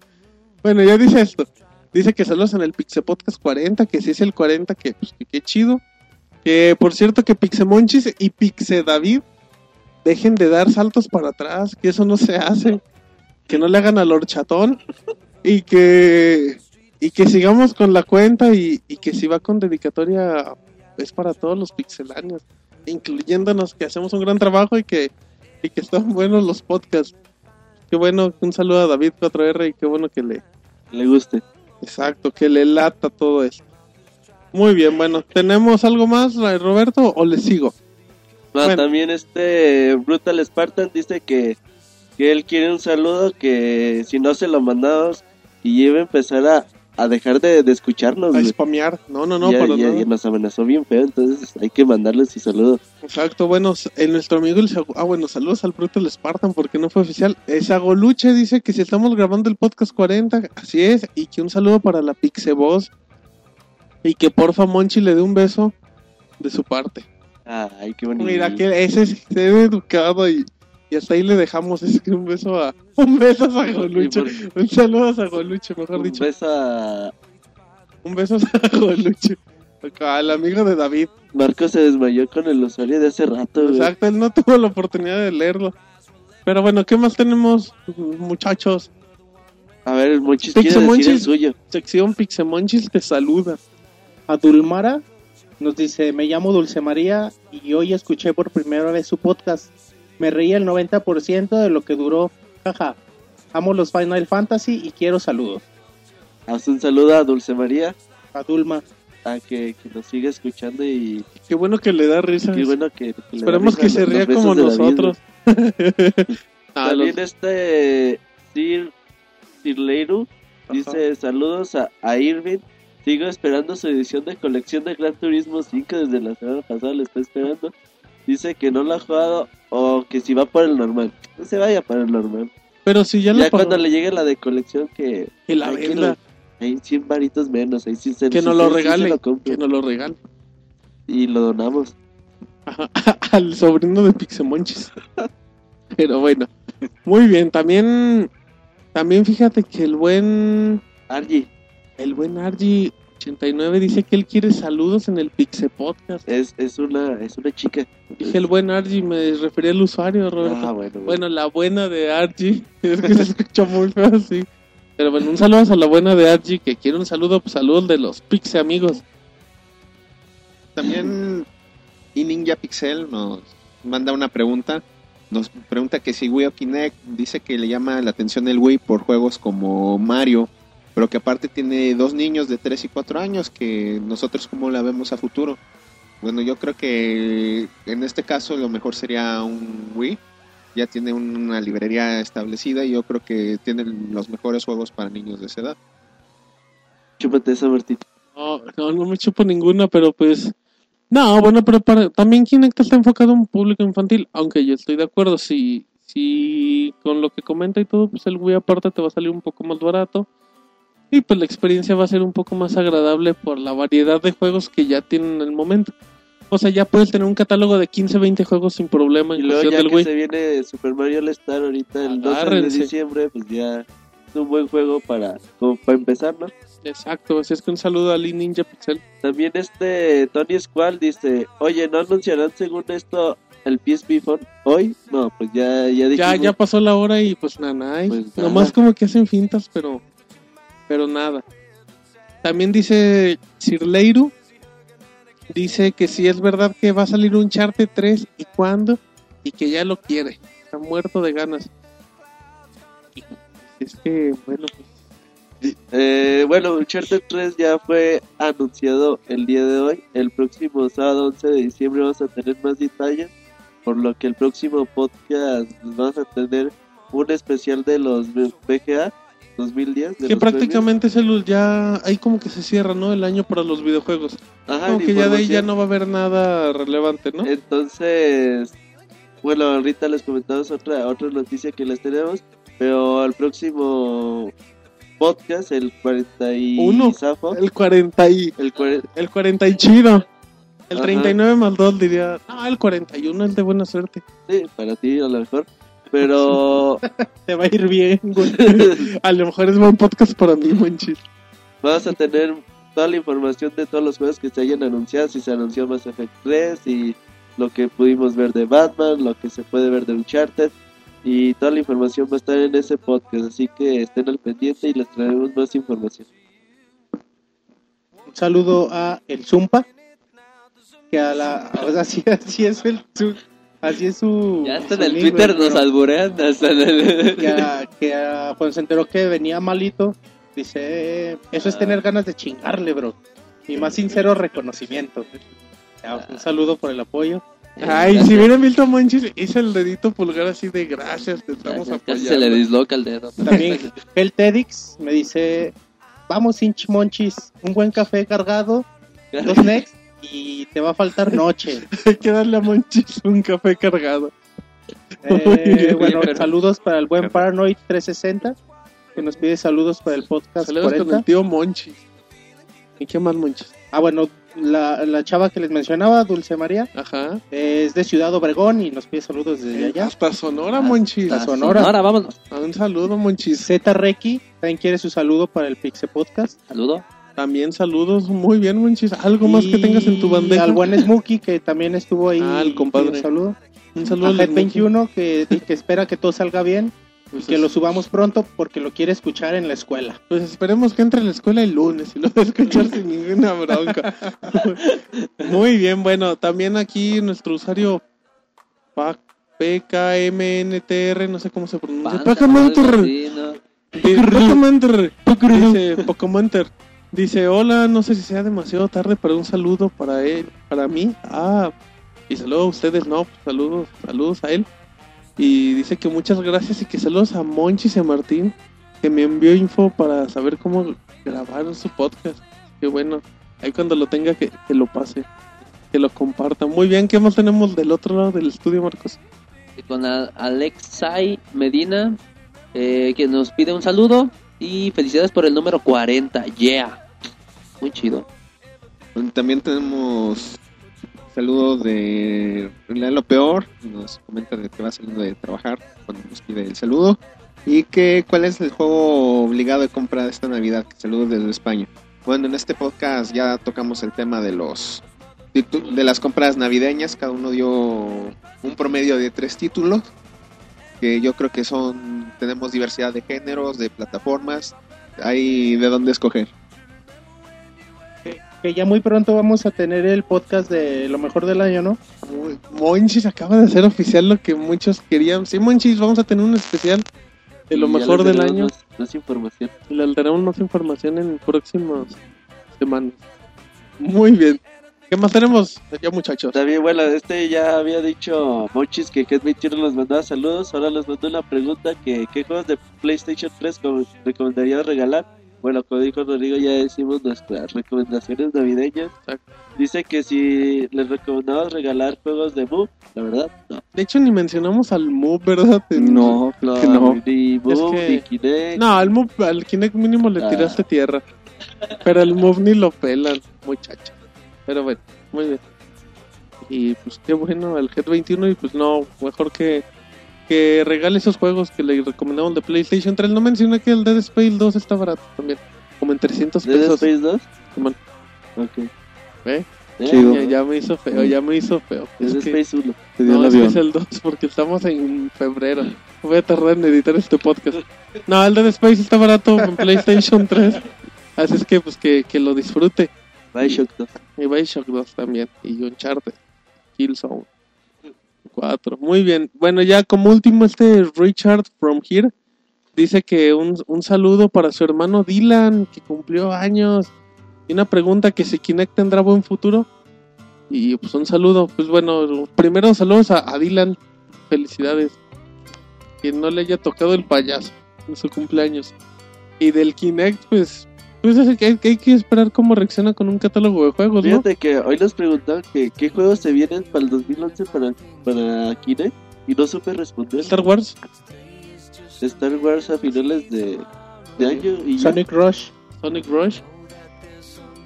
Bueno, ya dice esto. Dice que saludos en el Pixel Podcast 40, que si es el 40, que pues que chido. Que por cierto que Pixemonchis y Pixe David dejen de dar saltos para atrás, que eso no se hace. Que no le hagan al horchatón. Y que y que sigamos con la cuenta y, y que si va con dedicatoria es para todos los pixelanios, incluyéndonos que hacemos un gran trabajo y que, y que están buenos los podcasts. Qué bueno, un saludo a David 4R y qué bueno que le, Le guste. Exacto, que le lata todo esto. Muy bien, bueno, ¿tenemos algo más, Roberto, o le sigo? No, Bueno. también este Brutal Spartan dice que, que él quiere un saludo que si no se lo mandamos y iba a empezar a, a dejar de, de escucharnos. A güey. spamear. No, no, no, ya, para ya- nada. ya nos amenazó bien feo, entonces hay que mandarle su saludo. Exacto, bueno, s- eh, nuestro amigo el Ah, bueno, saludos al Brutal Spartan porque no fue oficial. Eh, Sagoluche dice que si estamos grabando el podcast 40, así es, y que un saludo para la Pixeboss. Y que porfa Monchi le dé un beso de su parte. Ay, qué bonito. Mira que ese es se ve educado y, y hasta ahí le dejamos es que un beso a un beso a por- Un saludo a Sagoluche, mejor un dicho. beso a... Un beso a Sagoluche. Al amigo de David. Marco se desmayó con el usuario de hace rato, güey. Exacto, él no tuvo la oportunidad de leerlo. Pero bueno, ¿qué más tenemos, muchachos? A ver, el Monchis quiere decir el suyo. Sección Pixemonchis te saluda. A Dulmara nos dice, me llamo Dulce María y hoy escuché por primera vez su podcast. Me reí el 90% de lo que duró. Jaja. Amo los Final Fantasy y quiero saludos. Haz un saludo a Dulce María, A Dulma. a que, que nos siga escuchando y Qué bueno que le da risa. qué bueno que... que le da Esperemos risa que se ría como nosotros. Ah, También este Sir dice saludos a, a Irving. Sigo esperando su edición de colección de Gran Turismo 5 desde la semana pasada, lo está esperando. Dice que no lo ha jugado o que si va por el normal. No se vaya para el normal. Pero si ya, Ya, le cuando le llegue la de colección que... Que la hay venda. Hay 100 varitos menos, ahí sí se que nos lo regale. lo que nos lo regale. Y lo donamos. Ajá, Al sobrino de Pixemonchis. Pero bueno, muy bien. También, también fíjate que el buen, Argy, el buen Argy 89 dice que él quiere saludos en el Pixe Podcast. es, es, una, es una chica. Dije el buen Argy, me refería al usuario, Roberto. Ah, bueno, bueno. Bueno, la buena de Argy. Es que se escucha muy feo así. Pero bueno, un saludo a la buena de Argy que quiere un saludo, pues saludos de los Pixe amigos. También y Ninja Pixel nos manda una pregunta. Nos pregunta que si Wii o Kinect dice que le llama la atención el Wii por juegos como Mario, pero que aparte tiene dos niños de 3 y 4 años que nosotros como la vemos a futuro. Bueno, yo creo que en este caso lo mejor sería un Wii. Ya tiene una librería establecida y yo creo que tiene los mejores juegos para niños de esa edad. Chúpate esa, Martín. No, no, no me chupo ninguna, pero pues. No, bueno, pero para, también Kinect está enfocado a un público infantil, aunque yo estoy de acuerdo. Si, si con lo que comenta y todo, pues el Wii aparte te va a salir un poco más barato. Y pues la experiencia va a ser un poco más agradable por la variedad de juegos que ya tienen en el momento. O sea, ya puedes tener un catálogo de 15, 20 juegos sin problema Y luego ya del que Wii. se viene Super Mario All Star ahorita el 12 de diciembre, pues ya es un buen juego para, como para empezar, ¿no? Exacto, así es que un saludo a Lee Ninja Pixel. También este Tony Squall dice, oye, ¿no anunciarán según esto el PSP Phone hoy? No, pues ya, ya dijimos. Ya, ya pasó la hora y pues nada, Pues nada. nomás como que hacen fintas, pero pero nada. También dice Sirleiru, dice que si es verdad que va a salir un Charte 3 y cuándo, y que ya lo quiere, está muerto de ganas. Es que, bueno, pues, Eh, bueno, Uncharted 3 ya fue anunciado el día de hoy. El próximo sábado 11 de diciembre vamos a tener más detalles. Por lo que el próximo podcast vamos a tener un especial de los VGA 2010. De que prácticamente es el, ya ahí como que se cierra, ¿no? El año para los videojuegos. Ajá, Como que ya de ahí ya no va a haber nada relevante, ¿no? Entonces, bueno, ahorita les comentamos otra, otra noticia que les tenemos. Pero al próximo podcast, el 40 y Uno. zafo, El 40 y el El 40 y chido. El Ajá. 39 más 2 diría. No, el 41 es de buena suerte. sí, para ti a lo mejor. Pero Te va a ir bien, güey. a lo mejor es buen podcast para mí, manchis. Vamos a tener toda la información de todos los juegos que se hayan anunciado, si se anunció Mass Effect 3 y lo que pudimos ver de Batman, lo que se puede ver de Uncharted y toda la información va a estar en ese podcast, así que estén al pendiente y les traeremos más información. Un saludo a el Zumpa. Que a la. O sea, así, así es el. su- así es su. Ya hasta en el Twitter nos alburean. Hasta en el... Que, a- que a- cuando se enteró que venía malito, dice: "Eh, Eso es tener ganas de chingarle, bro. Mi más sincero reconocimiento. Ya, un saludo por el apoyo. Ay, si viene Milton Monchis, hice el dedito pulgar así de gracias, te estamos Casi apoyando. se le disloca el dedo. También el Tedix me dice: Vamos, hinch monchis, un buen café cargado, dos next y te va a faltar noche. Hay que darle a Monchis un café cargado. Eh, bueno, pero- saludos para el buen Paranoid 360 que nos pide saludos para el podcast Saludos con 40. el tío Monchis. ¿Y qué más Monchis? Ah, bueno, la, la chava que les mencionaba, Dulce María, Ajá. es de Ciudad Obregón y nos pide saludos desde allá. Hasta Sonora, Monchis. Hasta Sonora. Ahora vámonos. Un saludo, Monchis. Z Reiki también quiere su saludo para el Pixe Podcast. Saludo. También saludos, muy bien, Monchis. Algo más que tengas en tu bandeja. Al buen Smokey que también estuvo ahí. Ah, el compadre. Un saludo. Un saludo al Head Smokey. 21 que, que espera que todo salga bien. Pues y que es- lo subamos pronto porque lo quiere escuchar en la escuela. Pues esperemos que entre a la escuela el lunes y lo va a escuchar sin ninguna bronca. Muy bien, bueno, también aquí nuestro usuario PKMNTR, no sé cómo se pronuncia. PKMNTR. Dice Pokémonter. Dice, hola, no sé si sea demasiado tarde para un saludo para él, para mí. Ah, y saludo a ustedes, no, saludos, saludos a él. Y dice que muchas gracias y que saludos a Monchis y a Martín, que me envió info para saber cómo grabar su podcast. Que bueno, ahí cuando lo tenga que, que lo pase, que lo comparta. Muy bien, ¿qué más tenemos del otro lado del estudio, Marcos? Con Alexai Medina, eh, que nos pide un saludo y felicidades por el número 40. Yeah. Muy chido. También tenemos saludos de lo peor, nos comenta de que va saliendo de trabajar cuando nos pide el saludo y que cuál es el juego obligado de compra de esta Navidad, saludos desde España. Bueno, en este podcast ya tocamos el tema de los de las compras navideñas, cada uno dio un promedio de tres títulos que yo creo que son tenemos diversidad de géneros, de plataformas, hay de dónde escoger. Que ya muy pronto vamos a tener el podcast de lo mejor del año, ¿no? Uy, Monchis acaba de hacer oficial lo que muchos querían. Sí, Monchis, vamos a tener un especial de lo Y mejor del año. Más, más información. Le daremos más información en próximas semanas. Muy bien. ¿Qué más tenemos? Ya muchachos. También, bueno, este ya había dicho Monchis que Head 21 nos mandaba saludos. Ahora les mandó una pregunta: que ¿Qué juegos de PlayStation 3 com- recomendaría regalar? Bueno, como dijo Rodrigo, ya decimos nuestras recomendaciones navideñas. Dice que si les recomendamos regalar juegos de Move, la verdad, no. De hecho, ni mencionamos al Move, ¿verdad? En- No, claro que no. Ni Move, que- ni Kinect. No, al Move, al Kinect mínimo le Ah. tiraste tierra. Pero al Move ni lo pelan, muchachos. Pero bueno, muy bien. Y pues qué bueno, el Head 21 y pues no, mejor que, que regale esos juegos que le recomendamos de PlayStation 3. No mencioné que el Dead Space 2 está barato también, como en 300 ¿Dead pesos. Space 2? Simón. Ok. ¿Eh? Eh, Chido. Ya, ya me hizo feo, ya me hizo feo. Dead Es que- Space 1. Te dio no, es que es el 2 porque estamos en febrero. Voy a tardar en editar este podcast. No, el Dead Space está barato en PlayStation 3. Así es que pues que, que lo disfrute. Bioshock 2. Y Bioshock 2 también. Y Uncharted. Killzone 4. Muy bien. Bueno, ya como último este Richard from here dice que un, un saludo para su hermano Dylan que cumplió años. Y una pregunta que si Kinect tendrá buen futuro. Y pues un saludo. Pues bueno, primero saludos a, a Dylan. Felicidades. Que no le haya tocado el payaso en su cumpleaños. Y del Kinect, pues, pues es que hay, que hay que esperar cómo reacciona con un catálogo de juegos, ¿no? Fíjate que hoy les preguntaban que qué juegos se vienen para el 2011 para, para Kinect y no supe responder. Star Wars, Star Wars a finales de, de año y ya. Sonic Rush. Sonic Rush.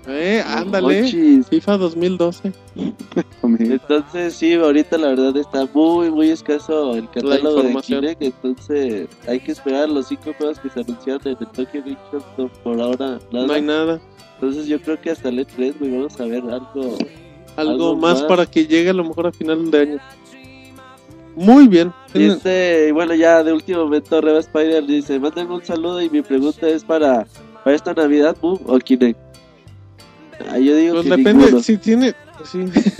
Eh, ándale. Monchis. FIFA 2012. Entonces sí, ahorita la verdad está muy muy escaso el catálogo de. Kinect, entonces hay que esperar los cinco juegos que se anunciaron en el Tokyo Game Show, por ahora nada. No hay nada. Entonces yo creo que hasta el E3 güey, vamos a ver algo. Algo, Algo más, más. para que llegue a lo mejor a final de año. Muy bien. Y este, y bueno, ya de último momento Reba Spider dice, mándenme un saludo y mi pregunta es para, para esta Navidad, Move o Kinect. Ah, yo digo Pues que depende, ninguno. si tiene... Sí.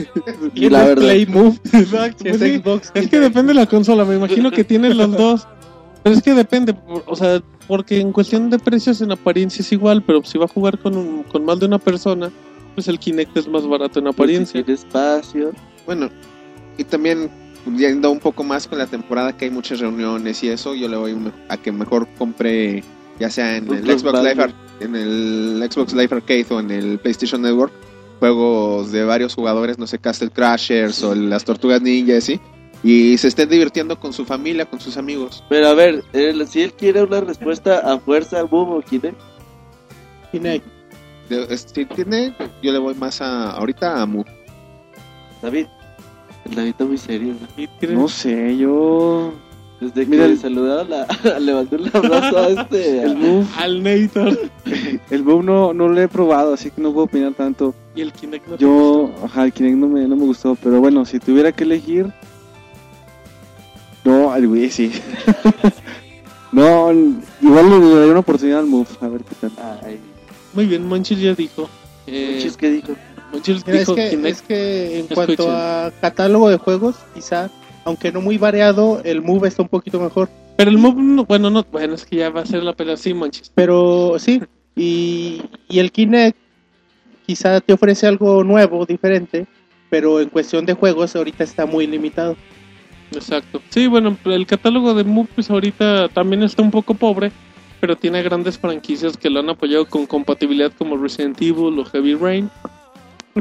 Y la verdad. Play Move. Exacto, Si pues es sí. Xbox. Es que depende de la consola, me imagino que tienen los dos. Pero es que depende, o sea, porque en cuestión de precios en apariencia es igual, pero si va a jugar con, un- con más de una persona, pues el Kinect es más barato en Pues, apariencia. si espacio. Bueno, y también yendo un poco más con la temporada que hay muchas reuniones y eso, yo le voy a que mejor compre ya sea en el Xbox. Live Ar- en el Xbox Live Arcade o en el PlayStation Network juegos de varios jugadores, no sé, Castle Crashers o las Tortugas Ninja y así, y se estén divirtiendo con su familia, con sus amigos. Pero a ver, él- si él quiere una respuesta a fuerza, Move o Kinect. Kinect. Si tiene, yo le voy más a ahorita a Mu. David. El David está muy serio. ¿no? No sé, yo. Desde que Mira, le el- saludaron, la, le mandó un abrazo a este. El move. Al Nator. El Move no, no lo he probado, así que no puedo opinar tanto. Y el Kinect no te Yo, gustó. ajá, el Kinect no me, no me gustó, pero bueno, si tuviera que elegir. No, al Wii sí. no, igual le daría una oportunidad al Move, a ver qué tal. Ay, Muy bien, Monchis ya dijo. Eh, Monchis, ¿qué dijo? Monchis Mira, es, dijo que, Kinect. es que en Escuchen. cuanto a catálogo de juegos, quizá, aunque no muy variado, el Move está un poquito mejor. Pero el Move, no- bueno, no, bueno, es que ya va a ser la pelea. Sí, Monchis. Pero sí, y, y el Kinect quizá te ofrece algo nuevo, diferente, pero en cuestión de juegos ahorita está muy limitado. Exacto. Sí, bueno, el catálogo de Move pues ahorita también está un poco pobre, pero tiene grandes franquicias que lo han apoyado con compatibilidad como Resident Evil o Heavy Rain.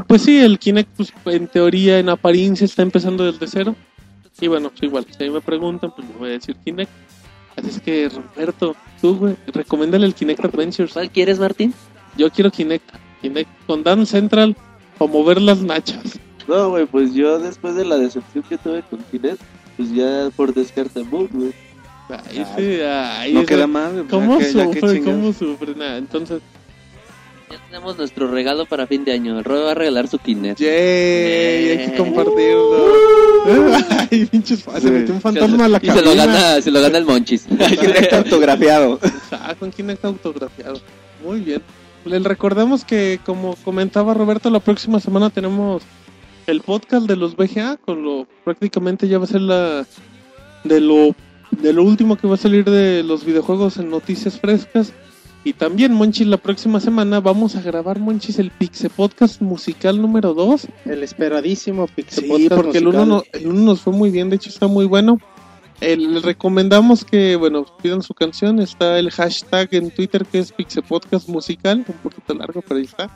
Pues sí, el Kinect pues en teoría, en apariencia está empezando desde cero. Y bueno, pues igual, si a mí me preguntan, pues les voy a decir Kinect. Así es que, Roberto, tú, güey, recomiéndale el Kinect Adventures. ¿Cuál quieres, Martín? Yo quiero Kinect. Kinect con Dan Central o mover las nachas. No, güey, pues yo después de la decepción que tuve con Kinect, pues ya por descarte Move, güey. Ay, sí, ay, no queda mal. ¿Cómo sufre? ¿Cómo sufre? Nada, entonces, Ya tenemos nuestro regalo para fin de año. El Roy va a regalar su Kinect. ¡yay! Hay que Eh. compartirlo. Ay, pinches se metió un fantasma a la y se lo gana, se lo gana el Monchis. Kinect autografiado. Ah, con Kinect autografiado. Muy bien. Les recordamos que, como comentaba Roberto, la próxima semana tenemos el podcast de los VGA, con lo prácticamente ya va a ser la de lo de lo último que va a salir de los videojuegos en noticias frescas. Y también, Monchis, la próxima semana vamos a grabar, Monchis, el Pixe Podcast musical número 2. El esperadísimo Pixel Sí, Podcast porque el uno, no- el uno nos fue muy bien, de hecho está muy bueno. Eh, les recomendamos que, bueno, pidan su canción. Está el hashtag en Twitter que es Pixe Podcast Musical, un poquito largo, pero ahí está.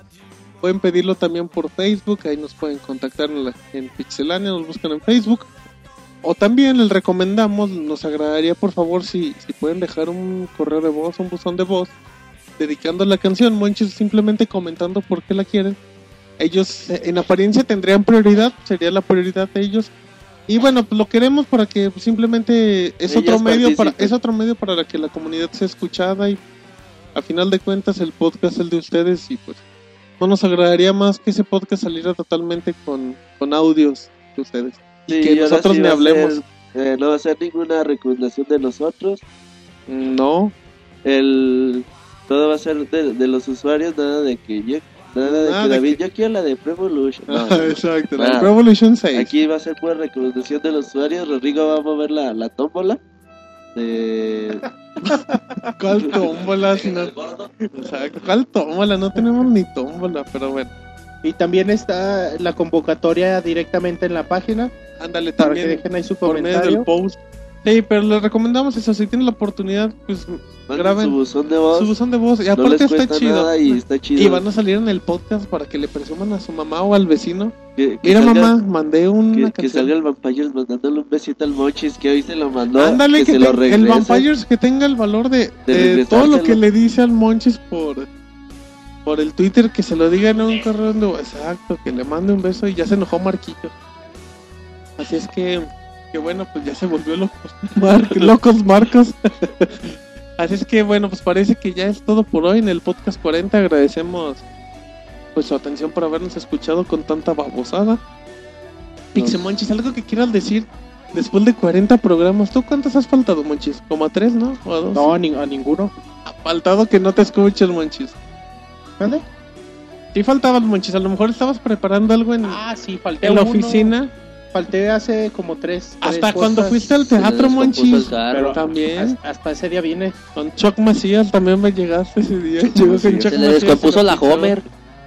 Pueden pedirlo también por Facebook, ahí nos pueden contactar en, la- en Pixelania, nos buscan en Facebook. O también les recomendamos, nos agradaría por favor si, si pueden dejar un correo de voz, un buzón de voz, dedicando la canción, Monchis simplemente comentando por qué la quieren. Ellos eh, en apariencia tendrían prioridad, sería la prioridad de ellos. Y bueno, pues lo queremos para que simplemente es Ellas otro medio para es otro medio para que la comunidad sea escuchada y a final de cuentas el podcast es el de ustedes y pues no nos agradaría más que ese podcast saliera totalmente con, con audios de ustedes. Sí, que y ahora nosotros sí ni hablemos. ser, eh, no va a ser ninguna recomendación de nosotros. No, El, todo va a ser de, de los usuarios, nada de que yo, nada de Nada que de David, que- yo quiero la de Prevolution. No, no, no. exacto, la Revolution 6. Aquí va a ser pura recomendación de los usuarios. Rodrigo va a mover la, la tómbola. De... ¿Cuál tómbola? Si no- Exacto, ¿cuál tómbola? No tenemos ni tómbola, pero bueno. Y también está la convocatoria directamente en la página Ándale, para que también dejen ahí su por medio del comentario. post. Sí, pero les recomendamos eso, si tienen la oportunidad, pues Manden Graben su buzón de voz. su buzón de voz. Y aparte está chido. y está chido. Y van a salir en el podcast para que le presuman a su mamá o al vecino. Que- que Mira salga- mamá, mandé una Que, salga el Vampires mandándole un besito al Mochis que hoy se lo mandó. Ándale, que, se te- lo el regrese. Vampires que tenga el valor de, todo lo que le dice al Monchis por por el Twitter, que se lo diga en un correo exacto, que le mande un beso y ya se enojó Marquito. Así es que, que bueno, pues ya se volvió locos, Mar- locos Marcos. Así es que bueno, pues parece que ya es todo por hoy en el podcast 40. Agradecemos pues su atención por habernos escuchado con tanta babosada. Pixe Monchis, algo que quieras decir después de 40 programas. ¿Tú cuántos has faltado, Monchis? ¿Como a tres, no? ¿O a dos? No, ni- a ninguno. Ha faltado que no te escuches, Monchis. ¿Mande? Sí faltaba el Monchis, a lo mejor estabas preparando algo en, Ah, sí, falté en la uno. oficina. Falté hace como tres. tres Hasta cuando cosas, fuiste al teatro, Monchis. Pero También. Hasta, ese día vine. Con Chuck Macías también me llegaste ese día. Llegó con Macías. Chuck Se le descompuso la. Homer.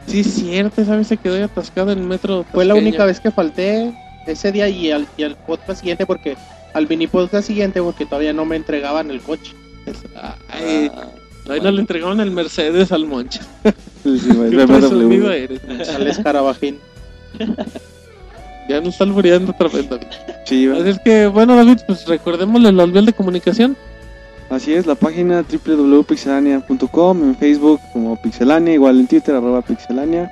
Sí, es cierto, esa vez se quedó ahí atascado en el metro. Fue la única vez que falté ese día y al, y al podcast siguiente porque al mini podcast siguiente porque todavía no me entregaban el coche. Ay, Ah, ahí no le entregaron el Mercedes al Monchis. Sí, sí, Qué presumido eres. Al escarabajín. Ya nos está albureando otra vez, David. Sí, va. Así es que, bueno, David, pues recordémosle el albiol de comunicación. Así es, la página www.pixelania.com, en Facebook como Pixelania, igual en Twitter, arroba Pixelania.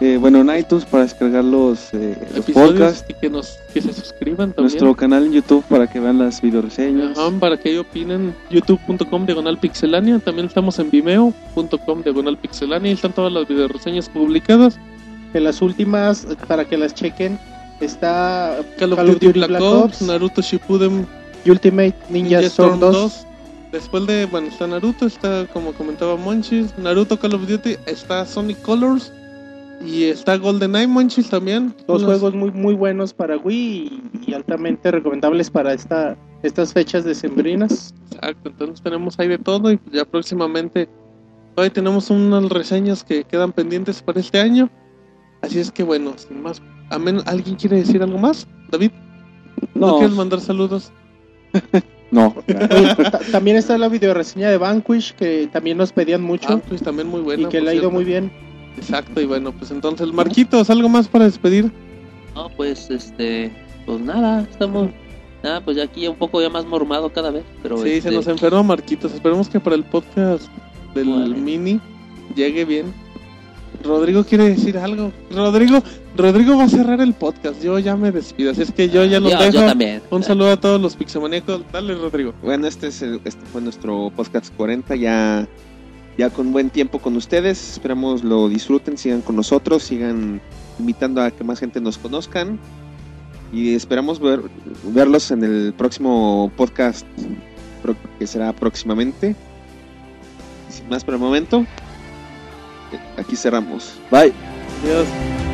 Eh, bueno, en iTunes para descargar los, eh, los episodios podcasts. y que nos que se suscriban también. Nuestro canal en YouTube para que vean las videoreseñas. Ajá, para que ahí opinen, youtube.com diagonal pixelania, también estamos en vimeo.com diagonal pixelania, y están todas las videoreseñas publicadas. En las últimas, para que las chequen, está Call of Duty Black, Ops, Naruto Shippuden Ultimate Ninja, Ninja Storm Storm 2. 2. Después de, bueno, está Naruto, está como comentaba Monchis, Naruto Call of Duty, está Sonic Colors y está GoldenEye Monchis también. Dos Unos- juegos muy muy buenos para Wii y, y altamente recomendables para esta estas fechas decembrinas. Exacto, entonces tenemos ahí de todo y ya próximamente hoy tenemos unas reseñas que quedan pendientes para este año. Así es que bueno, sin más, a menos, ¿alguien quiere decir algo más? David, ¿no, No. quieres mandar saludos? No. Oye, también está la videoreseña de Vanquish que también nos pedían mucho pues también muy buena. y que le ha ido cierto. muy bien. Exacto, y bueno, pues entonces, Marquitos, ¿algo más para despedir? No, pues este, pues nada, estamos, nada, pues ya aquí un poco ya más mormado cada vez, pero Sí, este, se nos enfermó Marquitos. Esperemos que para el podcast del Vale. mini llegue bien. Rodrigo quiere decir algo. Rodrigo, Rodrigo va a cerrar el podcast. Yo ya me despido. Así es que yo ya los yo, dejo. yo también. Un saludo a todos los pixemoníacos. Dale, Rodrigo. Bueno, este, es el- este fue nuestro podcast 40, ya, ya con buen tiempo con ustedes. Esperamos lo disfruten, sigan con nosotros, sigan invitando a que más gente nos conozcan. Y esperamos ver, verlos en el próximo podcast que será próximamente. Sin más por el momento, aquí cerramos. Bye. Adiós.